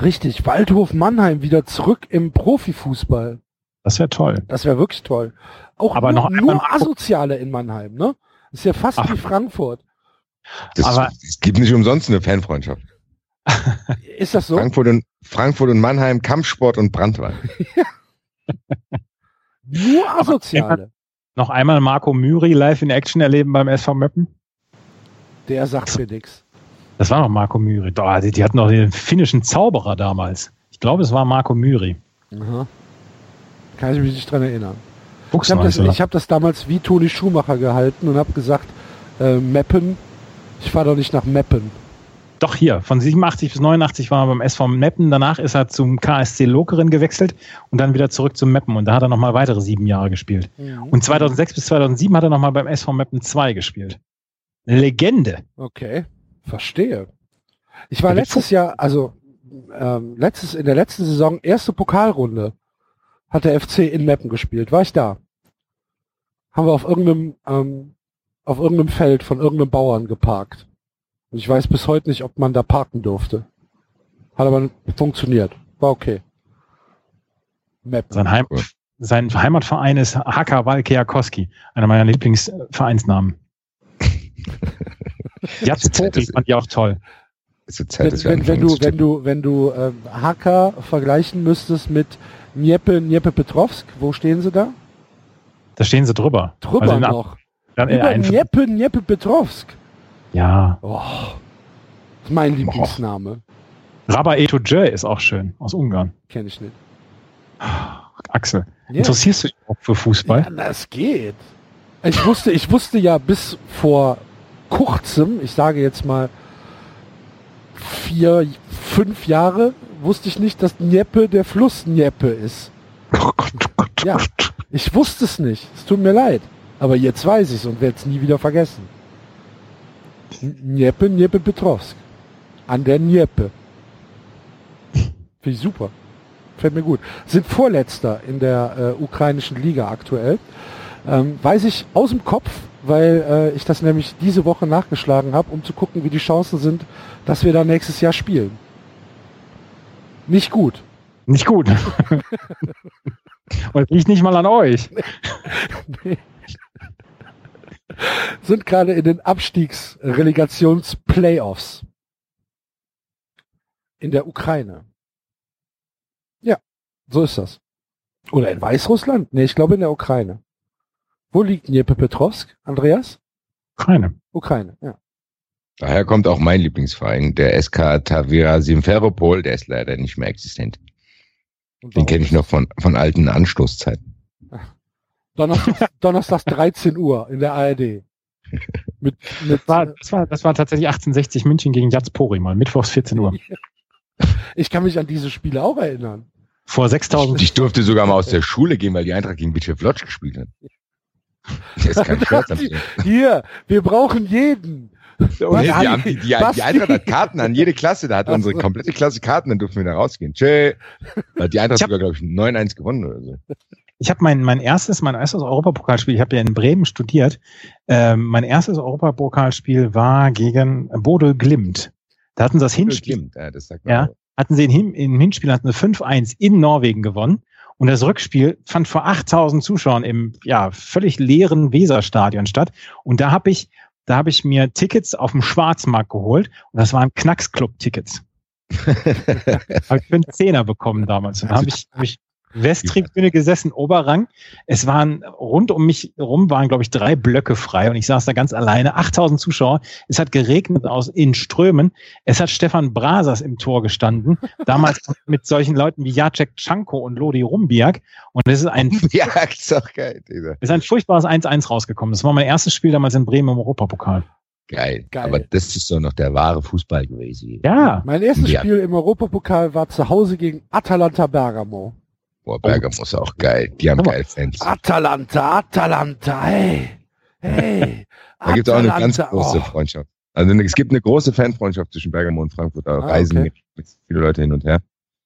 Richtig, Waldhof Mannheim wieder zurück im Profifußball. Das wäre toll. Das wäre wirklich toll. Auch Aber nur, noch nur Asoziale in Mannheim, ne? ist ja fast Ach. wie Frankfurt. Das, Aber- es gibt nicht umsonst eine Fanfreundschaft. Ist das so? Frankfurt, und, Frankfurt und Mannheim, Kampfsport und Brandwein. Nur Asoziale. Noch einmal Marco Myri live in Action erleben beim SV Meppen? Der sagt mir nix. Das war noch Marco Myri. Doch, die, die hatten noch den finnischen Zauberer damals. Ich glaube, es war Marco Myri. Aha. Kann ich mich nicht dran erinnern. Ich habe das, ich hab das damals wie Toni Schumacher gehalten und habe gesagt, äh, Meppen, ich fahre doch nicht nach Meppen. Doch hier, von 87 bis 89 war er beim SV Meppen. Danach ist er zum KSC Lokeren gewechselt und dann wieder zurück zum Meppen. Und da hat er nochmal weitere sieben Jahre gespielt. Und 2006 bis 2007 hat er nochmal beim SV Meppen 2 gespielt. Eine Legende. Okay, verstehe. Ich war Ja, letztes Jahr, also ähm, letztes in der letzten Saison erste Pokalrunde hat der FC in Meppen gespielt. War ich da? Haben wir auf irgendeinem ähm, auf irgendeinem Feld von irgendeinem Bauern geparkt. Und ich weiß bis heute nicht, ob man da parken durfte. Hat aber funktioniert. War okay. Meppen. Sein, Heim, sein Heimatverein ist HK Valkeakoski, einer meiner Lieblingsvereinsnamen. Jatz Popi fand ich auch toll. Zeit, Wenn, wenn, wenn du, wenn du, wenn du ähm, Hacker vergleichen müsstest mit Nieppe, Nieppe Petrovsk, wo stehen sie da? Da stehen sie drüber. Drüber Also in- noch. Dann Über Nieppe, Nieppe Petrovsk. Ja. Oh, das ist mein Lieblingsname. Rabba Etoje ist auch schön, aus Ungarn. Kenne ich nicht. Axel, Ja. interessierst du dich auch für Fußball? Ja, na, es geht. Ich wusste, ich wusste ja bis vor kurzem, ich sage jetzt mal vier, fünf Jahre, wusste ich nicht, dass Dnieppe der Fluss Dnieppe ist. Oh oh oh Ja. Ich wusste es nicht. Es tut mir leid. Aber jetzt weiß ich es und werde es nie wieder vergessen. Dnieppe, Dnieppe Petrovsk. An der Dnieppe. Finde ich super. Fällt mir gut. Sind Vorletzter in der äh, ukrainischen Liga aktuell. Ähm, weiß ich aus dem Kopf, weil äh, ich das nämlich diese Woche nachgeschlagen habe, um zu gucken, wie die Chancen sind, dass wir da nächstes Jahr spielen. Nicht gut. Nicht gut. Und liegt nicht mal an euch. sind gerade in den Abstiegs-Relegations-Playoffs. In der Ukraine. Ja, so ist das. Oder in Weißrussland? Nee, ich glaube in der Ukraine. Wo liegt Dnieper-Petrovsk, Andreas? Keine. Ukraine, ja. Daher kommt auch mein Lieblingsverein, der SK Tavira Simferopol, der ist leider nicht mehr existent. Den kenne ich noch von, von alten Anstoßzeiten. Donnerstag, Donnerstags 13 Uhr in der ARD. Mit, mit, Das war, das, war, das war tatsächlich 1860 München gegen Jazpori mal, mittwochs 14 Uhr. ich kann mich an diese Spiele auch erinnern. Vor 6000. Ich durfte sogar mal aus der Schule gehen, weil die Eintracht gegen Bitchev Lodge gespielt hat. Das ist kein Scherz. Hier, wir brauchen jeden. Nee, die, haben, die, die, die. Eintracht hat Karten an jede Klasse, da hat Ach unsere komplette Klasse Karten, dann durften wir da rausgehen. Tschö. Hat die Eintracht hab- sogar, glaube ich, 9-1 gewonnen oder so. Ich habe mein, mein erstes, mein erstes Europapokalspiel, ich habe ja in Bremen studiert. Ähm, mein erstes Europapokalspiel war gegen Bodo Glimt. Da hatten sie das Hinspiel, Stimmt, ja, das sagt Ja. hatten sie im Hinspiel hatten sie 5-1 in Norwegen gewonnen. Und das Rückspiel fand vor 8000 Zuschauern im ja, völlig leeren Weserstadion statt. Und da habe ich, da habe ich mir Tickets auf dem Schwarzmarkt geholt. Und das waren Knacksclub-Tickets. habe ich für einen Zehner bekommen damals. Und da habe ich, hab ich Westtribüne gesessen, Oberrang. Es waren rund um mich rum waren, glaube ich, drei Blöcke frei und ich saß da ganz alleine. 8000 Zuschauer. Es hat geregnet aus in Strömen. Es hat Stefan Brasers im Tor gestanden. Damals mit solchen Leuten wie Jacek Czanko und Lodi Rumbiak. Und es ist ein, Ja, ist doch geil, dieser. es ist ein furchtbares 1-1 rausgekommen. Das war mein erstes Spiel damals in Bremen im Europapokal. Geil. Geil. Aber das ist doch noch der wahre Fußball gewesen. Ja. Mein erstes Ja. Spiel im Europapokal war zu Hause gegen Atalanta Bergamo. Boah, Bergamo ist auch geil. Die haben geile Fans. Atalanta, Atalanta, hey, hey. Da gibt es auch eine ganz große oh. Freundschaft. Also es gibt eine große Fanfreundschaft zwischen Bergamo und Frankfurt. Da Ah, reisen okay. viele Leute hin und her.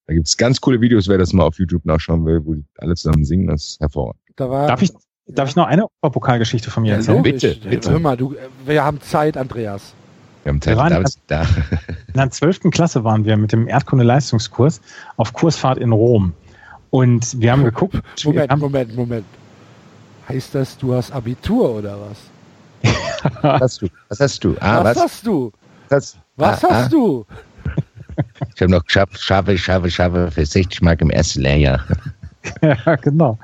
Da gibt es ganz coole Videos, wer das mal auf YouTube nachschauen will, wo die alle zusammen singen. Das ist hervorragend. Da war, Darf ich, darf ich noch eine Europapokalgeschichte von mir ja, erzählen? Bitte, bitte. Hör mal, du, äh, wir haben Zeit, Andreas. Wir haben Wir Zeit, waren da, ganz- da. In der zwölften Klasse waren wir mit dem Erdkunde-Leistungskurs auf Kursfahrt in Rom. Und wir haben geguckt. Moment, haben, Moment, Moment. Heißt das, du hast Abitur oder was? Was hast du? Was hast du? Ah, was, was? hast du? Was, Was ah, hast du? Ah. Ich habe noch geschafft, schaffe, schaffe, schaffe für 60 Mark im ersten Lehrjahr. ja, genau.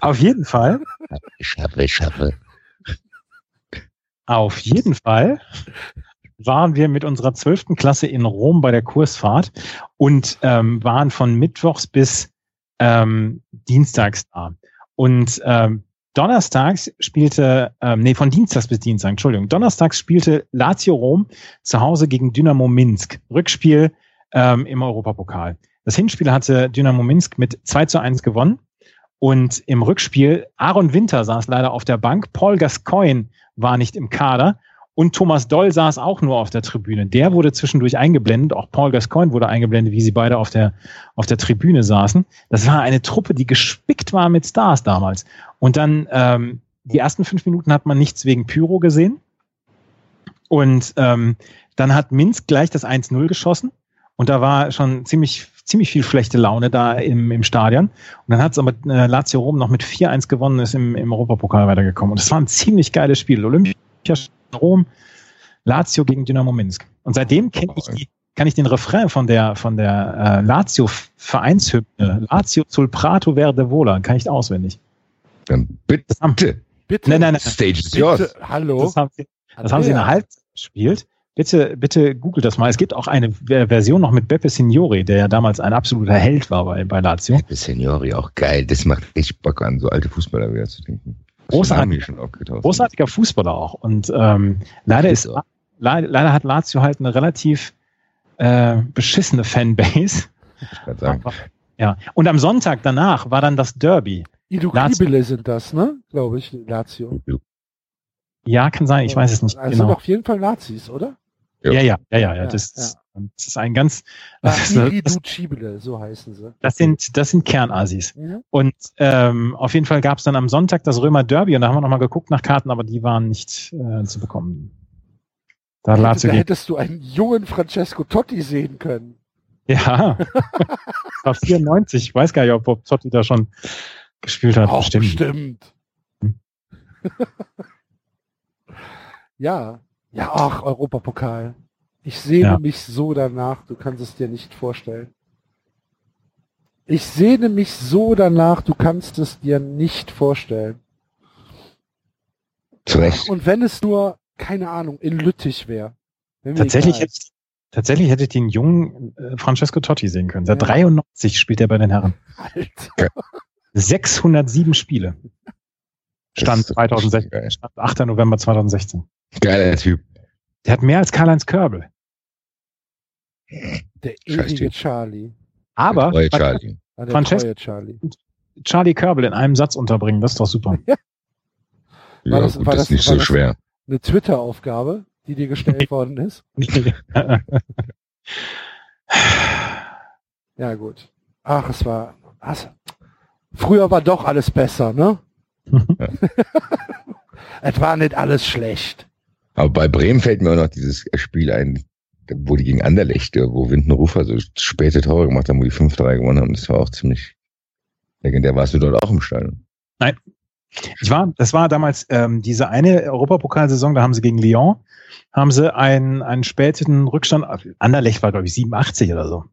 Auf jeden Fall, Schaffe, schaffe. auf jeden Fall waren wir mit unserer zwölften Klasse in Rom bei der Kursfahrt und ähm, waren von Mittwochs bis ähm, Dienstags da. Und ähm, Donnerstags spielte, ähm, nee, von Dienstags bis Dienstag, Entschuldigung, Donnerstags spielte Lazio Rom zu Hause gegen Dynamo Minsk. Rückspiel ähm, im Europapokal. Das Hinspiel hatte Dynamo Minsk mit 2 zu 1 gewonnen. Und im Rückspiel, Aaron Winter saß leider auf der Bank, Paul Gascoigne war nicht im Kader und Thomas Doll saß auch nur auf der Tribüne. Der wurde zwischendurch eingeblendet, auch Paul Gascoigne wurde eingeblendet, wie sie beide auf der, auf der Tribüne saßen. Das war eine Truppe, die gespickt war mit Stars damals. Und dann ähm, die ersten fünf Minuten hat man nichts wegen Pyro gesehen. Und ähm, dann hat Minsk gleich das 1-0 geschossen. Und da war schon ziemlich, ziemlich viel schlechte Laune da im, im Stadion. Und dann hat es aber äh, Lazio Rom noch mit 4-1 gewonnen, ist im, im Europapokal weitergekommen. Und das war ein ziemlich geiles Spiel. Olympia Rom, Lazio gegen Dynamo Minsk. Und seitdem kenne ich die kann ich den Refrain von der, von der äh, Lazio-Vereinshymne, Lazio sul Prato verde vola, kann ich auswendig. Dann bitte. Bitte. Nein, nein, nein. Stage Bitte. yours. Hallo. Das haben sie, das haben sie in der Halbzeit gespielt. Bitte, bitte googelt das mal. Es gibt auch eine Ver- Version noch mit Beppe Signori, der ja damals ein absoluter Held war bei, bei Lazio. Beppe Seniori, auch geil. Das macht richtig Bock an, so alte Fußballer wieder zu denken. Großartig. Haben hier schon aufgetaucht. Großartiger Fußballer auch. Und ähm, leider ist leider, leider hat Lazio halt eine relativ äh, beschissene Fanbase. Ich grad sagen. Ja. Und am Sonntag danach war dann das Derby. Kibele sind das, ne? Glaube ich, Lazio. Ja, kann sein, ich weiß es nicht Also genau. sind auf jeden Fall Nazis, oder? Ja, ja, ja, ja, ja. Ja, Das, ja. Das ist ein ganz, Ah, das, Iridu das, so heißen sie. das sind, das sind Kernasis. Mhm. Und ähm, auf jeden Fall gab es dann am Sonntag das Römer Derby und da haben wir nochmal geguckt nach Karten, aber die waren nicht äh, zu bekommen. Da hat Hätte, da hättest du einen jungen Francesco Totti sehen können. ja, das war 94. Ich weiß gar nicht, ob Bob Totti da schon gespielt hat. Auch Bestimmt. bestimmt. Hm. ja. Ja, ach, Europapokal. Ich sehne Ja. mich so danach, du kannst es dir nicht vorstellen. Ich sehne mich so danach, du kannst es dir nicht vorstellen. Zu Recht. Und wenn es nur, keine Ahnung, in Lüttich wäre. Tatsächlich hätte, ich, tatsächlich hätte ich den jungen äh, Francesco Totti sehen können. Seit Ja. 93 spielt er bei den Herren. Alter. 607 Spiele. Stand ist doch 2016. geil. Stand 8. November 2016. Geiler Typ. Der hat mehr als Karl-Heinz Körbel. Der ewige. Charlie. Aber Treue Charlie. Ah, der Francesco- treue Charlie. Charlie Körbel in einem Satz unterbringen, das ist doch super. Ja, das- gut, war das das- ist nicht war so das- schwer. Eine Twitter-Aufgabe, die dir gestellt worden ist. Ja, gut. Ach, es war. Was? Früher war doch alles besser, ne? es war nicht alles schlecht. Aber bei Bremen fällt mir auch noch dieses Spiel ein, wo die gegen Anderlecht, wo Windenrufer so späte Tore gemacht haben, wo die 5-3 gewonnen haben. Das war auch ziemlich legendär. Warst du dort auch im Stadion? Ich war, das war damals ähm, diese eine Europapokalsaison, da haben sie gegen Lyon, haben sie einen, einen späten Rückstand, Anderlecht war glaube ich 87 oder so.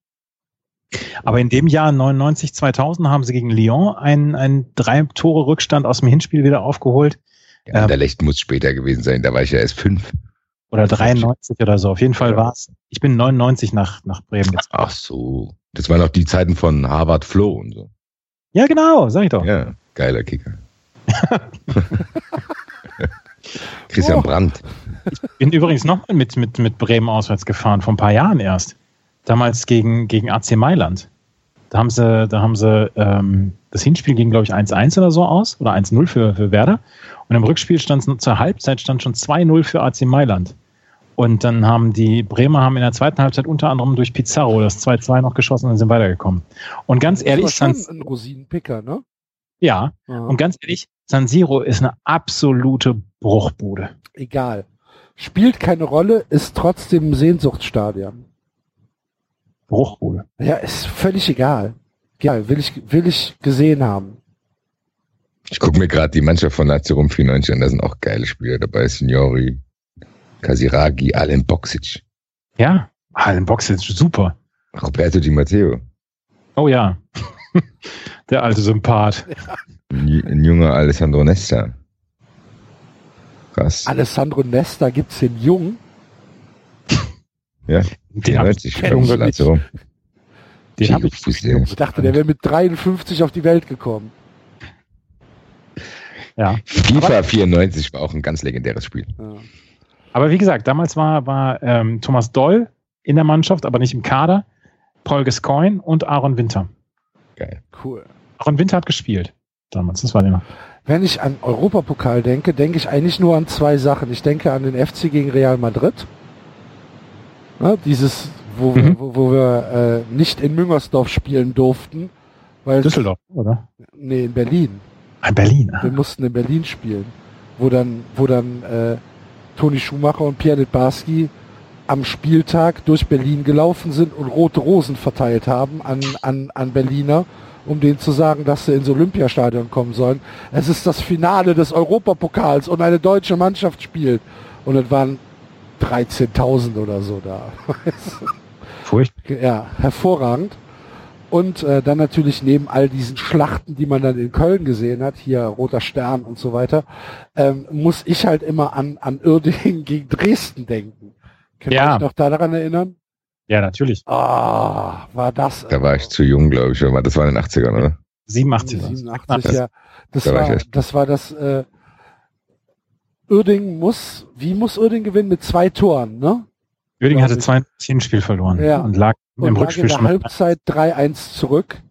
Aber in dem Jahr 99, 2000 haben sie gegen Lyon einen, einen drei Tore Rückstand aus dem Hinspiel wieder aufgeholt. Ja, Ja. Anderlecht muss später gewesen sein. Da war ich ja erst fünf. Oder 93 oder so. Auf jeden Fall war es. Ich bin 99 nach, nach Bremen jetzt. Ach so. Das waren noch die Zeiten von Harvard Flo und so. Ja, genau, sag ich doch. Ja, geiler Kicker. Christian Oh. Brandt. Bin übrigens noch mal mit, mit, mit Bremen auswärts gefahren, vor ein paar Jahren erst. Damals gegen, gegen AC Mailand. Da haben sie, da haben sie ähm, das Hinspiel ging, glaube ich, 1-1 oder so aus oder 1-0 für, für Werder. Und im Rückspiel stand es zur Halbzeit stand schon 2-0 für AC Mailand. Und dann haben die Bremer haben in der zweiten Halbzeit unter anderem durch Pizarro das 2-2 noch geschossen und sind weitergekommen. Und ganz ehrlich, das war San, ein Rosinenpicker, ne? ja, Ja. und ganz ehrlich, San Siro ist eine absolute Bruchbude. Egal. Spielt keine Rolle, ist trotzdem ein Sehnsuchtsstadion. Bruchbude. Ja, ist völlig egal. Egal, will ich, will ich gesehen haben. Ich gucke mir gerade die Mannschaft von Lazio Rom 94 an. Da sind auch geile Spieler dabei. Signori, Kasiragi, Alen Boksic, Ja, Allen Box ist super. Roberto Di Matteo. Oh ja. Der alte Sympath. Ein junger Alessandro Nesta. Krass. Alessandro Nesta gibt's den Jungen. Ja, Den habe ich, 94, kenn glaub ich ich, Lazio Rom. den hab ich Fußball. Ich dachte, der wäre mit 53 auf die Welt gekommen. ja. FIFA 94 war auch ein ganz legendäres Spiel. Ja. Aber wie gesagt, damals war, war ähm, Thomas Doll in der Mannschaft, aber nicht im Kader. Paul Gascoigne und Aaron Winter. Geil. Cool. Aaron Winter hat gespielt damals, das war der noch. Wenn ich an Europapokal denke, denke ich eigentlich nur an zwei Sachen. Ich denke an den FC gegen Real Madrid. Ne, dieses, wo, Mhm. wir, wo, wo wir äh, nicht in Müngersdorf spielen durften, weil Düsseldorf, oder? nee in Berlin. Ah, Berlin. Ah. Wir mussten in Berlin spielen, wo dann, wo dann äh, Toni Schumacher und Pierre Litbarski am Spieltag durch Berlin gelaufen sind und rote Rosen verteilt haben an, an, an Berliner, um denen zu sagen, dass sie ins Olympiastadion kommen sollen. Es ist das Finale des Europapokals und eine deutsche Mannschaft spielt. Und es waren 13.000 oder so da. Furcht. Ja, hervorragend. Und äh, dann natürlich neben all diesen Schlachten, die man dann in Köln gesehen hat, hier Roter Stern und so weiter, ähm, muss ich halt immer an, an Uerdingen gegen Dresden denken. Könnt ihr Ja. euch noch daran erinnern? Ja, natürlich. Ah, war das. Da war ich zu jung, glaube ich. Das war in den 80ern, oder? 87. war's. 87, ja. Das Da war war, das war das, äh, Uerdingen muss, wie muss Uerdingen gewinnen? Mit zwei Toren, ne? Uerdingen hatte zwei Hinspiel verloren Ja. und lag Und im lag in Rückspiel der schon mit. Halbzeit 3-1 zurück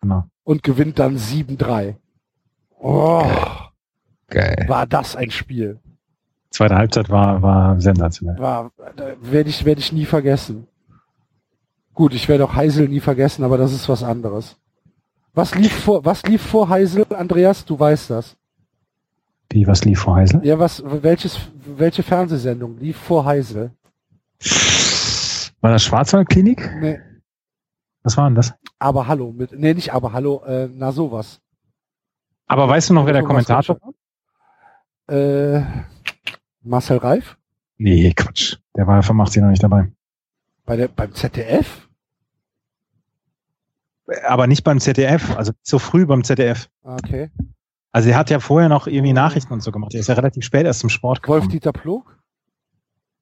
Genau. und gewinnt dann 7-3. Oh, Geil. war das ein Spiel. Zweite Halbzeit war, war sensationell. War, werde ich, werde ich nie vergessen. Gut, ich werde auch Heisel nie vergessen, aber das ist was anderes. Was lief vor, was lief vor Heisel, Andreas? Du weißt das. Wie, was lief vor Heisel? Ja, was, welches, welche Fernsehsendung lief vor Heisel? War das Schwarzwaldklinik? Nee, Was war denn das? aber hallo, mit, nee, nicht aber hallo, äh, na sowas. Aber weißt du noch, wer der Kommentator war? Äh, Marcel Reif? Nee, Quatsch. Der war 85 noch nicht dabei. Bei der, beim ZDF? Aber nicht beim ZDF, also so früh beim ZDF. Ah, Okay. Also er hat ja vorher noch irgendwie Nachrichten und so gemacht. Er ist ja relativ spät erst zum Sport gekommen. Wolf-Dieter Plog?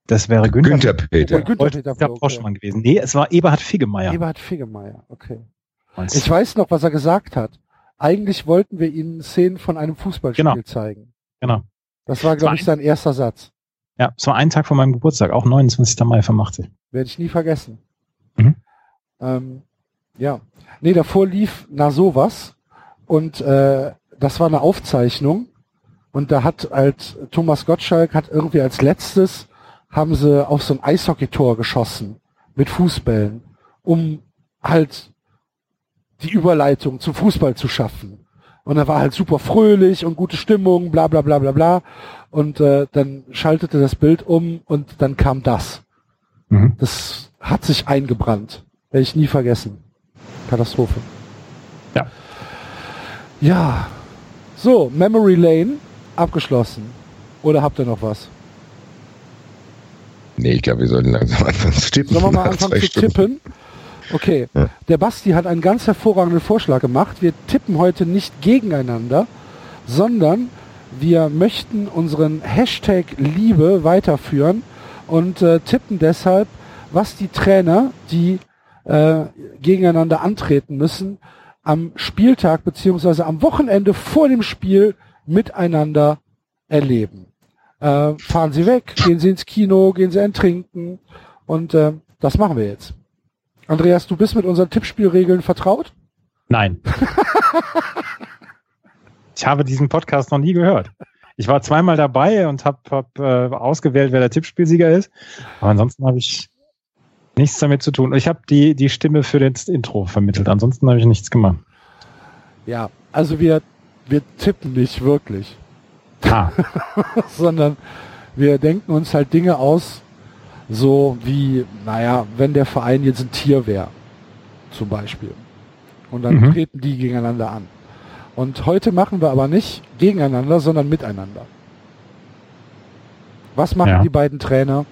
Das wäre Günther, Günther Peter. Oder Günther Peter Günther Plog, Poschmann gewesen. Nee, es war Eberhard Figgemeier. Eberhard Figgemeier, okay. Meinst Ich du? weiß noch, was er gesagt hat. Eigentlich wollten wir Ihnen Szenen von einem Fußballspiel Genau. zeigen. Genau. Das war, glaube ich, sein erster Satz. Ja, es war ein Tag vor meinem Geburtstag, auch 29. Mai 85. Werde ich nie vergessen. Mhm. Ähm, ja. Nee, davor lief Na sowas und äh, das war eine Aufzeichnung und da hat halt Thomas Gottschalk hat irgendwie als letztes haben sie auf so ein Eishockeytor geschossen mit Fußbällen, um halt die Überleitung zum Fußball zu schaffen. Und er war halt super fröhlich und gute Stimmung, bla bla bla bla bla. Und äh, dann schaltete das Bild um und dann kam das. Mhm. Das hat sich eingebrannt. Werde ich nie vergessen. Katastrophe. Ja. Ja. So, Memory Lane abgeschlossen. Oder habt ihr noch was? Nee, ich glaube, wir sollten langsam anfangen zu tippen. Sollen wir mal anfangen zu Stunden. tippen? Okay. Ja. Der Basti hat einen ganz hervorragenden Vorschlag gemacht. Wir tippen heute nicht gegeneinander, sondern wir möchten unseren Hashtag Liebe weiterführen und äh, tippen deshalb, was die Trainer, die äh, gegeneinander antreten müssen, am Spieltag beziehungsweise am Wochenende vor dem Spiel miteinander erleben. Äh, fahren sie weg, gehen sie ins Kino, gehen sie ein Trinken und äh, das machen wir jetzt. Andreas, du bist mit unseren Tippspielregeln vertraut? Nein. ich habe diesen Podcast noch nie gehört. Ich war zweimal dabei und habe hab, äh, ausgewählt, wer der Tippspielsieger ist. Aber ansonsten habe ich nichts damit zu tun. Ich habe die, die Stimme für das Intro vermittelt. Ansonsten habe ich nichts gemacht. Ja, also wir, wir tippen nicht wirklich, Ah, sondern wir denken uns halt Dinge aus, so wie, naja, wenn der Verein jetzt ein Tier wäre, zum Beispiel. Und dann Mhm. treten die gegeneinander an. Und heute machen wir aber nicht gegeneinander, sondern miteinander. Was machen Ja. die beiden Trainer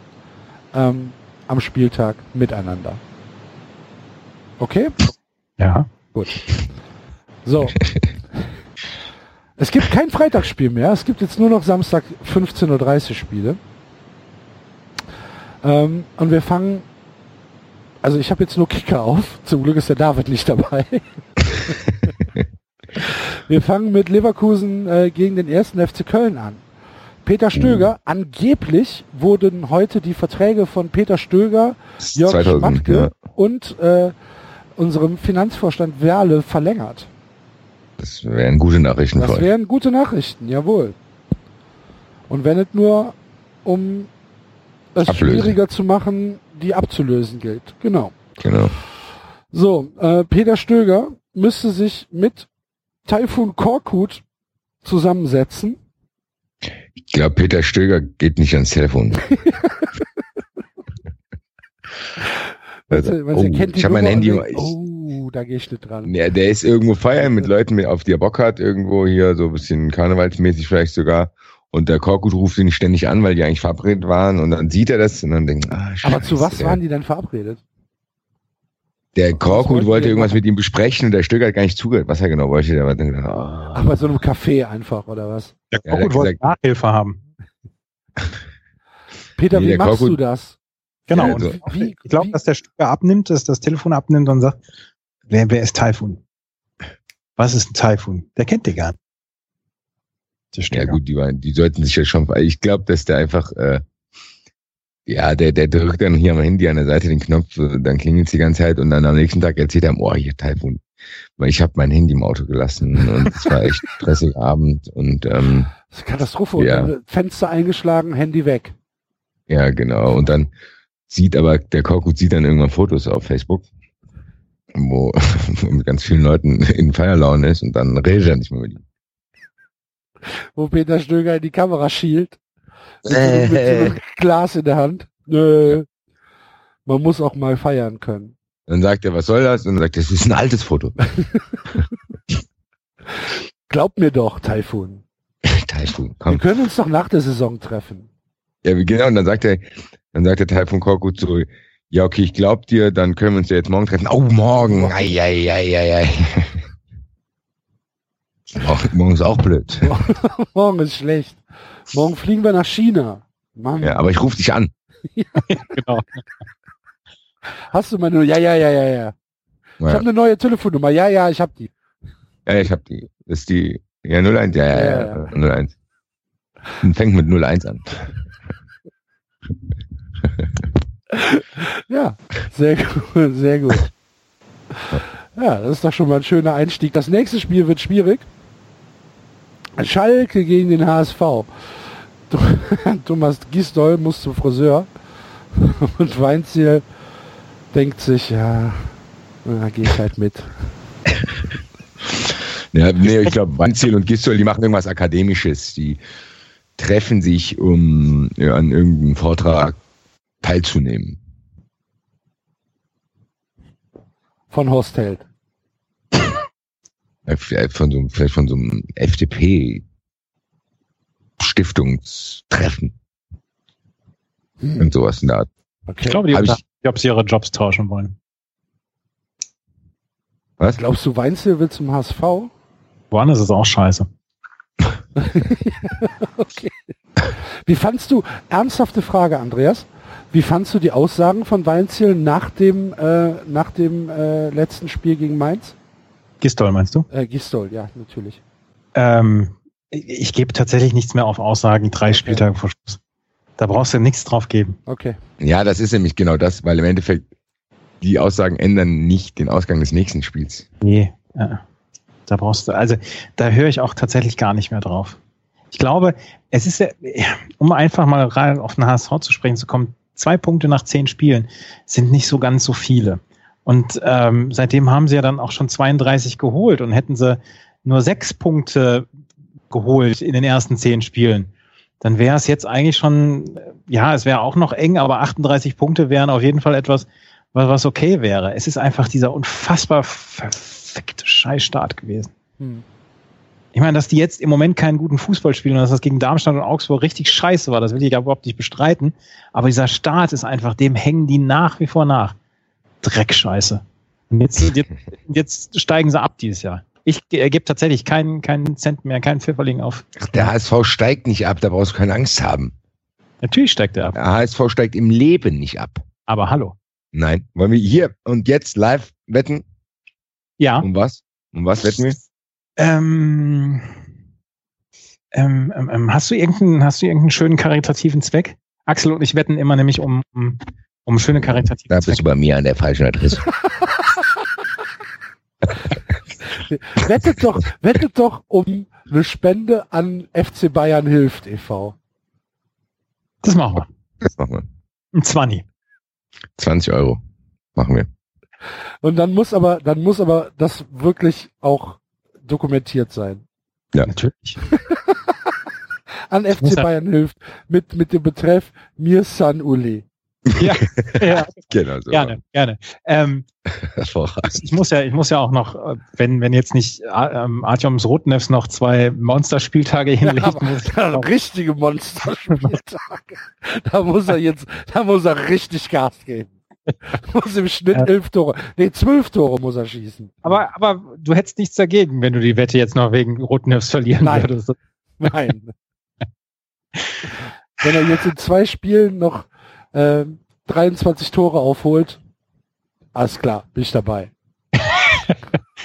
ähm, am Spieltag miteinander? Okay? ja. Gut. So. es gibt kein Freitagsspiel mehr. Es gibt jetzt nur noch Samstag 15.30 Uhr Spiele. Ähm, und wir fangen. Also ich habe jetzt nur Kicker auf. Zum Glück ist der David nicht dabei. wir fangen mit Leverkusen äh, gegen den ersten FC Köln an. Peter Stöger, angeblich wurden heute die Verträge von Peter Stöger, Jörg 2000, Schmatke ja. und äh, unserem Finanzvorstand Werle verlängert. Das wären gute Nachrichten Das wären gute Nachrichten, jawohl. Und wenn es nur um es Ablösen. schwieriger zu machen, die abzulösen gilt. Genau. Genau. So, äh, Peter Stöger müsste sich mit Taifun Korkut zusammensetzen. Ich glaube, Peter Stöger geht nicht ans Telefon. Also, oh, ich habe mein Handy. denkt, oh, da gehe ich nicht dran. ja, der ist irgendwo feiern mit Leuten, mit, auf die er Bock hat, irgendwo hier so ein bisschen karnevalsmäßig vielleicht sogar. Und der Korkut ruft ihn ständig an, weil die eigentlich verabredet waren. Und dann sieht er das und dann denkt, ah, Aber zu scheiße, was waren die denn verabredet? Der Korkut wollte irgendwas mit ihm besprechen und der Stück hat gar nicht zugehört, was er genau wollte. Der war dann gedacht, oh. Ach, bei so einem Café einfach, oder was? Der Ja, der Korkut wollte gesagt- Nachhilfe haben. Peter, Nee, wie machst Korkut- du das? Genau. Ja, und also- Wie- ich glaube, dass der Stücker abnimmt, dass das Telefon abnimmt und sagt, wer, wer ist Taifun? Was ist ein Taifun? Der kennt den gar nicht. Ja gut, die waren, die sollten sich ja schon. Ich glaube, dass der einfach, äh, ja, der, der drückt dann hier am Handy an der Seite den Knopf, dann klingelt die ganze Zeit und dann am nächsten Tag erzählt er, ihm, oh, hier Taifun. Weil ich habe mein Handy im Auto gelassen und es war echt stressig Abend und ähm, Das ist eine Katastrophe. Ja. Fenster eingeschlagen, Handy weg. ja genau. Und dann sieht aber der Korkut sieht dann irgendwann Fotos auf Facebook, wo mit ganz vielen Leuten in Feierlaune ist und dann redet er nicht mehr mit ihm. Wo Peter Stöger in die Kamera schielt. Äh. mit so einem Glas in der Hand. Nö. Man muss auch mal feiern können. Dann sagt er, was soll das? Und dann sagt er, das ist ein altes Foto. Glaub mir doch, Taifun. Taifun, Wir komm. können uns doch nach der Saison treffen. Ja, wie- genau, und dann sagt er, dann sagt der Taifun Korkut so, ja, okay, ich glaub dir, dann können wir uns ja jetzt morgen treffen. Oh, morgen. Ei, ei, ei, ei, ei. Morgen, morgen ist auch blöd. Morgen ist schlecht. Morgen fliegen wir nach China. Mann, Ja, aber ich rufe dich an. genau. hast du meine Ja, ja, ja, ja, ja. Ich Ja, habe eine neue Telefonnummer. Ja, ja, ich hab die. ja ich hab die. Das ist die, ja, 01, ja, ja, Ja, ja, 01. Und fängt mit 01 an. Ja, sehr gut, sehr gut. Ja, das ist doch schon mal ein schöner Einstieg. Das nächste Spiel wird schwierig. Schalke gegen den HSV. Thomas Gisdol muss zum Friseur und Weinziel denkt sich, ja, na, geh ich halt mit. Ja, nee, ich glaube, Weinziel und Gistol, die machen irgendwas Akademisches. Die treffen sich, um ja, an irgendeinem Vortrag teilzunehmen. Von Horst Held. Vielleicht Von so, einem- vielleicht von so einem FDP-Stiftungstreffen. Hm, Und sowas in der Art. okay. Ich glaube, die ich- ich, ob sie ihre Jobs tauschen wollen. Was? Glaubst du, Weinziel will zum HSV? Woanders ist es auch scheiße. Okay. Wie fandst du, ernsthafte Frage, Andreas, wie fandst du die Aussagen von Weinziel nach dem, äh, nach dem äh, letzten Spiel gegen Mainz? Gistol, meinst du? Äh, Gistol, ja, natürlich. Ähm, ich, gebe tatsächlich nichts mehr auf Aussagen drei Okay. Spieltage vor Schluss. Da brauchst du nichts drauf geben. Okay. Ja, das ist nämlich genau das, weil im Endeffekt die Aussagen ändern nicht den Ausgang des nächsten Spiels. Nee, äh, da brauchst du, also da höre ich auch tatsächlich gar nicht mehr drauf. Ich glaube, es ist ja, um einfach mal rein auf den HSV zu sprechen zu kommen, zwei Punkte nach zehn Spielen sind nicht so ganz so viele. Und ähm, seitdem haben sie ja dann auch schon 32 geholt und hätten sie nur sechs Punkte geholt in den ersten zehn Spielen, dann wäre es jetzt eigentlich schon, äh, ja, es wäre auch noch eng, aber 38 Punkte wären auf jeden Fall etwas, was, was okay wäre. Es ist einfach dieser unfassbar verfickte Scheißstart gewesen. Hm. Ich meine, dass die jetzt im Moment keinen guten Fußball spielen und dass das gegen Darmstadt und Augsburg richtig scheiße war, das will ich ja überhaupt nicht bestreiten. Aber dieser Start ist einfach, dem hängen die nach wie vor nach. Dreckscheiße. Und jetzt, jetzt, jetzt steigen sie ab dieses Jahr. Ich äh, gebe tatsächlich keinen, keinen Cent mehr, keinen Pfifferling auf. Ach, der HSV steigt nicht ab, da brauchst du keine Angst haben. Natürlich steigt er ab. Der HSV steigt im Leben nicht ab. Aber hallo. Nein. Wollen wir hier und jetzt live wetten? Ja. Um was? Um was wetten wir? Ähm, ähm, ähm, ähm, hast du irgendeinen, hast du irgendeinen schönen karitativen Zweck? Axel und ich wetten immer nämlich um, um, um schöne karitative Da bist Zwecke. du bei mir an der falschen Adresse. Wettet doch, wettet doch um eine Spende an FC Bayern hilft e.V. Das machen wir. Das machen wir. Ein 20. 20 Euro. Machen wir. Und dann muss aber, dann muss aber das wirklich auch dokumentiert sein. Ja. Natürlich. An FC Bayern hilft mit, mit dem Betreff Mir San Uli. ja, ja, Genau so. gerne, gerne. Ähm, ich muss ja, ich muss ja auch noch, äh, wenn, wenn jetzt nicht äh, ähm, Artyoms Rotnefs noch zwei Monsterspieltage hinlegt, aber- muss ich Ja, auch, richtige Monsterspieltage. da muss er jetzt, da muss er richtig Gas geben. muss im Schnitt Ja. elf Tore, nee, zwölf Tore muss er schießen. Aber, aber du hättest nichts dagegen, wenn du die Wette jetzt noch wegen Rotnefs verlieren Nein. würdest. Nein. Wenn er jetzt in zwei Spielen noch ähm, 23 Tore aufholt, alles klar, bin ich dabei.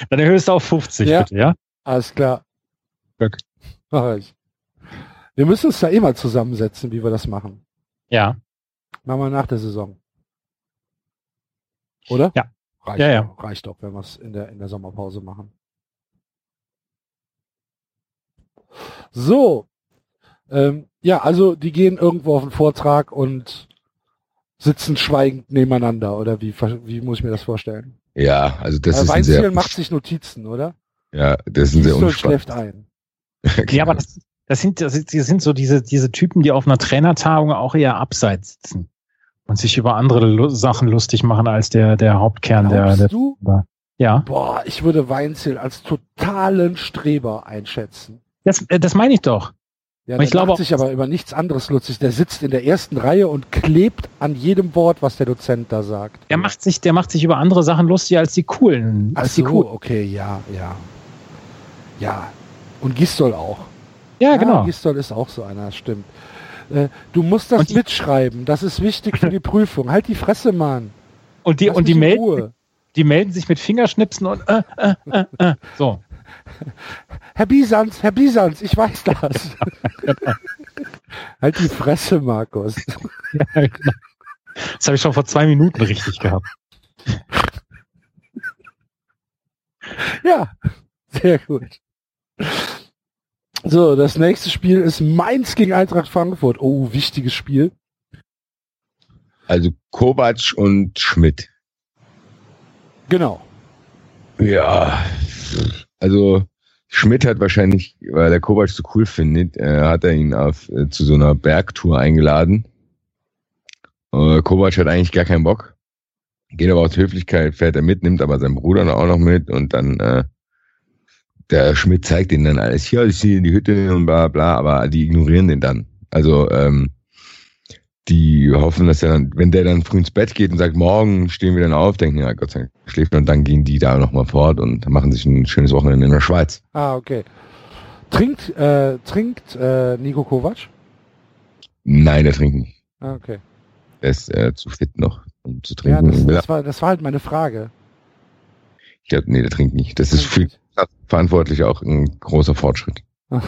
Dann erhöhst du auf 50, Ja. bitte, ja? Alles klar. Glück. Mach ich. Wir müssen uns da eh mal zusammensetzen, wie wir das machen. Ja. Machen wir nach der Saison. Oder? Ja. Reicht Ja, ja. Reicht doch, wenn wir es in der, in der Sommerpause machen. So. Ähm, ja, also die gehen irgendwo auf den Vortrag und sitzen schweigend nebeneinander, oder wie, wie muss ich mir das vorstellen? Ja, also das äh, ist ein Weinziel sehr, macht sich Notizen, oder? ja, das ist ein sehr unspannend. schläft ein. Ja, aber das, das sind, das sind, das sind so diese, diese Typen, die auf einer Trainertagung auch eher abseits sitzen und sich über andere Lu Sachen lustig machen als der, der Hauptkern der, Glaubst der, du? ja. Boah, ich würde Weinziel als totalen Streber einschätzen. Das, äh, das meine ich doch. Ja, ich glaube macht sich aber über nichts anderes lustig. Der sitzt in der ersten Reihe und klebt an jedem Wort, was der Dozent da sagt. Der macht sich, der macht sich über andere Sachen lustig als die coolen, Ach als die so, coolen. okay, ja, ja. Ja. Und Gistol auch. Ja, genau. Gistol ist auch so einer, stimmt. Äh, du musst das die- mitschreiben. Das ist wichtig für die Prüfung. Halt die Fresse, Mann. Und die, Lass und die melden, die melden sich mit Fingerschnipsen und, äh, äh, äh, äh. So. Herr Bisans, Herr Bisans, ich weiß das. halt die Fresse, Markus. Das habe ich schon vor zwei Minuten richtig gehabt. Ja, sehr gut. So, das nächste Spiel ist Mainz gegen Eintracht Frankfurt. Oh, wichtiges Spiel. Also Kovac und Schmidt. Genau. Ja, also Schmidt hat wahrscheinlich, weil er Kovac so cool findet, äh, hat er ihn auf, äh, zu so einer Bergtour eingeladen. Äh, Kovac hat eigentlich gar keinen Bock. Geht aber aus Höflichkeit, fährt er mit, nimmt aber seinen Bruder auch noch mit und dann äh, der Schmidt zeigt ihnen dann alles. Hier, ich sehe die Hütte und bla bla, aber die ignorieren den dann. Also ähm, die hoffen, dass er dann, wenn der dann früh ins Bett geht und sagt, morgen stehen wir dann auf, denken, ja Gott sei Dank schläft er und dann gehen die da nochmal fort und machen sich ein schönes Wochenende in der Schweiz. Ah, okay. Trinkt, äh, trinkt äh, Nico Kovac? Nein, der trinkt nicht. Ah, okay. Der ist äh, zu fit noch, um zu Ja, trinken. das, das, war, das war halt meine Frage. ich glaub, nee, der trinkt nicht. Das ist für verantwortlich auch ein großer Fortschritt.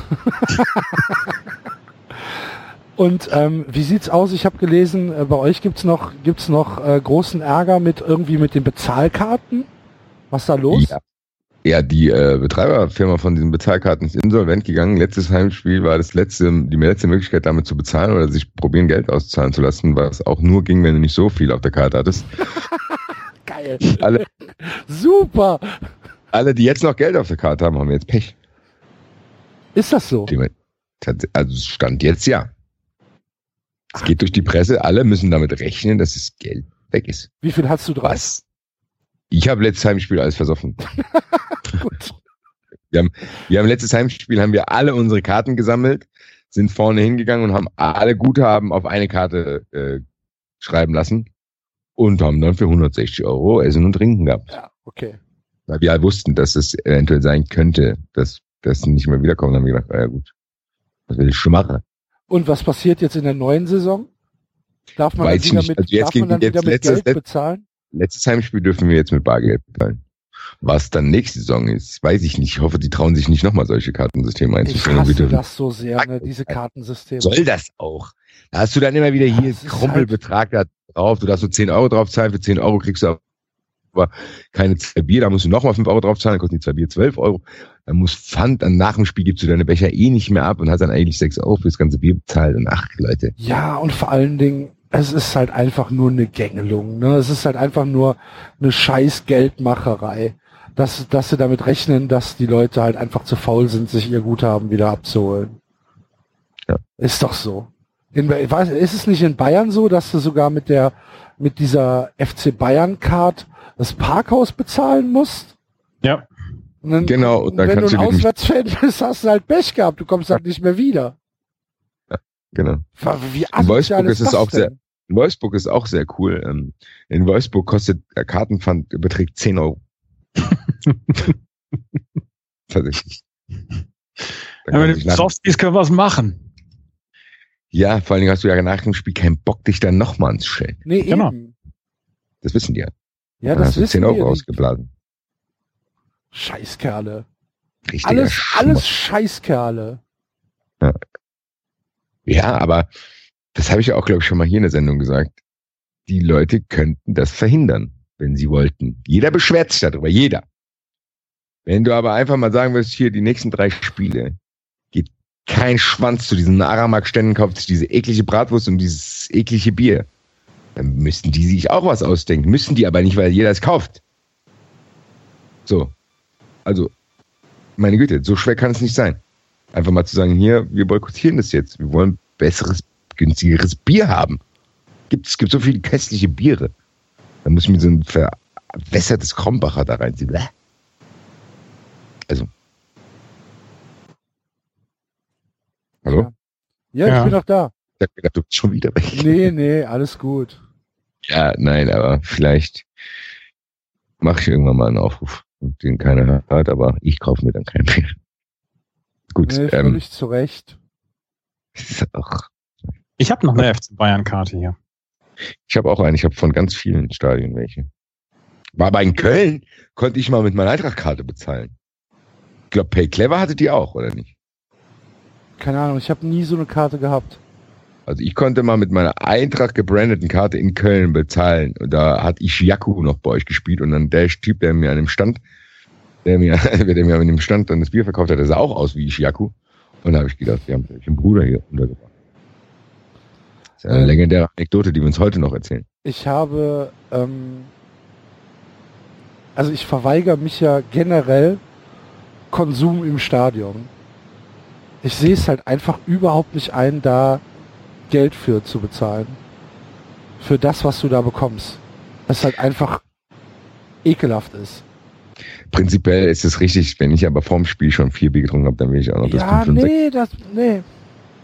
Und ähm, wie sieht's aus? Ich habe gelesen, äh, bei euch gibt's noch gibt's noch äh, großen Ärger mit irgendwie mit den Bezahlkarten. Was da los? Ja. Ja, die äh, Betreiberfirma von diesen Bezahlkarten ist insolvent gegangen. Letztes Heimspiel war das letzte, die letzte Möglichkeit, damit zu bezahlen oder sich probieren, Geld auszahlen zu lassen, was auch nur ging, wenn du nicht so viel auf der Karte hattest. Geil. Alle, Super. alle, die jetzt noch Geld auf der Karte haben, haben jetzt Pech. Ist das so? Also Stand jetzt ja. Es geht durch die Presse, alle müssen damit rechnen, dass das Geld weg ist. Wie viel hast du drauf? Was? Ich habe letztes Heimspiel alles versoffen. Gut. Wir haben letztes Heimspiel haben wir alle unsere Karten gesammelt, sind vorne hingegangen und haben alle Guthaben auf eine Karte äh, schreiben lassen und haben dann für 160 Euro Essen und Trinken gehabt. Ja, okay. Weil wir halt wussten, dass es eventuell sein könnte, dass das nicht mehr wiederkommt. Dann haben wir gedacht, ah ja gut, was will ich schon machen? Und was passiert jetzt in der neuen Saison? Darf man Weiß dann ich wieder nicht. mit, Also jetzt darf man dann wieder jetzt mit letztes- Geld bezahlen? Letztes Heimspiel dürfen wir jetzt mit Bargeld bezahlen. Was dann nächste Saison ist, weiß ich nicht. Ich hoffe, die trauen sich nicht nochmal solche Kartensysteme Ich einzuführen. Wir hasse das so sehr, ne, diese Kartensysteme. soll das auch? Da hast du dann immer wieder hier Das ist Krummelbetrag da drauf. Du darfst so 10 Euro drauf zahlen. Für 10 Euro kriegst du aber keine zwei Bier. Da musst du nochmal 5 Euro drauf zahlen. Dann kosten die zwei Bier 12 Euro. Dann muss Pfand, dann nach dem Spiel gibst du deine Becher eh nicht mehr ab und hast dann eigentlich 6 Euro für das ganze Bier bezahlt. Und ach, Leute. Ja, und vor allen Dingen, es ist halt einfach nur eine Gängelung. Ne? Es ist halt einfach nur eine scheiß Geldmacherei. Dass, dass sie damit rechnen, dass die Leute halt einfach zu faul sind, sich ihr Guthaben wieder abzuholen. Ja. Ist doch so. In, ich weiß, ist es nicht in Bayern so, dass du sogar mit der mit dieser FC Bayern Card das Parkhaus bezahlen musst? Ja. Und dann, Genau, und dann wenn kannst du ein Auswärtsfan bist, hast du halt Pech gehabt. Du kommst halt nicht mehr wieder. Genau. Wie In Wolfsburg ist es auch sehr-? In Wolfsburg ist auch sehr cool. Ähm, In Wolfsburg kostet der Kartenpfand beträgt 10 Euro. Tatsächlich. Ja, kann mit den Softies können wir was machen. ja, vor allen Dingen hast du ja nach dem Spiel keinen Bock, dich dann nochmal ins Stellen. Nee, Genau. eben. Das wissen die ja. Ja, Dann das hast du wissen 10 Euro die ausgeblasen. Scheißkerle. Richtiger Alles, Schmutz. alles Scheißkerle. Ja, aber das habe ich ja auch, glaube ich, schon mal hier in der Sendung gesagt. Die Leute könnten das verhindern, wenn sie wollten. Jeder beschwert sich darüber, jeder. Wenn du aber einfach mal sagen würdest, hier die nächsten drei Spiele, geht kein Schwanz zu diesen Aramak-Ständen, kauft sich diese eklige Bratwurst und dieses eklige Bier. Dann müssten die sich auch was ausdenken. Müssen die aber nicht, weil jeder es kauft. So. Also, meine Güte, so schwer kann es nicht sein. Einfach mal zu sagen, hier, wir boykottieren das jetzt. Wir wollen besseres, günstigeres Bier haben. Gibt, es gibt so viele köstliche Biere. Da muss ich mir so ein verwässertes Krombacher da reinziehen. Also. Hallo? Ja, Ja. ich bin noch da. Ich hab gedacht, du bist schon wieder weg. Nee, nee, alles gut. Ja, nein, aber vielleicht mache ich irgendwann mal einen Aufruf, den keiner hört, aber ich kaufe mir dann keinen mehr. Gut, Nee, ähm, völlig zu Recht. ist auch, Ich habe noch eine FC Bayern-Karte hier. ich habe auch einen, ich habe von ganz vielen Stadien welche. War aber in Köln, konnte ich mal mit meiner Eintrachtkarte bezahlen. Ich glaube, Pay Clever hatte die auch, oder nicht? Keine Ahnung, ich habe nie so eine Karte gehabt. Also ich konnte mal mit meiner Eintracht gebrandeten Karte in Köln bezahlen. Und da hat Ishiyaku noch bei euch gespielt und dann der Typ, der mir an dem Stand, der mir, der mir an dem Stand dann das Bier verkauft hat, der sah auch aus wie Ishiyaku. Und da habe ich gedacht, wir haben vielleicht einen Bruder hier untergebracht. Das ist eine Ähm. legendäre Anekdote, die wir uns heute noch erzählen. Ich habe, ähm, also ich verweigere mich ja generell Konsum im Stadion. Ich sehe es halt einfach überhaupt nicht ein, da Geld für zu bezahlen. Für das, was du da bekommst. Das halt einfach ekelhaft ist. Prinzipiell ist es richtig, wenn ich aber vorm Spiel schon vier Bier getrunken habe, dann will ich auch noch das Ja, 5 und 6. nee, das, nee,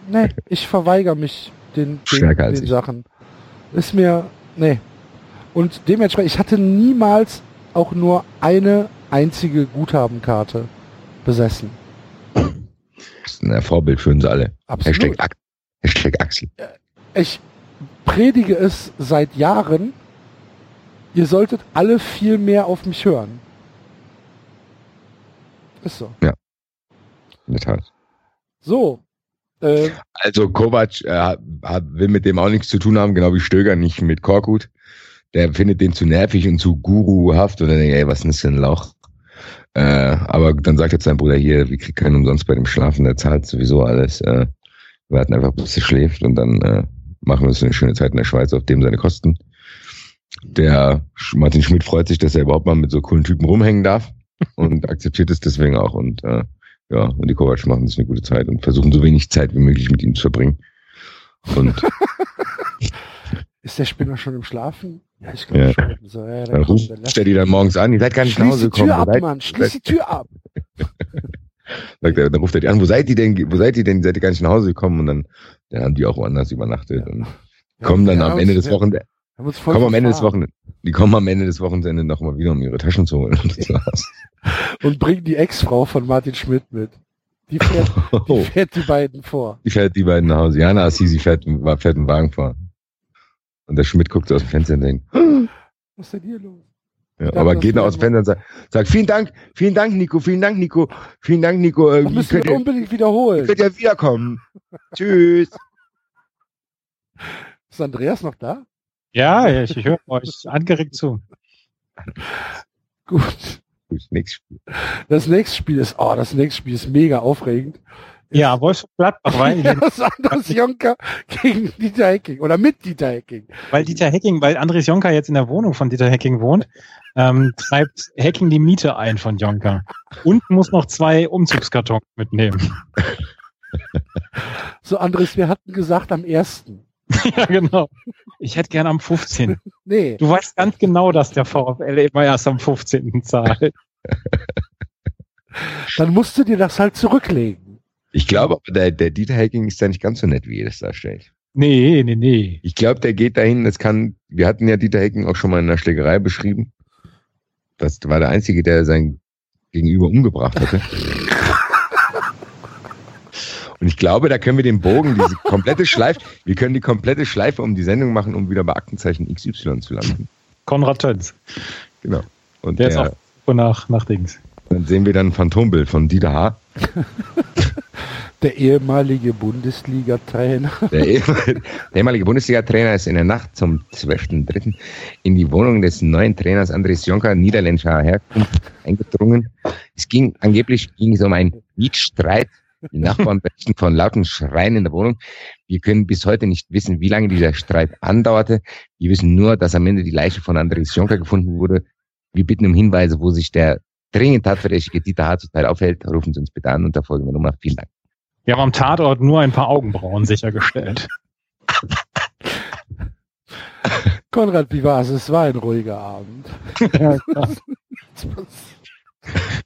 nee, ich verweigere mich den, den, den. Sachen. Ist mir, nee. Und dementsprechend, ich hatte niemals auch nur eine einzige Guthabenkarte besessen. Das ist ein Vorbild für uns alle. Absolut. Hashtag, Axel. Ich predige es seit Jahren. Ihr solltet alle viel mehr auf mich hören. Ist so. In der Tat. So. Äh, Also Kovac äh, will mit dem auch nichts zu tun haben, genau wie Stöger nicht mit Korkut. Der findet den zu nervig und zu guruhaft und dann denkt ey, was ist denn das für ein Lauch? Äh, aber dann sagt er zu seinem Bruder hier, wir kriegen keinen umsonst bei dem Schlafen, der zahlt sowieso alles. Äh, wir warten einfach, bis er schläft und dann äh, machen wir uns eine schöne Zeit in der Schweiz auf dem seine Kosten. Der Martin Schmidt freut sich, dass er überhaupt mal mit so coolen Typen rumhängen darf und akzeptiert es deswegen auch und äh, ja, und die Kovac machen sich eine gute Zeit und versuchen so wenig Zeit wie möglich mit ihm zu verbringen. Und ist der Spinner schon im Schlafen? Ja, ich glaube Ja. schon. So, ja, dann dann lass- der die dann morgens an, ihr seid gar nicht nach Schließ Hause die Tür gekommen. Wo ab, seid, Mann. Schließ die Tür ab. sagt er, dann ruft er die an, wo seid ihr denn, wo seid ihr denn, seid ihr gar nicht nach Hause gekommen? Und dann, dann haben die auch woanders übernachtet und kommen dann am Ende des Wochenendes, haben uns voll kommen am Ende des verfahren. Wochenendes, die kommen am Ende des Wochenendes nochmal wieder, um ihre Taschen zu holen. Und. Und bringen die Ex-Frau von Martin Schmidt mit. Die fährt, die, Oh, fährt die beiden vor. die fährt die beiden nach Hause. Jana Assisi fährt, fährt einen Wagen vor. Und der Schmidt guckt aus dem Fenster und denkt, Was ist denn hier los? ja, dachte, aber geht noch aus dem Fenster und sagt, sagt, vielen Dank, vielen Dank, Nico, vielen Dank, Nico, vielen Dank, Nico, äh, Das ihr müssen könnt, wir ja, unbedingt ihr wiederholen. könnt ja wiederkommen. Tschüss. Ist Andreas noch da? Ja, ich, ich höre euch angeregt zu. Gut. Gut, nächstes Spiel. Das nächste Spiel ist, oh, das nächste Spiel ist mega aufregend. Ja, Wolfsburg-Gladbach, weil, Das Andres Jonker gegen Dieter Hecking oder mit Dieter Hecking. weil Dieter Hecking, weil Andres Jonker jetzt in der Wohnung von Dieter Hecking wohnt, ähm, treibt Hecking die Miete ein von Jonker. Und muss noch zwei Umzugskartons mitnehmen. So, Andres, wir hatten gesagt am ersten. ja, genau. Ich hätte gern am 15. Nee, Du weißt ganz genau, dass der VfL immer erst am 15. zahlt. dann musst du dir das halt zurücklegen. Ich glaube, aber der, der Dieter Hacking ist da nicht ganz so nett, wie ihr das darstellt. Nee, nee, nee. Ich glaube, der geht dahin, das kann, wir hatten ja Dieter Hecken auch schon mal in der Schlägerei beschrieben. Das war der Einzige, der sein Gegenüber umgebracht hatte. Und ich glaube, da können wir den Bogen, diese komplette Schleife, wir können die komplette Schleife um die Sendung machen, um wieder bei Aktenzeichen XY zu landen. Konrad Töns. Genau. Und Der ist auch nach, nach Dings. dann sehen wir dann ein Phantombild von Dieter H. Der ehemalige Bundesliga-Trainer. Der ehemalige, der ehemalige Bundesliga-Trainer ist in der Nacht zum 12.03. in die Wohnung des neuen Trainers Andres Jonker, niederländischer Herkunft, eingedrungen. Es ging, angeblich ging es um einen Mietstreit. Die Nachbarn berichten von lauten Schreien in der Wohnung. Wir können bis heute nicht wissen, wie lange dieser Streit andauerte. Wir wissen nur, dass am Ende die Leiche von Andres Jonker gefunden wurde. Wir bitten um Hinweise, wo sich der dringend tatverdächtige Dieter H. zurzeit aufhält. Rufen Sie uns bitte an unter folgender Nummer. Vielen Dank. Wir haben am Tatort nur ein paar Augenbrauen sichergestellt. Konrad, wie war es? Es war ein ruhiger Abend.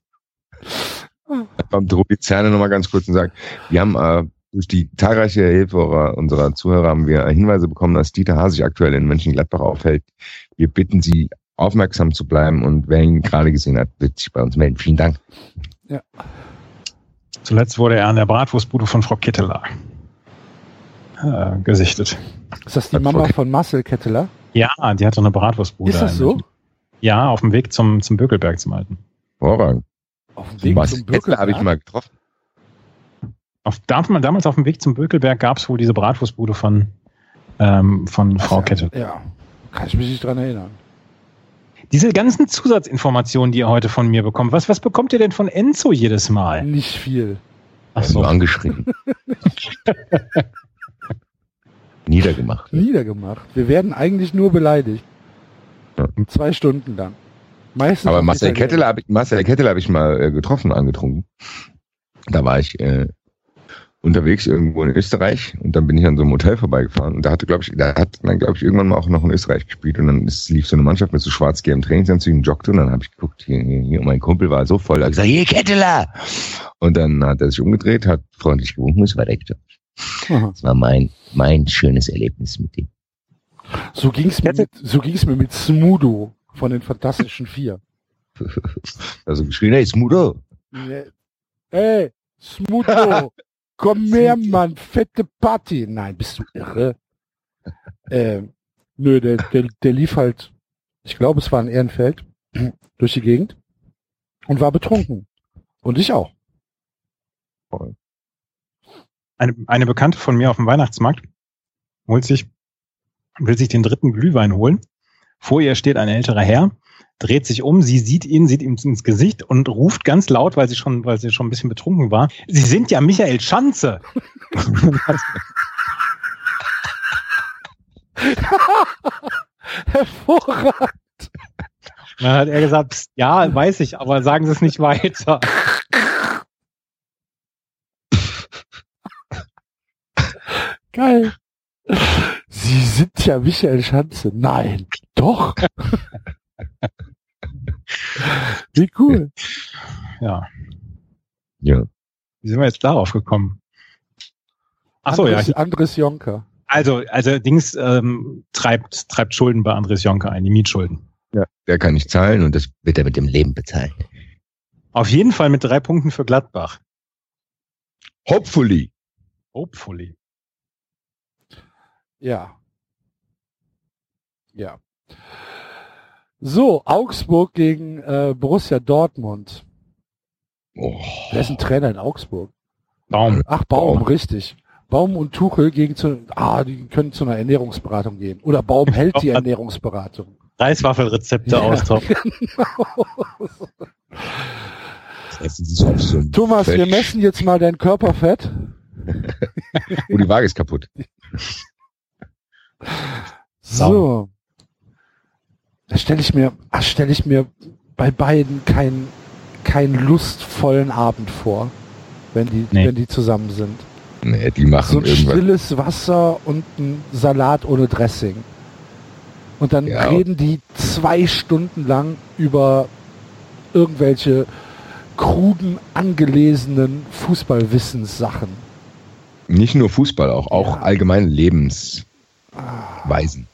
beim Tobi Zerne nochmal ganz kurz und sagen, wir haben äh, durch die zahlreiche Hilfe unserer, Zuhörer haben wir Hinweise bekommen, dass Dieter H. sich aktuell in Mönchengladbach aufhält. Wir bitten Sie, aufmerksam zu bleiben und wer ihn gerade gesehen hat, wird sich bei uns melden. Vielen Dank. Zuletzt wurde er an der Bratwurstbude von Frau Kitteler äh, gesichtet. Ist das die Mama von Marcel Ketteler? Ja, die hatte eine Bratwurstbude. Ist das so? Ja, auf dem Weg zum, zum Bökelberg zum Alten. Hervorragend. Auf dem Weg zum Kettler habe ich Bürgerberg? mal getroffen. Auf, damals, damals auf dem Weg zum Bökelberg gab es wohl diese Bratwurstbude von, ähm, von Frau Ketteler. Ja, kann ich mich nicht dran erinnern. Diese ganzen Zusatzinformationen, die ihr heute von mir bekommt, was, was bekommt ihr denn von Enzo jedes Mal? Nicht viel. Ach So so. angeschrieben. Niedergemacht. Niedergemacht. Wir werden eigentlich nur beleidigt. Ja. Zwei Stunden lang. Meistens Aber Marcel. Ketteler habe ich, Marcel Ketteler habe ich mal äh, getroffen, angetrunken. Da war ich äh, unterwegs irgendwo in Österreich und dann bin ich an so einem Hotel vorbeigefahren und da hatte, glaube ich, da hat dann, glaube ich, irgendwann mal auch noch in Österreich gespielt und dann ist, lief so eine Mannschaft mit so schwarz-gelben Trainingsanzügen, joggte und dann habe ich geguckt, hier, hier, hier, und mein Kumpel war so voll, da gesagt, hier Ketteler! Und dann hat er sich umgedreht, hat freundlich gewunken und ist weitergegangen. Das war mein, mein schönes Erlebnis mit dem. So ging's mir mit, so ging's mir mit Smudo von den Fantastischen Vier. Also geschrien, hey, Smudo! Ey, Smudo, komm her, Mann, fette Party. Nein, bist du irre? ähm, nö, der, der, der lief halt, ich glaube, es war in Ehrenfeld, durch die Gegend und war betrunken. Und ich auch. Eine, eine Bekannte von mir auf dem Weihnachtsmarkt holt sich, will sich den dritten Glühwein holen. Vor ihr steht ein älterer Herr, dreht sich um, sie sieht ihn, sieht ihm ins Gesicht und ruft ganz laut, weil sie schon, weil sie schon ein bisschen betrunken war. Sie sind ja Michael Schanze. Hervorragend. Dann hat er gesagt, "Psst, ja, weiß ich, aber sagen Sie es nicht weiter. Geil. Sie sind ja Michael Schanze. Nein, doch. Wie cool. Ja, Ja. wie sind wir jetzt darauf gekommen? Ach so, ja. Andres, Jonker. Also, also Dings ähm, treibt, treibt Schulden bei Andres Jonker ein, die Mietschulden. Der kann nicht zahlen und das wird er mit dem Leben bezahlen. Auf jeden Fall mit drei Punkten für Gladbach. Hopefully. Hopefully. Ja. Ja. So, Augsburg gegen äh, Borussia Dortmund. Oh. Wer ist ein Trainer in Augsburg? Baum. Ach, Baum, Baum. richtig. Baum und Tuchel gegen zu, ah, die können zu einer Ernährungsberatung gehen. Oder Baum hält die Ernährungsberatung. Reiswaffelrezepte Ja. austauschen. Auf so Thomas, wir Fett. messen jetzt mal dein Körperfett. Oh, die Waage ist kaputt. So. Da stelle ich mir, stelle ich mir bei beiden keinen keinen lustvollen Abend vor, wenn die, Nee. wenn die zusammen sind. Nee, die machen So ein irgendwas. stilles Wasser und ein Salat ohne Dressing. Und dann Ja. reden die zwei Stunden lang über irgendwelche kruden, angelesenen Fußballwissenssachen. Nicht nur Fußball, auch, auch Ja. allgemein Lebensweisen.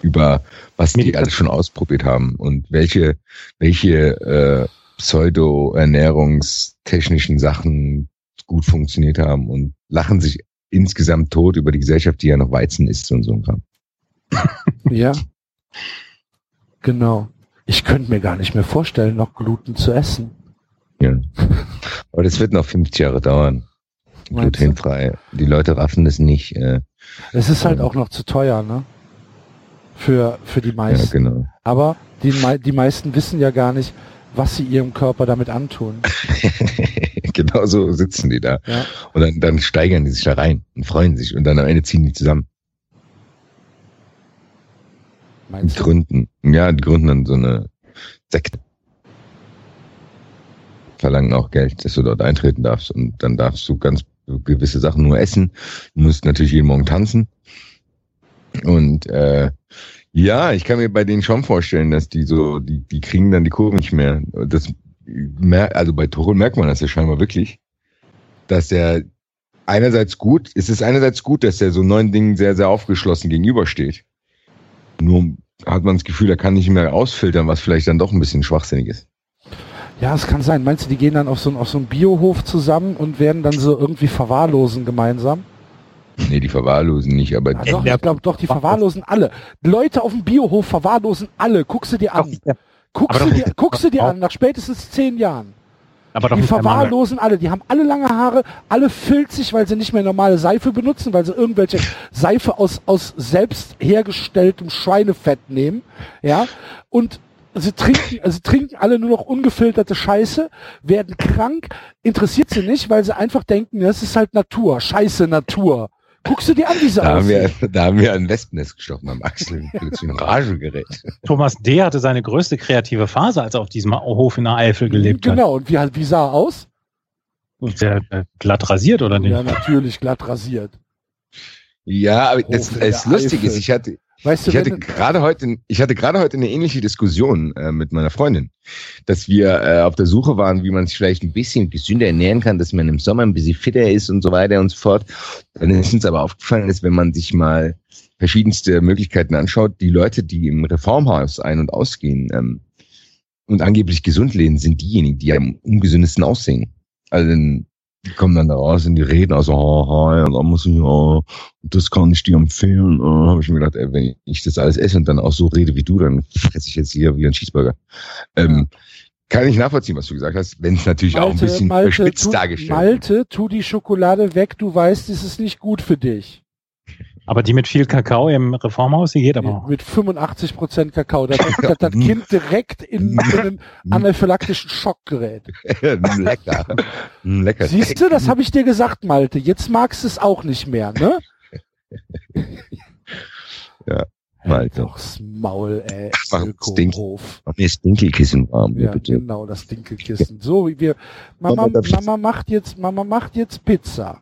Über was die alles schon ausprobiert haben und welche, welche äh, pseudo-ernährungstechnischen Sachen gut funktioniert haben und lachen sich insgesamt tot über die Gesellschaft, die ja noch Weizen isst und so ein Kram. Ja. Genau. Ich könnte mir gar nicht mehr vorstellen, noch Gluten zu essen. Ja. Aber das wird noch 50 Jahre dauern. Glutenfrei. Die Leute raffen das nicht. Äh, Es ist halt auch noch zu teuer, ne? Für, für die ja, meisten. genau. Aber die, die meisten wissen ja gar nicht, was sie ihrem Körper damit antun. genau so sitzen die da. Ja. Und dann, dann steigern die sich da rein und freuen sich und dann am Ende ziehen die zusammen. Meinst du? gründen. Ja, die gründen dann so eine Sekte. Verlangen auch Geld, dass du dort eintreten darfst. Und dann darfst du ganz gewisse Sachen nur essen. Du musst natürlich jeden Morgen tanzen. Und äh, ja, ich kann mir bei denen schon vorstellen, dass die so, die, die kriegen dann die Kurve nicht mehr. Das also bei Tuchel merkt man das ja scheinbar wirklich, dass er einerseits gut, es ist einerseits gut, dass er so neuen Dingen sehr, sehr aufgeschlossen gegenübersteht. Nur hat man das Gefühl, er kann nicht mehr ausfiltern, was vielleicht dann doch ein bisschen schwachsinnig ist. Ja, es kann sein. Meinst du, die gehen dann auf so, einen- auf so einen Biohof zusammen und werden dann so irgendwie verwahrlosen gemeinsam? Nee, die verwahrlosen nicht, aber Ja, doch, ich glaube doch, die verwahrlosen alle. Leute auf dem Biohof verwahrlosen alle. Guck sie dir an. Guck Aber sie doch- dir, guck sie dir an, nach spätestens zehn Jahren. Aber doch Die verwahrlosen alle. Die haben alle lange Haare, alle filzig, weil sie nicht mehr normale Seife benutzen, weil sie irgendwelche Seife aus, aus selbst hergestelltem Schweinefett nehmen. Ja. Und sie trinken, also trinken alle nur noch ungefilterte Scheiße, werden krank, interessiert sie nicht, weil sie einfach denken, das ist halt Natur, scheiße Natur. Guckst du dir an, wie sie da haben, wir, da haben wir ein Wespennest gestochen am Axel. Ein Rage Thomas D. hatte seine größte kreative Phase, als er auf diesem Hof in der Eifel gelebt hat. Genau, und wie, wie sah er aus? Der, äh, glatt rasiert oder nicht? Ja, natürlich, glatt rasiert. Ja, aber das, das Lustige ist, ich hatte, Weißt du, ich hatte gerade heute, ich hatte gerade heute eine ähnliche Diskussion äh, mit meiner Freundin, dass wir äh, auf der Suche waren, wie man sich vielleicht ein bisschen gesünder ernähren kann, dass man im Sommer ein bisschen fitter ist und so weiter und so fort. Dann ist uns aber aufgefallen, dass wenn man sich mal verschiedenste Möglichkeiten anschaut, die Leute, die im Reformhaus ein- und ausgehen ähm, und angeblich gesund leben, sind diejenigen, die am ungesündesten aussehen. Also die kommen dann da raus und die reden also, oh, ja, da muss ich, oh, das kann ich dir empfehlen. Und habe ich mir gedacht, ey, wenn ich das alles esse und dann auch so rede wie du, dann fresse ich jetzt hier wie ein Cheeseburger. Ähm, kann ich nachvollziehen, was du gesagt hast, wenn es natürlich auch ein bisschen überspitzt tu, dargestellt. Malte, tu die Schokolade weg, du weißt, es ist nicht gut für dich. Aber die mit viel Kakao im Reformhaus, die geht aber noch. Mit 85% Kakao. Das, das, das Kind direkt in, in einen anaphylaktischen Schock gerät. Lecker. Lecker. Siehst du, das habe ich dir gesagt, Malte. Jetzt magst du es auch nicht mehr, ne? Ja, Malte. Doch's Maul, ey. Ding. Ökohof. Mach mir das Dinkelkissen warm, Ja, bitte. genau, das Dinkelkissen. So wie wir. Mama, Mama, Mama macht jetzt, Mama macht jetzt Pizza.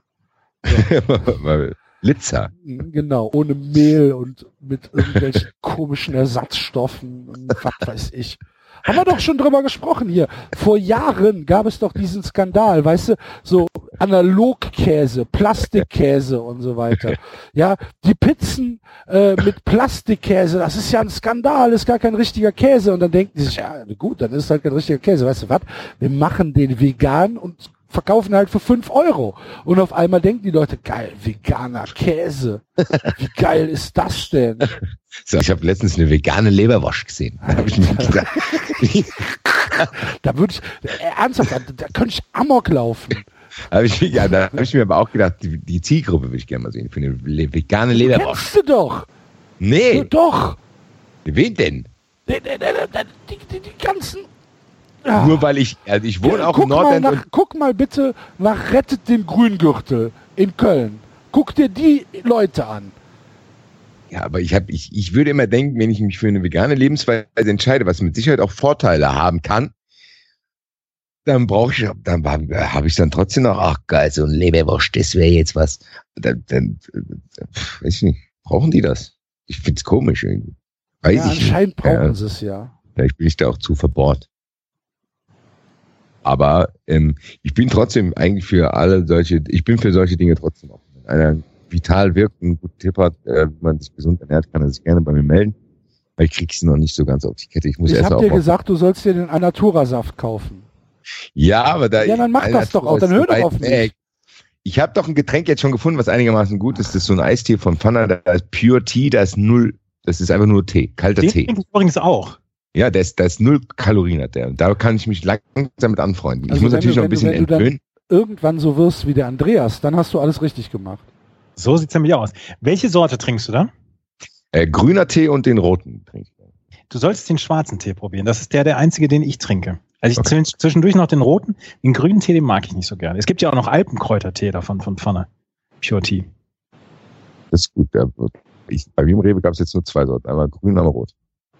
Weil Litzer. Mhm, Genau, ohne Mehl und mit irgendwelchen komischen Ersatzstoffen und was weiß ich. Haben wir doch schon drüber gesprochen hier. Vor Jahren gab es doch diesen Skandal, weißt du, so Analogkäse, Plastikkäse und so weiter. Ja, die Pizzen äh, mit Plastikkäse, das ist ja ein Skandal, ist gar kein richtiger Käse. Und dann denken die sich, ja gut, dann ist es halt kein richtiger Käse. Weißt du was? Wir machen den vegan und verkaufen halt für fünf Euro. Und auf einmal denken die Leute, geil, veganer Käse. Wie geil ist das denn? So, ich habe letztens eine vegane Leberwurst gesehen. Da habe ich mir gedacht, Da würde ich, äh, ernsthaft, da, könnte ich Amok laufen. hab ich, ja, da habe ich mir aber auch gedacht, die, die Zielgruppe würde ich gerne mal sehen für eine vegane Leberwurst. Kennst du doch. Nee, Doch. wen denn? Die, die, die, die, die ganzen. Ja. Nur weil ich, also ich wohne auch guck im Nordend nach, guck mal bitte nach Rettet den Grüngürtel in Köln. Guck dir die Leute an. Ja, aber ich habe, ich, ich würde immer denken, wenn ich mich für eine vegane Lebensweise entscheide, was mit Sicherheit auch Vorteile haben kann, dann brauche ich, dann habe ich dann trotzdem noch, ach geil, so ein Leberwurst, das wäre jetzt was. Dann, dann weiß ich nicht, brauchen die das? Ich find's komisch irgendwie. Weiß ja, ich nicht. anscheinend brauchen Ja, sie es ja. Vielleicht bin ich da auch zu verbohrt. Aber ähm, ich bin trotzdem eigentlich für alle solche, ich bin für solche Dinge trotzdem offen. einer vital wirkt, einen guten Tipp hat, äh, wie man sich gesund ernährt, kann er sich gerne bei mir melden. Weil ich krieg's noch nicht so ganz auf die Kette. Ich muss Ich erst hab dir gesagt, du sollst dir den Anatura-Saft kaufen. Ja, aber da Ja, dann mach das doch auch, dann hör doch auf mich. weg. Ich habe doch ein Getränk jetzt schon gefunden, was einigermaßen gut ist. Das ist so ein Eistee von Pfanner, da ist Pure Tea, da ist null, das ist einfach nur Tee, kalter Den Tee. ich übrigens auch. Ja, da ist, da ist null Kalorien hat der. Und da kann ich mich langsam mit anfreunden. Also ich muss wenn natürlich du- noch ein wenn du- bisschen wenn du entwöhnen. Irgendwann so wirst wie der Andreas, dann hast du alles richtig gemacht. So sieht's nämlich aus. Welche Sorte trinkst du da? Äh, grüner Tee und den roten trinke ich. Du solltest den schwarzen Tee probieren. Das ist der, der einzige, den ich trinke. Also ich Okay. trinke zwischendurch noch den roten. Den grünen Tee, den mag ich nicht so gerne. Es gibt ja auch noch Alpenkräutertee davon von Pfanne. Pure Tea. Das ist gut. Der, wird- ich, bei mir im Rewe gab es jetzt nur zwei Sorten, einmal grün, einmal rot.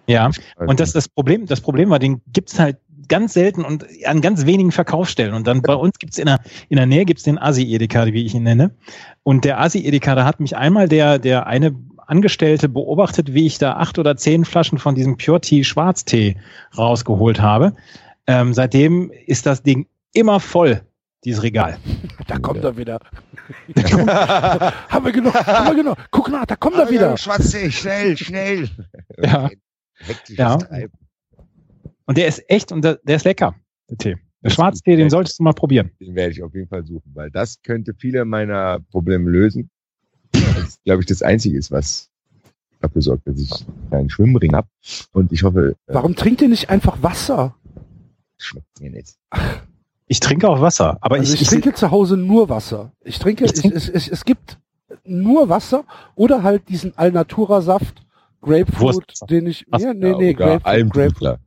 Ja. Und das, das Problem, das Problem war, den gibt's halt ganz selten und an ganz wenigen Verkaufsstellen. Und dann bei uns gibt's in der, in der Nähe gibt's den Asi-Edeka, wie ich ihn nenne. Und der Asi-Edeka, da hat mich einmal der, der eine Angestellte beobachtet, wie ich da acht oder zehn Flaschen von diesem Pure Tea Schwarztee rausgeholt habe. Ähm, seitdem ist das Ding immer voll, dieses Regal. Da kommt Ja. er wieder. haben wir genug, haben wir genug. Guck nach, da kommt er wieder. Schwarze, schnell, schnell. Ja. Hektisches Ja. Treiben. Und der ist echt und der, der ist lecker, der Tee. Der ist Schwarztee, den solltest du mal probieren. Den werde ich auf jeden Fall suchen, weil das könnte viele meiner Probleme lösen. Das, glaube ich, das Einzige ist, was dafür sorgt, dass ich einen Schwimmring habe. Und ich hoffe, äh, Warum trinkt ihr nicht einfach Wasser? schmeckt mir nicht. Ich trinke auch Wasser, aber Also ich, ich, trinke zu Hause nur Wasser. Ich trinke, Ich ich trink- es, es, es gibt nur Wasser oder halt diesen Alnatura-Saft, Grapefruit, Wurstwasser. den ich, Ach, ja, nee, nee, Grapefruit, Grapefruit. Almdudler.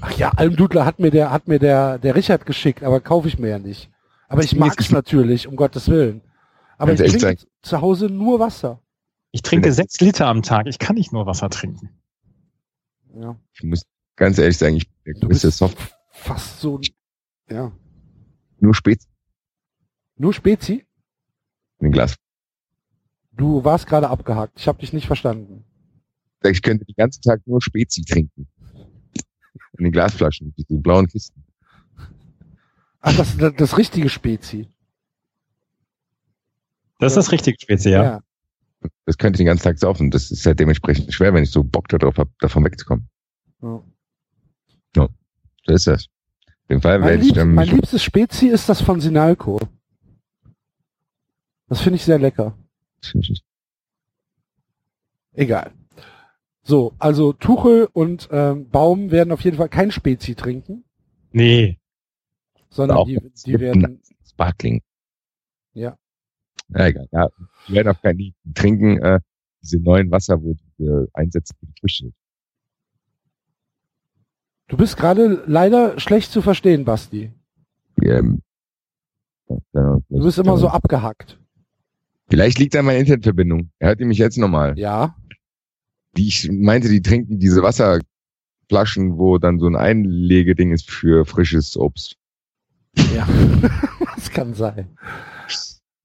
Ach ja, Almdudler hat mir der, hat mir der, der Richard geschickt, aber kaufe ich mir ja nicht. Aber ich mag's ich- natürlich, um Gottes Willen. Aber ich trinke zu Hause nur Wasser. ich trinke sechs Liter am Tag. Ich kann nicht nur Wasser trinken. Ja. Ich muss ganz ehrlich sagen, ich bin der Du bist Soft, fast so, ja. nur Spezi Nur Spezi? in ein Glas. Du warst gerade abgehakt. Ich habe dich nicht verstanden. Ich könnte den ganzen Tag nur Spezi trinken. In den Glasflaschen, diese blauen Kisten. Ach, das, das, das richtige Spezi. Das ist das richtige Speziell, ja. Das könnte ich den ganzen Tag saufen. Das ist halt dementsprechend schwer, wenn ich so Bock darauf habe, davon wegzukommen. ja. So ist das. Auf jeden Fall Mein, werde ich dann mein liebstes Spezi ist das von Sinalco. Das finde ich sehr lecker. Egal. So, also Tuchel und ähm, Baum werden auf jeden Fall kein Spezi trinken, Nee. sondern die, die werden, Sparkling. ja. Ja, egal. Ja, die werden auch kein trinken, äh, diese neuen Wasser, wo die äh, einsetzen für die Früchte. Du bist gerade leider schlecht zu verstehen, Basti. Ähm, ja, Du bist immer so abgehackt. Vielleicht liegt an meiner Internetverbindung. Hört ihr mich jetzt nochmal? Ja. Die ich meinte, die trinken diese Wasserflaschen, wo dann so ein Einlegeding ist für frisches Obst. Ja. das kann sein.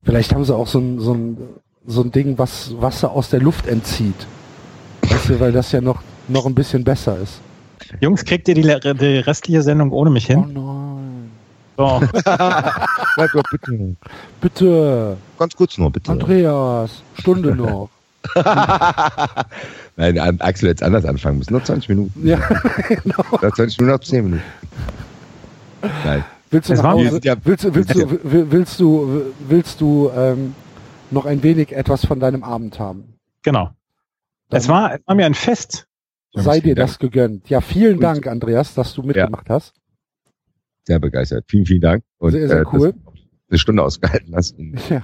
Vielleicht haben sie auch so ein, so ein, so ein Ding, was Wasser aus der Luft entzieht. Weißt du, weil das ja noch, noch ein bisschen besser ist. Jungs, kriegt ihr die, die restliche Sendung ohne mich Oh hin? nein. So. Bleib doch bitte. Bitte, Ganz kurz nur, bitte. Andreas, Stunde noch. Nein, Axel hätte anders anfangen müssen. Noch 20 Minuten. Ja, genau. Noch 20 Minuten, noch 10 Minuten. Nein. Willst du, Es nach Hause, ja- willst, du- willst, du, will- willst du, willst du ähm, noch ein wenig etwas von deinem Abend haben? Genau. Dann Es war, es war mir ein Fest. Sei dir das gegönnt. Ja, vielen Und- Dank, Andreas, dass du mitgemacht hast. Sehr begeistert. Vielen, vielen Dank. Und, Sehr, sehr äh, cool. eine Stunde ausgehalten hast. Ja.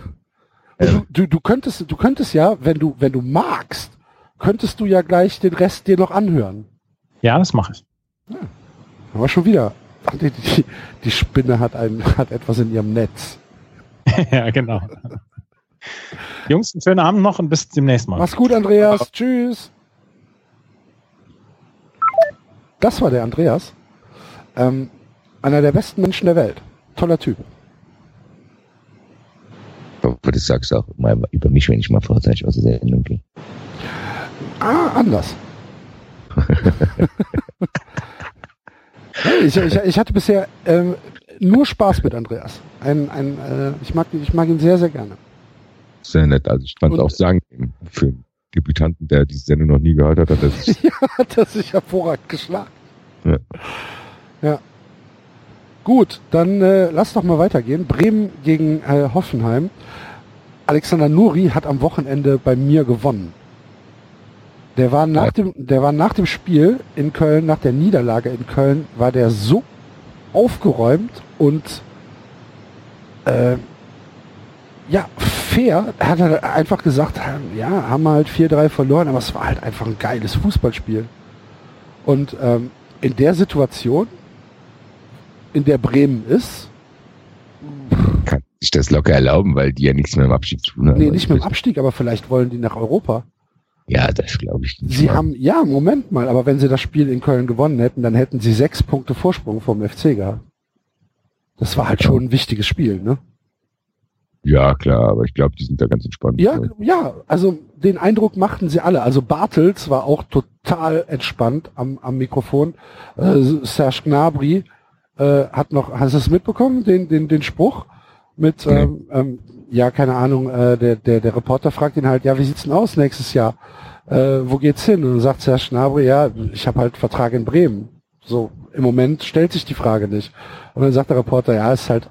Äh, Du, du, du könntest, du könntest ja, wenn du, wenn du magst, könntest du ja gleich den Rest dir noch anhören. Ja, das mache ich. Aber schon wieder. Die, die, die Spinne hat ein, hat etwas in ihrem Netz. ja, genau. Jungs, einen schönen Abend noch und bis demnächst mal. Mach's gut, Andreas. Tschüss. Das war der Andreas. Ähm, einer der besten Menschen der Welt. Toller Typ. Ich hoffe, das sagst du auch mal über mich, wenn ich mal vorzeitig aus der Sendung gehe. Ah, anders. ich, ich, ich hatte bisher ähm, nur Spaß mit Andreas. Ein, ein, äh, ich, mag, ich mag ihn sehr, sehr gerne. Sehr nett. Also ich fand es auch sagen, für einen Debütanten, der diese Sendung noch nie gehört hat, hat er sich ja, hat er sich hervorragend geschlagen. Ja. Ja. Gut, dann äh, lass doch mal weitergehen. Bremen gegen äh, Hoffenheim. Alexander Nuri hat am Wochenende bei mir gewonnen. Der war nach dem, der war nach dem Spiel in Köln, nach der Niederlage in Köln, war der so aufgeräumt und äh, ja, fair. Er hat halt einfach gesagt, ja, haben wir halt 4-3 verloren, aber es war halt einfach ein geiles Fußballspiel. Und ähm, in der Situation, in der Bremen ist, kann sich das locker erlauben, weil die ja nichts mehr im Abstieg zu tun haben. nee, nicht mit dem Abstieg, aber vielleicht wollen die nach Europa. Ja, das glaube ich nicht. Sie mal. haben, ja, Moment mal, aber wenn sie das Spiel in Köln gewonnen hätten, dann hätten sie sechs Punkte Vorsprung vom FC gehabt. Das war halt schon ein wichtiges Spiel, ne? Ja, klar, aber ich glaube, die sind da ganz entspannt. Ja, ja, also den Eindruck machten sie alle. Also Bartels war auch total entspannt am, am Mikrofon. Äh, Serge Gnabry äh, hat noch, hast du es mitbekommen, den, den, den Spruch mit, Nee. ähm, ähm, ja, keine Ahnung, äh, der, der, der Reporter fragt ihn halt, ja, wie sieht's denn aus nächstes Jahr? Äh, wo geht's hin? Und dann sagt Serge Gnabry, ja, ich habe halt Vertrag in Bremen. So, im Moment stellt sich die Frage nicht. Und dann sagt der Reporter, ja, ist halt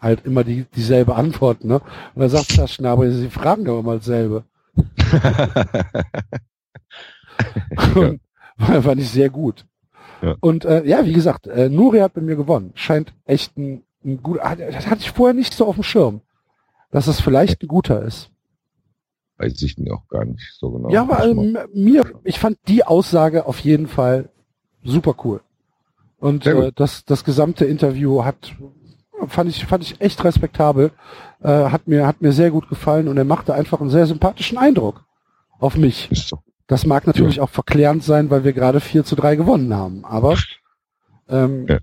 halt immer die dieselbe Antwort, ne? Und dann sagt Serge Gnabry, sie fragen doch immer dasselbe. Und fand ich sehr gut. Ja. Und äh, ja, wie gesagt, äh, Nuri hat bei mir gewonnen. Scheint echt ein, ein guter. Das hatte ich vorher nicht so auf dem Schirm, dass es vielleicht ein guter ist. Weiß ich mir auch gar nicht so genau. Ja, aber ähm, mir, ich fand die Aussage auf jeden Fall super cool. Und äh, das, das gesamte Interview hat, fand ich, fand ich echt respektabel, äh, hat mir, hat mir sehr gut gefallen und er machte einfach einen sehr sympathischen Eindruck auf mich. Ist so. Das mag natürlich auch verklärend sein, weil wir gerade 4 zu 3 gewonnen haben, aber ähm, Ja.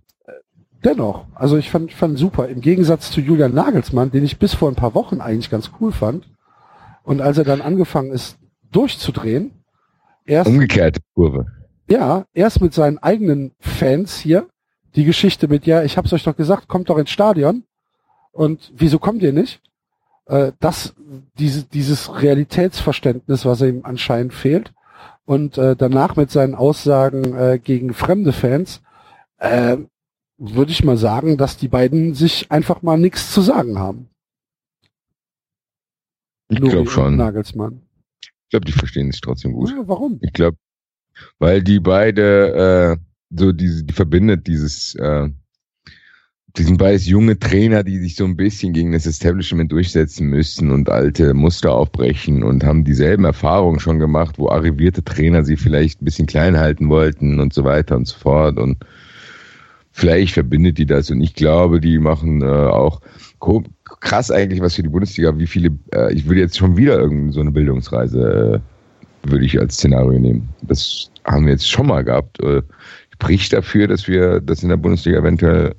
dennoch, also ich fand, fand super. Im Gegensatz zu Julian Nagelsmann, den ich bis vor ein paar Wochen eigentlich ganz cool fand. Und als er dann angefangen ist, durchzudrehen, erst, Umgekehrte Kurve. ja, erst mit seinen eigenen Fans hier, die Geschichte mit, ja, ich hab's euch doch gesagt, kommt doch ins Stadion. Und wieso kommt ihr nicht? Äh, das, diese, dieses Realitätsverständnis, was ihm anscheinend fehlt. Und äh, danach mit seinen Aussagen äh, gegen fremde Fans, äh, würde ich mal sagen, dass die beiden sich einfach mal nichts zu sagen haben. Ich glaube schon. Nagelsmann. Ich glaube, die verstehen sich trotzdem gut. Ja, warum? Ich glaube, weil die beide äh, so diese, die verbindet dieses, äh, die sind beides junge Trainer, die sich so ein bisschen gegen das Establishment durchsetzen müssen und alte Muster aufbrechen und haben dieselben Erfahrungen schon gemacht, wo arrivierte Trainer sie vielleicht ein bisschen klein halten wollten und so weiter und so fort und vielleicht verbindet die das und ich glaube, die machen äh, auch krass eigentlich was für die Bundesliga, wie viele, äh, ich würde jetzt schon wieder irgendeine so eine Bildungsreise äh, würde ich als Szenario nehmen. Das haben wir jetzt schon mal gehabt. Äh, spricht dafür, dass wir, dass in der Bundesliga eventuell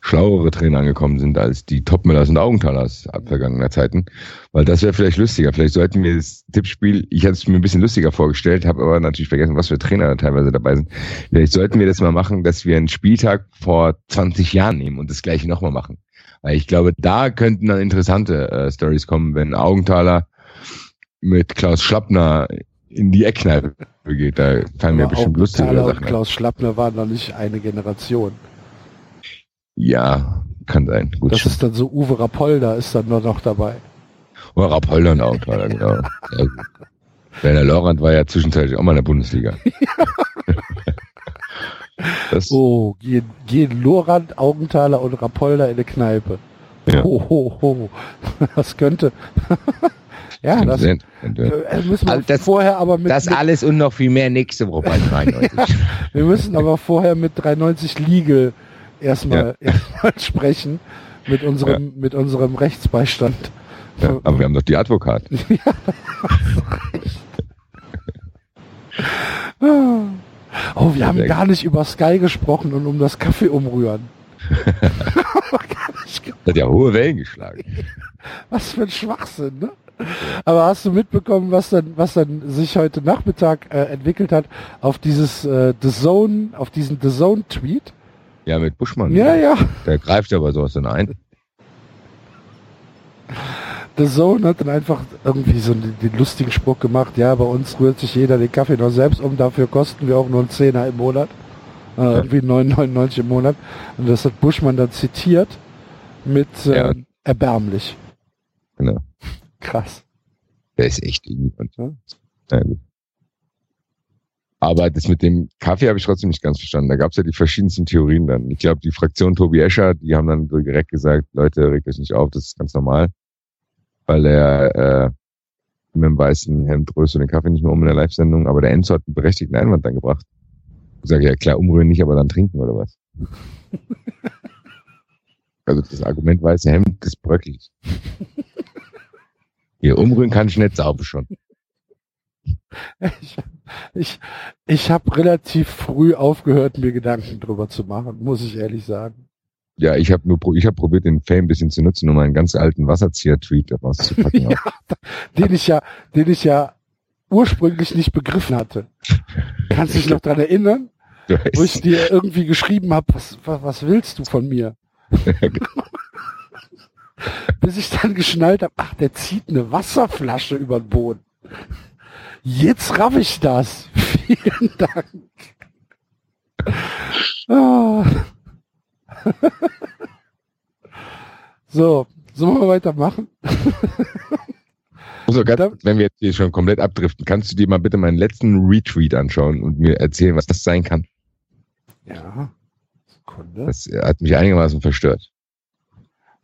schlauere Trainer angekommen sind als die Topmüllers und Augenthalers ab vergangener Zeiten. Weil das wäre vielleicht lustiger. Vielleicht sollten wir das Tippspiel, ich hatte es mir ein bisschen lustiger vorgestellt, habe aber natürlich vergessen, was für Trainer da teilweise dabei sind. Vielleicht sollten wir das mal machen, dass wir einen Spieltag vor 20 Jahren nehmen und das gleiche nochmal machen. Weil ich glaube, da könnten dann interessante äh, Stories kommen, wenn Augenthaler mit Klaus Schlappner in die Eckkneipe geht. Da fallen mir bestimmt lustige Sachen. Klaus Schlappner waren noch nicht eine Generation. Ja, kann sein. Gut. Das ist dann so Uwe Rapolda ist dann nur noch dabei. Oder Rapolder und Augenthaler, genau. Ja. Werner Lorand war ja zwischenzeitlich auch mal in der Bundesliga. das, Oh, gehen, gehen Lorand, Augenthaler und Rapolda in eine Kneipe. Ja. Ho, ho, ho. Das könnte. ja, das. Und, äh, müssen wir Also das- vorher aber mit, das mit alles und noch viel mehr nächste Woche bei 93. wir müssen aber vorher mit 390 Legal erstmal erstmal sprechen mit unserem mit unserem Rechtsbeistand. ja, aber wir haben doch die Advokat. Oh, wir haben gar nicht über Sky gesprochen und um das Kaffee umrühren. Hat ja hohe Wellen geschlagen. was für ein Schwachsinn, ne? Aber hast du mitbekommen, was dann, was dann sich heute Nachmittag äh, entwickelt hat auf dieses äh, The Zone, auf diesen The Zone Tweet? Ja, mit Buschmann. Ja, ja. Der greift aber sowas dann ein. The Zone hat dann einfach irgendwie so den, den, lustigen Spruch gemacht, ja, bei uns rührt sich jeder den Kaffee noch selbst um, dafür kosten wir auch nur einen Zehner im Monat. Äh, ja. Irgendwie 9,99 im Monat. Und das hat Buschmann dann zitiert mit äh, ja. erbärmlich. Genau. Krass. Der ist echt irgendwie. Ja? Ja, gut. Aber das mit dem Kaffee habe ich trotzdem nicht ganz verstanden. Da gab es ja die verschiedensten Theorien dann. Ich glaube, die Fraktion Tobi Escher, die haben dann direkt gesagt, Leute, regt euch nicht auf, das ist ganz normal. Weil er äh, mit dem weißen Hemd röst den Kaffee nicht mehr um in der Live-Sendung, aber der Enzo hat einen berechtigten Einwand dann gebracht. Ich sage, ja klar, umrühren nicht, aber dann trinken oder was? also das Argument weiße Hemd ist bröcklig. Hier, umrühren kann ich nicht sauber schon. Ich, ich, ich habe relativ früh aufgehört, mir Gedanken drüber zu machen, muss ich ehrlich sagen. Ja, ich habe nur ich hab probiert, den Fame ein bisschen zu nutzen, um einen ganz alten Wasserzieher-Tweet daraus zu packen. ja, den ich ja, den ich ja ursprünglich nicht begriffen hatte. Kannst du dich noch dran erinnern? Wo ich dir irgendwie geschrieben habe, was, was, was willst du von mir? Bis ich dann geschnallt habe, ach, der zieht eine Wasserflasche über den Boden. Jetzt raff ich das. Vielen Dank. Ah. so, sollen wir weitermachen? Also, ganz, wenn wir jetzt hier schon komplett abdriften, kannst du dir mal bitte meinen letzten Retweet anschauen und mir erzählen, was das sein kann? Ja. Sekunde. Das hat mich einigermaßen verstört.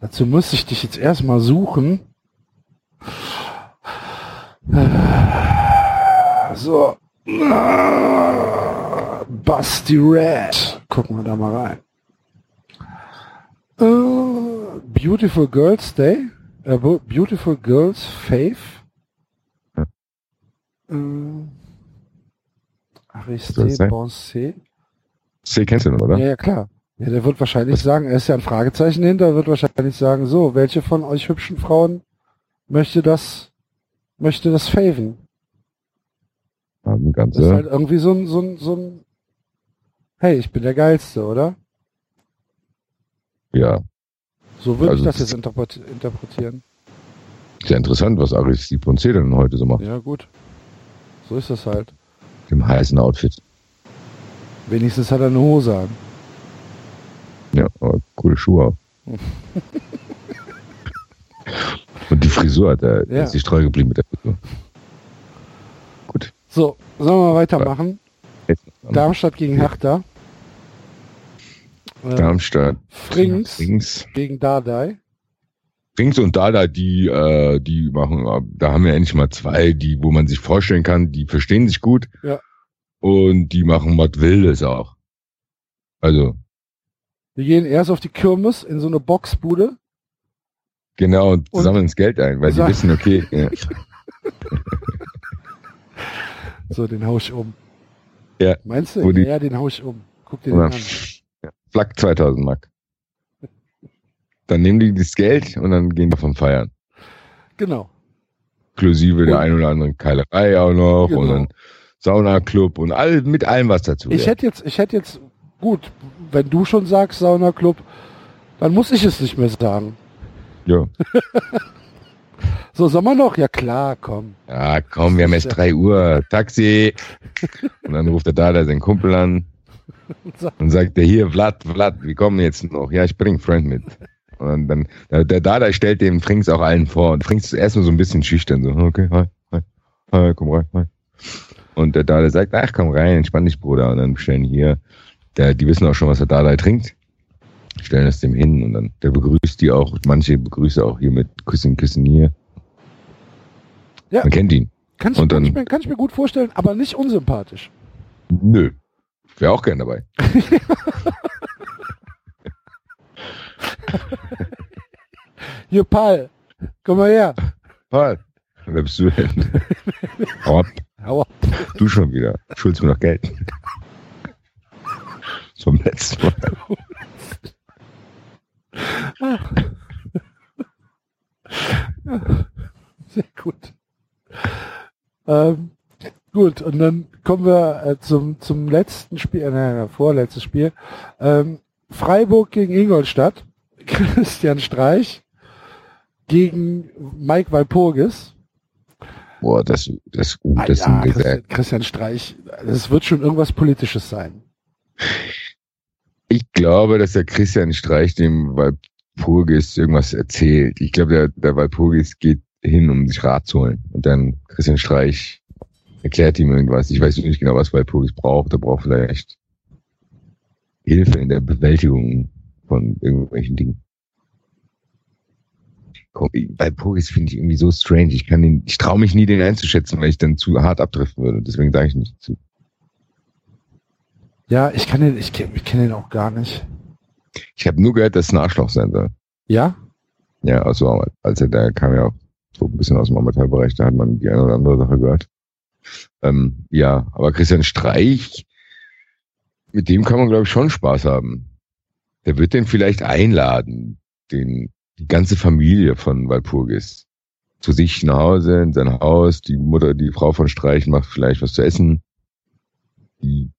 Dazu muss ich dich jetzt erstmal suchen. So. Busty Red. Gucken wir da mal rein. Uh, Beautiful Girls Day. Uh, Beautiful Girls Faith. Uh, Aristide Bonset. C kennst du noch, oder? Ja, ja, klar. Ja, der wird wahrscheinlich Was? sagen, er ist ja ein Fragezeichen hinter, wird wahrscheinlich sagen, so, welche von euch hübschen Frauen möchte das, möchte das faven? Haben ganze das ist halt irgendwie so ein, so ein, so ein, hey, ich bin der Geilste, oder? Ja. So würde also ich das jetzt interpretieren. Ist ja interessant, was Aristide Ponce denn heute so macht. Ja, gut. So ist das halt. Im heißen Outfit. Wenigstens hat er eine Hose an. Ja, aber coole Schuhe auch. Und die Frisur hat er, ja. ist sich treu geblieben mit der Frisur. So, sollen wir weitermachen? Darmstadt gegen Hertha. Äh, Darmstadt. Frings, Frings gegen Dardai. Frings und Dardai, die, äh, die machen, da haben wir endlich mal zwei, die, wo man sich vorstellen kann, die verstehen sich gut. Ja. Und die machen was Wildes auch. Also. Wir gehen erst auf die Kirmes in so eine Boxbude. Genau, und, und sammeln das Geld ein, weil sie wissen, okay. So, den hau ich um. Ja. Meinst du? Ja, ja, den hau ich um. Guck dir den an. Ja. Flak 2000 Mark. Dann nehmen die das Geld und dann gehen die davon feiern. Genau. Inklusive und der ein oder anderen Keilerei auch noch genau. und dann Saunaclub und all, mit allem, was dazu Ich hätte jetzt, ich hätte jetzt, gut, wenn du schon sagst Saunaclub, dann muss ich es nicht mehr sagen. Ja. So, sollen wir noch? Ja klar, komm. Ja, komm, wir haben erst drei Uhr. Taxi. Und dann ruft er da seinen Kumpel an und sagt er, hier, Vlad, Vlad, wir kommen jetzt noch. Ja, ich bring Freund mit. Und dann, der, der Dada stellt dem Frings auch allen vor. Und Frings ist erstmal so ein bisschen schüchtern, so, okay, hi, hi, hi, komm rein, hi. Und der Dada sagt, ach, komm rein, entspann dich, Bruder. Und dann bestellen hier, der, die wissen auch schon, was der Dada trinkt. Stellen es dem hin und dann, der begrüßt die auch. Manche begrüßen auch hier mit Küssen, Küssen hier. Ja. Man kennt ihn. Kannst, und kann, dann, ich mir, kann ich mir gut vorstellen, aber nicht unsympathisch. Nö. Wäre auch gern dabei. Hier, Paul. Komm mal her. Paul. Wer bist du denn? Hau ab. Hau ab. Du schon wieder. Schuldest mir noch Geld. Zum letzten Mal. Sehr gut. Ähm, gut, und dann kommen wir äh, zum, zum letzten Spiel, äh, nein, vorletztes Spiel. Ähm, Freiburg gegen Ingolstadt. Christian Streich gegen Mike Walpurgis. Boah, das, das, Ah, das ja, sind Christian, Christian Streich, das wird schon irgendwas Politisches sein. Ich glaube, dass der Christian Streich dem Walpurgis irgendwas erzählt. Ich glaube, der, der Walpurgis geht hin, um sich Rat zu holen. Und dann Christian Streich erklärt ihm irgendwas. Ich weiß nicht genau, was Walpurgis braucht. Er braucht vielleicht Hilfe in der Bewältigung von irgendwelchen Dingen. Walpurgis finde ich irgendwie so strange. Ich kann den, ich traue mich nie, den einzuschätzen, weil ich dann zu hart abdriften würde. Deswegen sage ich nicht zu. Ja, ich kann den, ich kenne ich kenn den auch gar nicht. Ich habe nur gehört, dass es ein Arschloch sein soll. Ja? Ja, also als er da kam ja auch so ein bisschen aus dem Amateurbereich, da hat man die eine oder andere Sache gehört. Ähm, ja, aber Christian Streich, mit dem kann man, glaube ich, schon Spaß haben. Der wird den vielleicht einladen, den, die ganze Familie von Walpurgis zu sich nach Hause, in sein Haus. Die Mutter, die Frau von Streich macht vielleicht was zu essen. Die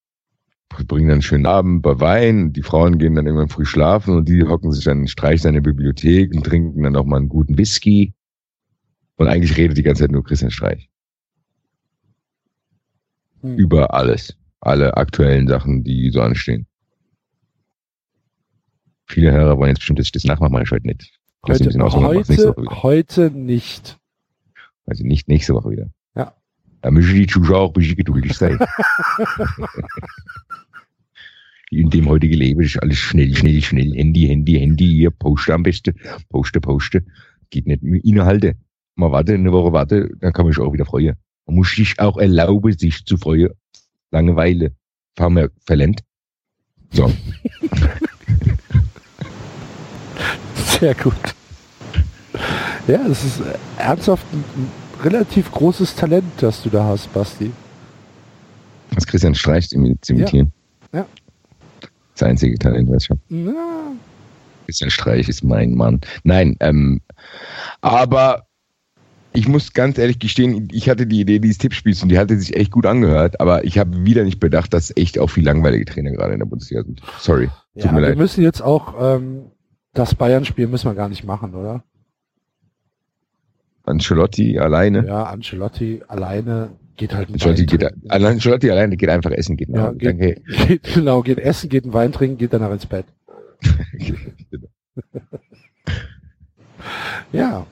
bringen dann einen schönen Abend bei Wein. Die Frauen gehen dann irgendwann früh schlafen und die hocken sich dann in Streich seine Bibliothek und trinken dann auch mal einen guten Whisky. Und eigentlich redet die ganze Zeit nur Christian Streich Hm. über alles. Alle aktuellen Sachen, die so anstehen. Viele Hörer wollen jetzt bestimmt, dass ich das nachmache, mache ich heute nicht. Ein Heute, heute, heute nicht. Also nicht nächste Woche wieder. Ja. Da müssen die Zuschauer auch ein bisschen geduldig sein. In dem heutigen Leben ist alles schnell, schnell, schnell. Handy, Handy, Handy, hier, poste am besten. Poste, poste. Geht nicht mit Inhalte. Mal warte, eine Woche warte, dann kann man sich auch wieder freuen. Man muss sich auch erlauben, sich zu freuen. Langeweile. Fahren wir verlernt. So. Sehr gut. Ja, es ist äh, ernsthaft ein, ein relativ großes Talent, das du da hast, Basti. Das Christian Streich zu imi- zu imitieren. Ja. Das einzige Talent, was ich habe. Christian Streich ist mein Mann. Nein, ähm, aber ich muss ganz ehrlich gestehen, ich hatte die Idee dieses Tippspiels und die hatte sich echt gut angehört, aber ich habe wieder nicht bedacht, dass echt auch viel langweilige Trainer gerade in der Bundesliga sind. Sorry. Tut ja, mir wir leid. müssen jetzt auch ähm, das Bayern-Spiel müssen wir gar nicht machen, oder? Ancelotti alleine. Ja, Ancelotti alleine geht halt ein Ancelotti, geht, trinken. Ancelotti alleine geht einfach essen, geht nach Ja, Hause. geht, Danke. geht, genau, geht essen, geht einen Wein trinken, geht danach ins Bett. Ja.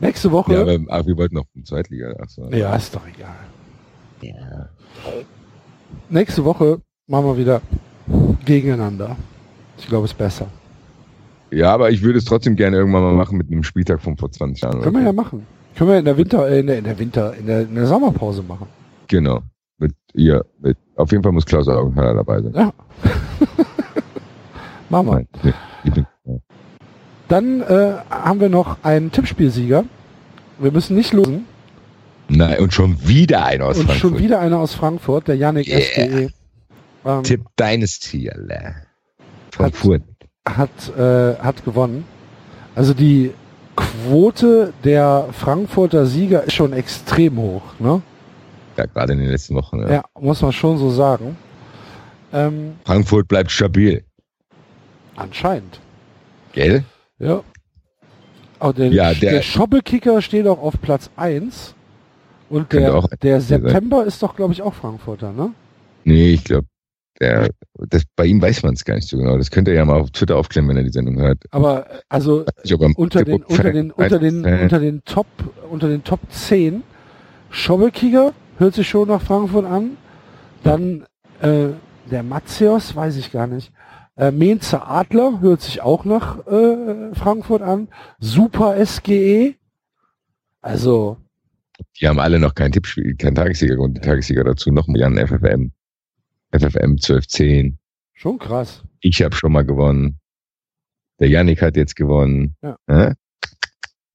Nächste Woche. ja, Ja, aber, aber wir wollten noch eine Zweitliga. Ach so. ist doch egal. ja. Nächste Woche machen wir wieder gegeneinander. Ich glaube, es ist besser. ja, aber ich würde es trotzdem gerne irgendwann mal machen mit einem Spieltag von vor 20 Jahren. Können wir ja machen. Können wir in der Winter, äh, in der, in der Winter, in der, in der Sommerpause machen. Genau. Mit ihr, mit, auf jeden Fall muss Klaus Augenhaller dabei sein. Ja. machen wir. Nein, nee. Dann äh, haben wir noch einen Tippspielsieger. Wir müssen nicht losen. Nein, und schon wieder einer aus Und Frankfurt. schon wieder einer aus Frankfurt, der Yannick Yeah. SDE. Ähm, Tipp Dynasty, Alter. Frankfurt. hat, äh, hat gewonnen. Also die Quote der Frankfurter Sieger ist schon extrem hoch, ne? Ja, gerade in den letzten Wochen. Ja. Ja, muss man schon so sagen. Ähm, Frankfurt bleibt stabil. anscheinend. Gell? Ja. Aber der, Ja, der, der- Schoppelkicker steht auch auf Platz 1. Und der, der sein. September ist doch, glaube ich, auch Frankfurter, ne? Nee, ich glaube, der, das, bei ihm weiß man es gar nicht so genau. Das könnt ihr ja mal auf Twitter aufklären, wenn er die Sendung hört. Aber äh, also er unter den, unter den, unter den, unter den Top, unter den Top 10 Schobbelkicker hört sich schon nach Frankfurt an. Dann äh, der Matzios, weiß ich gar nicht. Äh, Mainzer Adler hört sich auch nach äh, Frankfurt an. Super SGE. Also, Die haben alle noch kein Tippspiel, kein Tagessieger und die Tagessieger dazu noch mal Jan FFM. FFM 1210. schon krass. Ich habe schon mal gewonnen. Der Yannick hat jetzt gewonnen. Ja. Hä?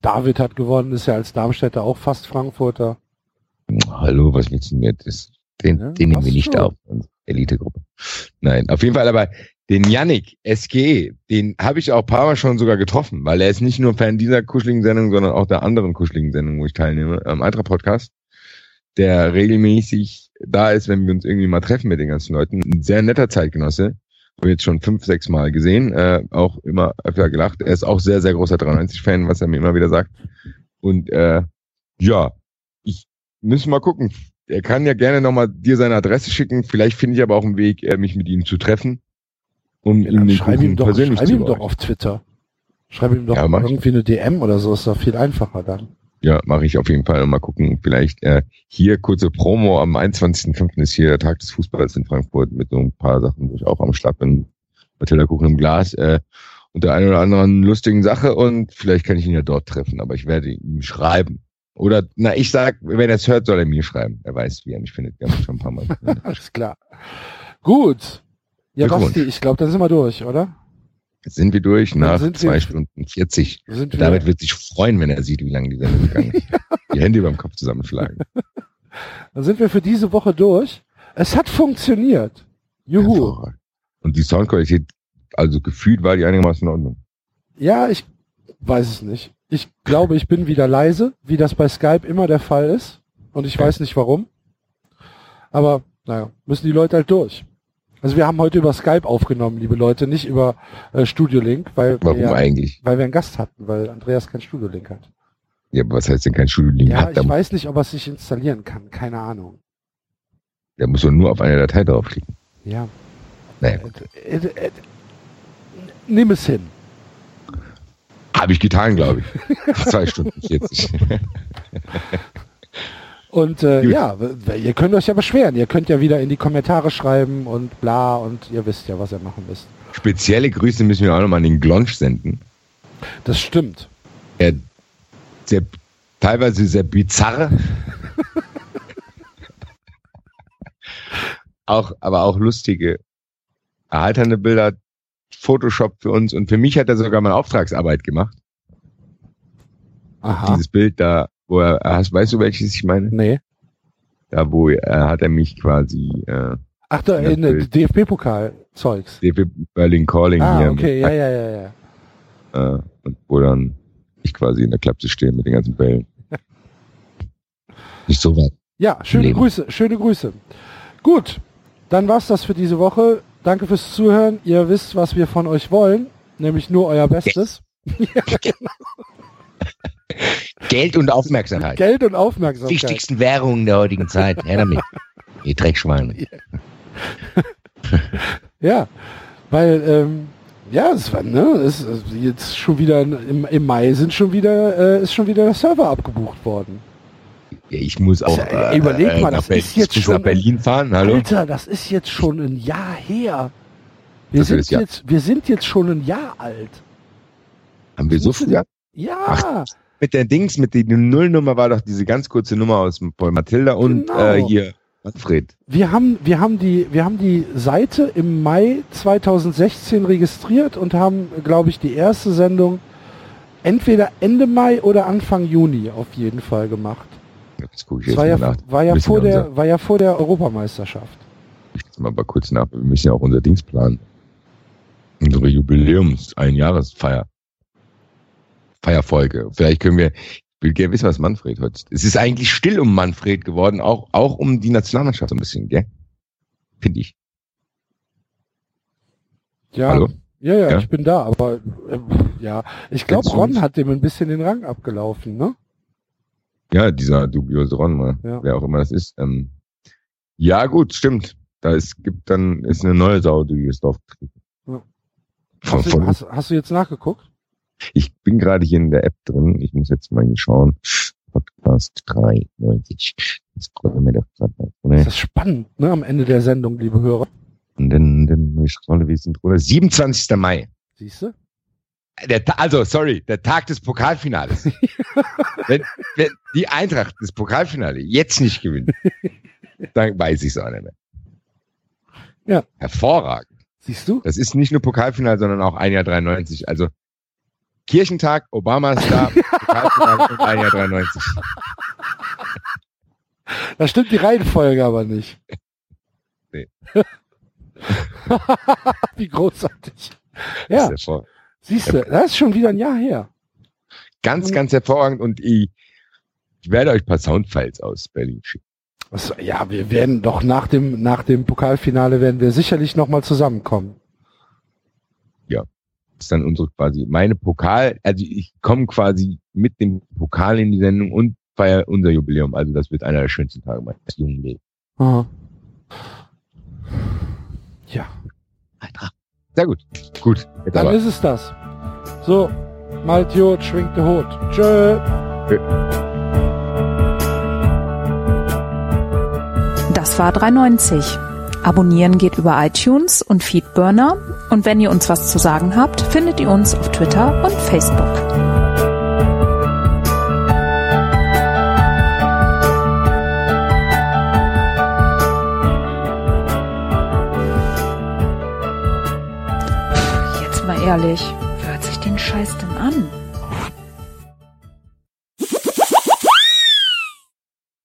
David hat gewonnen, ist ja als Darmstädter auch fast Frankfurter. Hallo, was willst du denn jetzt? Den, Ja, den nehmen wir nicht schon. auf. Elitegruppe. Nein, auf jeden Fall aber den Yannick SG, den habe ich auch ein paar Mal schon sogar getroffen, weil er ist nicht nur Fan dieser kuscheligen Sendung, sondern auch der anderen kuscheligen Sendung, wo ich teilnehme, am Eintracht Podcast, der regelmäßig da ist, wenn wir uns irgendwie mal treffen mit den ganzen Leuten. Ein sehr netter Zeitgenosse. Habe jetzt schon fünf, sechs Mal gesehen, äh, auch immer öfter gelacht. Er ist auch sehr, sehr großer 93-Fan, was er mir immer wieder sagt. Und äh, ja, ich muss mal gucken. Er kann ja gerne nochmal dir seine Adresse schicken. Vielleicht finde ich aber auch einen Weg, äh, mich mit ihm zu treffen, um Ja, den schreib ihm doch, persönlich schreib ihm doch auf Twitter. Schreib ihm doch Ja, irgendwie eine DM oder so, ist doch viel einfacher dann. Ja, mache ich auf jeden Fall. Mal gucken, vielleicht äh, hier kurze Promo. Am 21.05. ist hier der Tag des Fußballs in Frankfurt mit so ein paar Sachen, wo ich auch am Start bin. Matilda Kuchen im Glas äh, und der einen oder anderen lustigen Sache und vielleicht kann ich ihn ja dort treffen, aber ich werde ihm schreiben. Oder, na, ich sag, wenn er es hört, soll er mir schreiben. Er weiß, wie er mich findet. Wir haben schon ein paar Mal. Alles klar. Gut. Ja. Basti, ich glaube, dann sind wir durch, oder? Jetzt sind wir durch nach zwei Stunden 40. Sind wir, David wird sich freuen, wenn er sieht, wie lange die Sendung gegangen ist. Die Hände über dem Kopf zusammenschlagen. dann sind wir für diese Woche durch. Es hat funktioniert. Juhu. Und die Soundqualität, also gefühlt war die einigermaßen in Ordnung. Ja, ich weiß es nicht. Ich glaube, ich bin wieder leise, wie das bei Skype immer der Fall ist. Und ich weiß nicht warum. Aber, naja, müssen die Leute halt durch. Also wir haben heute über Skype aufgenommen, liebe Leute, nicht über äh, Studio Link, weil Warum wir, eigentlich? weil wir einen Gast hatten, weil Andreas kein Studio Link hat. Ja, aber was heißt denn kein Studiolink? Ja, hat? ich weiß nicht, ob er es sich installieren kann. Keine Ahnung. der muss nur auf eine Datei draufklicken. Ja. Naja, Äh, äh, äh, nimm es hin. habe ich getan, glaube ich. Zwei Stunden 40. Und äh, ja, ihr könnt euch ja beschweren. Ihr könnt ja wieder in die Kommentare schreiben und bla und ihr wisst ja, was ihr machen müsst. Spezielle Grüße müssen wir auch nochmal an den Glonsch senden. Das stimmt. Er sehr, teilweise sehr bizarre. auch, aber auch lustige, erheiternde Bilder, Photoshop für uns und für mich hat er sogar mal Auftragsarbeit gemacht. Aha. Dieses Bild da, wo er, hast, weißt du welches ich meine? Nee. Da, wo er, hat er mich quasi, äh, Ach, da in der. DFB-Pokal-Zeugs. DFB Berlin Calling Ah, hier okay, ja, ja, ja, ja. äh, und wo dann ich quasi in der Klapse stehe mit den ganzen Bällen. Nicht so weit. Ja, schöne Leben. Grüße, schöne Grüße. Gut, dann war's das für diese Woche. Danke fürs Zuhören. Ihr wisst, was wir von euch wollen, nämlich nur euer Bestes. Geld und Aufmerksamkeit. Geld und Aufmerksamkeit. Wichtigsten Währungen der heutigen Zeit. Her damit. Ihr Dreckschweine. Ja, weil, ähm, ja, es war, ne, es ist jetzt schon wieder im, im Mai sind schon wieder, äh, ist schon wieder der Server abgebucht worden. Ja, ich muss auch Ja, überleg mal, nach das Berlin, ist jetzt schon- nach Berlin fahren. Hallo? Alter, das ist jetzt schon ein Jahr her. Wir Das sind ja- jetzt, wir sind jetzt schon ein Jahr alt. Haben wir so früher? Ja, Ach, Mit der Dings, mit der Nullnummer war doch diese ganz kurze Nummer aus Paul Matilda und Genau. äh, hier Manfred. wir haben, wir haben die, wir haben die Seite im Mai 2016 registriert und haben, glaube ich, die erste Sendung entweder Ende Mai oder Anfang Juni auf jeden Fall gemacht. Jetzt gucke ich Das jetzt war ja, nach. war ja vor der, war ja vor der Europameisterschaft. Ich jetzt mal mal kurz nach. Wir müssen ja auch unser Dings planen. Unsere Jubiläums, Einjahresfeier. Feierfolge. Vielleicht können wir, ich will gerne wissen, was Manfred heute. Es ist eigentlich still um Manfred geworden, auch, auch um die Nationalmannschaft so ein bisschen, gell? Finde ich. Ja, Hallo? ja, ja, Ja? ich bin da, aber äh, ja, ich glaube, Ron hat dem ein bisschen den Rang abgelaufen, ne? Ja, dieser dubiose Ron, mal, Ja. wer auch immer das ist. Ähm, ja, gut, stimmt. Da es gibt dann, ist eine neue Sau, die ist aufgetreten. Ja. Von, Hast, hast, hast du jetzt nachgeguckt? Ich bin gerade hier in der App drin. Ich muss jetzt mal schauen. Podcast 390. Das wir doch gerade mal. Das ist spannend, ne? Am Ende der Sendung, liebe Hörer. Und dann, dann ich scrolle, wir sind drüber. 27. Mai. Siehst du? Der, also, sorry, der Tag des Pokalfinales. wenn, wenn die Eintracht das Pokalfinale jetzt nicht gewinnt, dann weiß ich es auch nicht mehr. Ja. Hervorragend. Siehst du? Das ist nicht nur Pokalfinale, sondern auch ein Jahr 93. Also Kirchentag, Obama ist da, Pokalfinale und ein Jahr 93. Da stimmt die Reihenfolge aber nicht. Nee. Wie großartig. Ja, siehst du, das ist schon wieder ein Jahr her. Ganz, ganz hervorragend und ich, ich werde euch ein paar Soundfiles aus Berlin schicken. Was, ja, wir werden doch nach dem, nach dem Pokalfinale werden wir sicherlich nochmal zusammenkommen. ja, ist dann unsere quasi meine Pokal, also ich komme quasi mit dem Pokal in die Sendung und feiere unser Jubiläum. Also das wird einer der schönsten Tage meines jungen Lebens. Aha. Ja, Sehr gut. Gut. Jetzt dann aber. ist es das. So, Maltiot schwingt der Hut. Tschö. Das war 390. Abonnieren geht über iTunes und Feedburner. Und wenn ihr uns was zu sagen habt, findet ihr uns auf Twitter und Facebook. Jetzt mal ehrlich, wer hört sich den Scheiß denn an?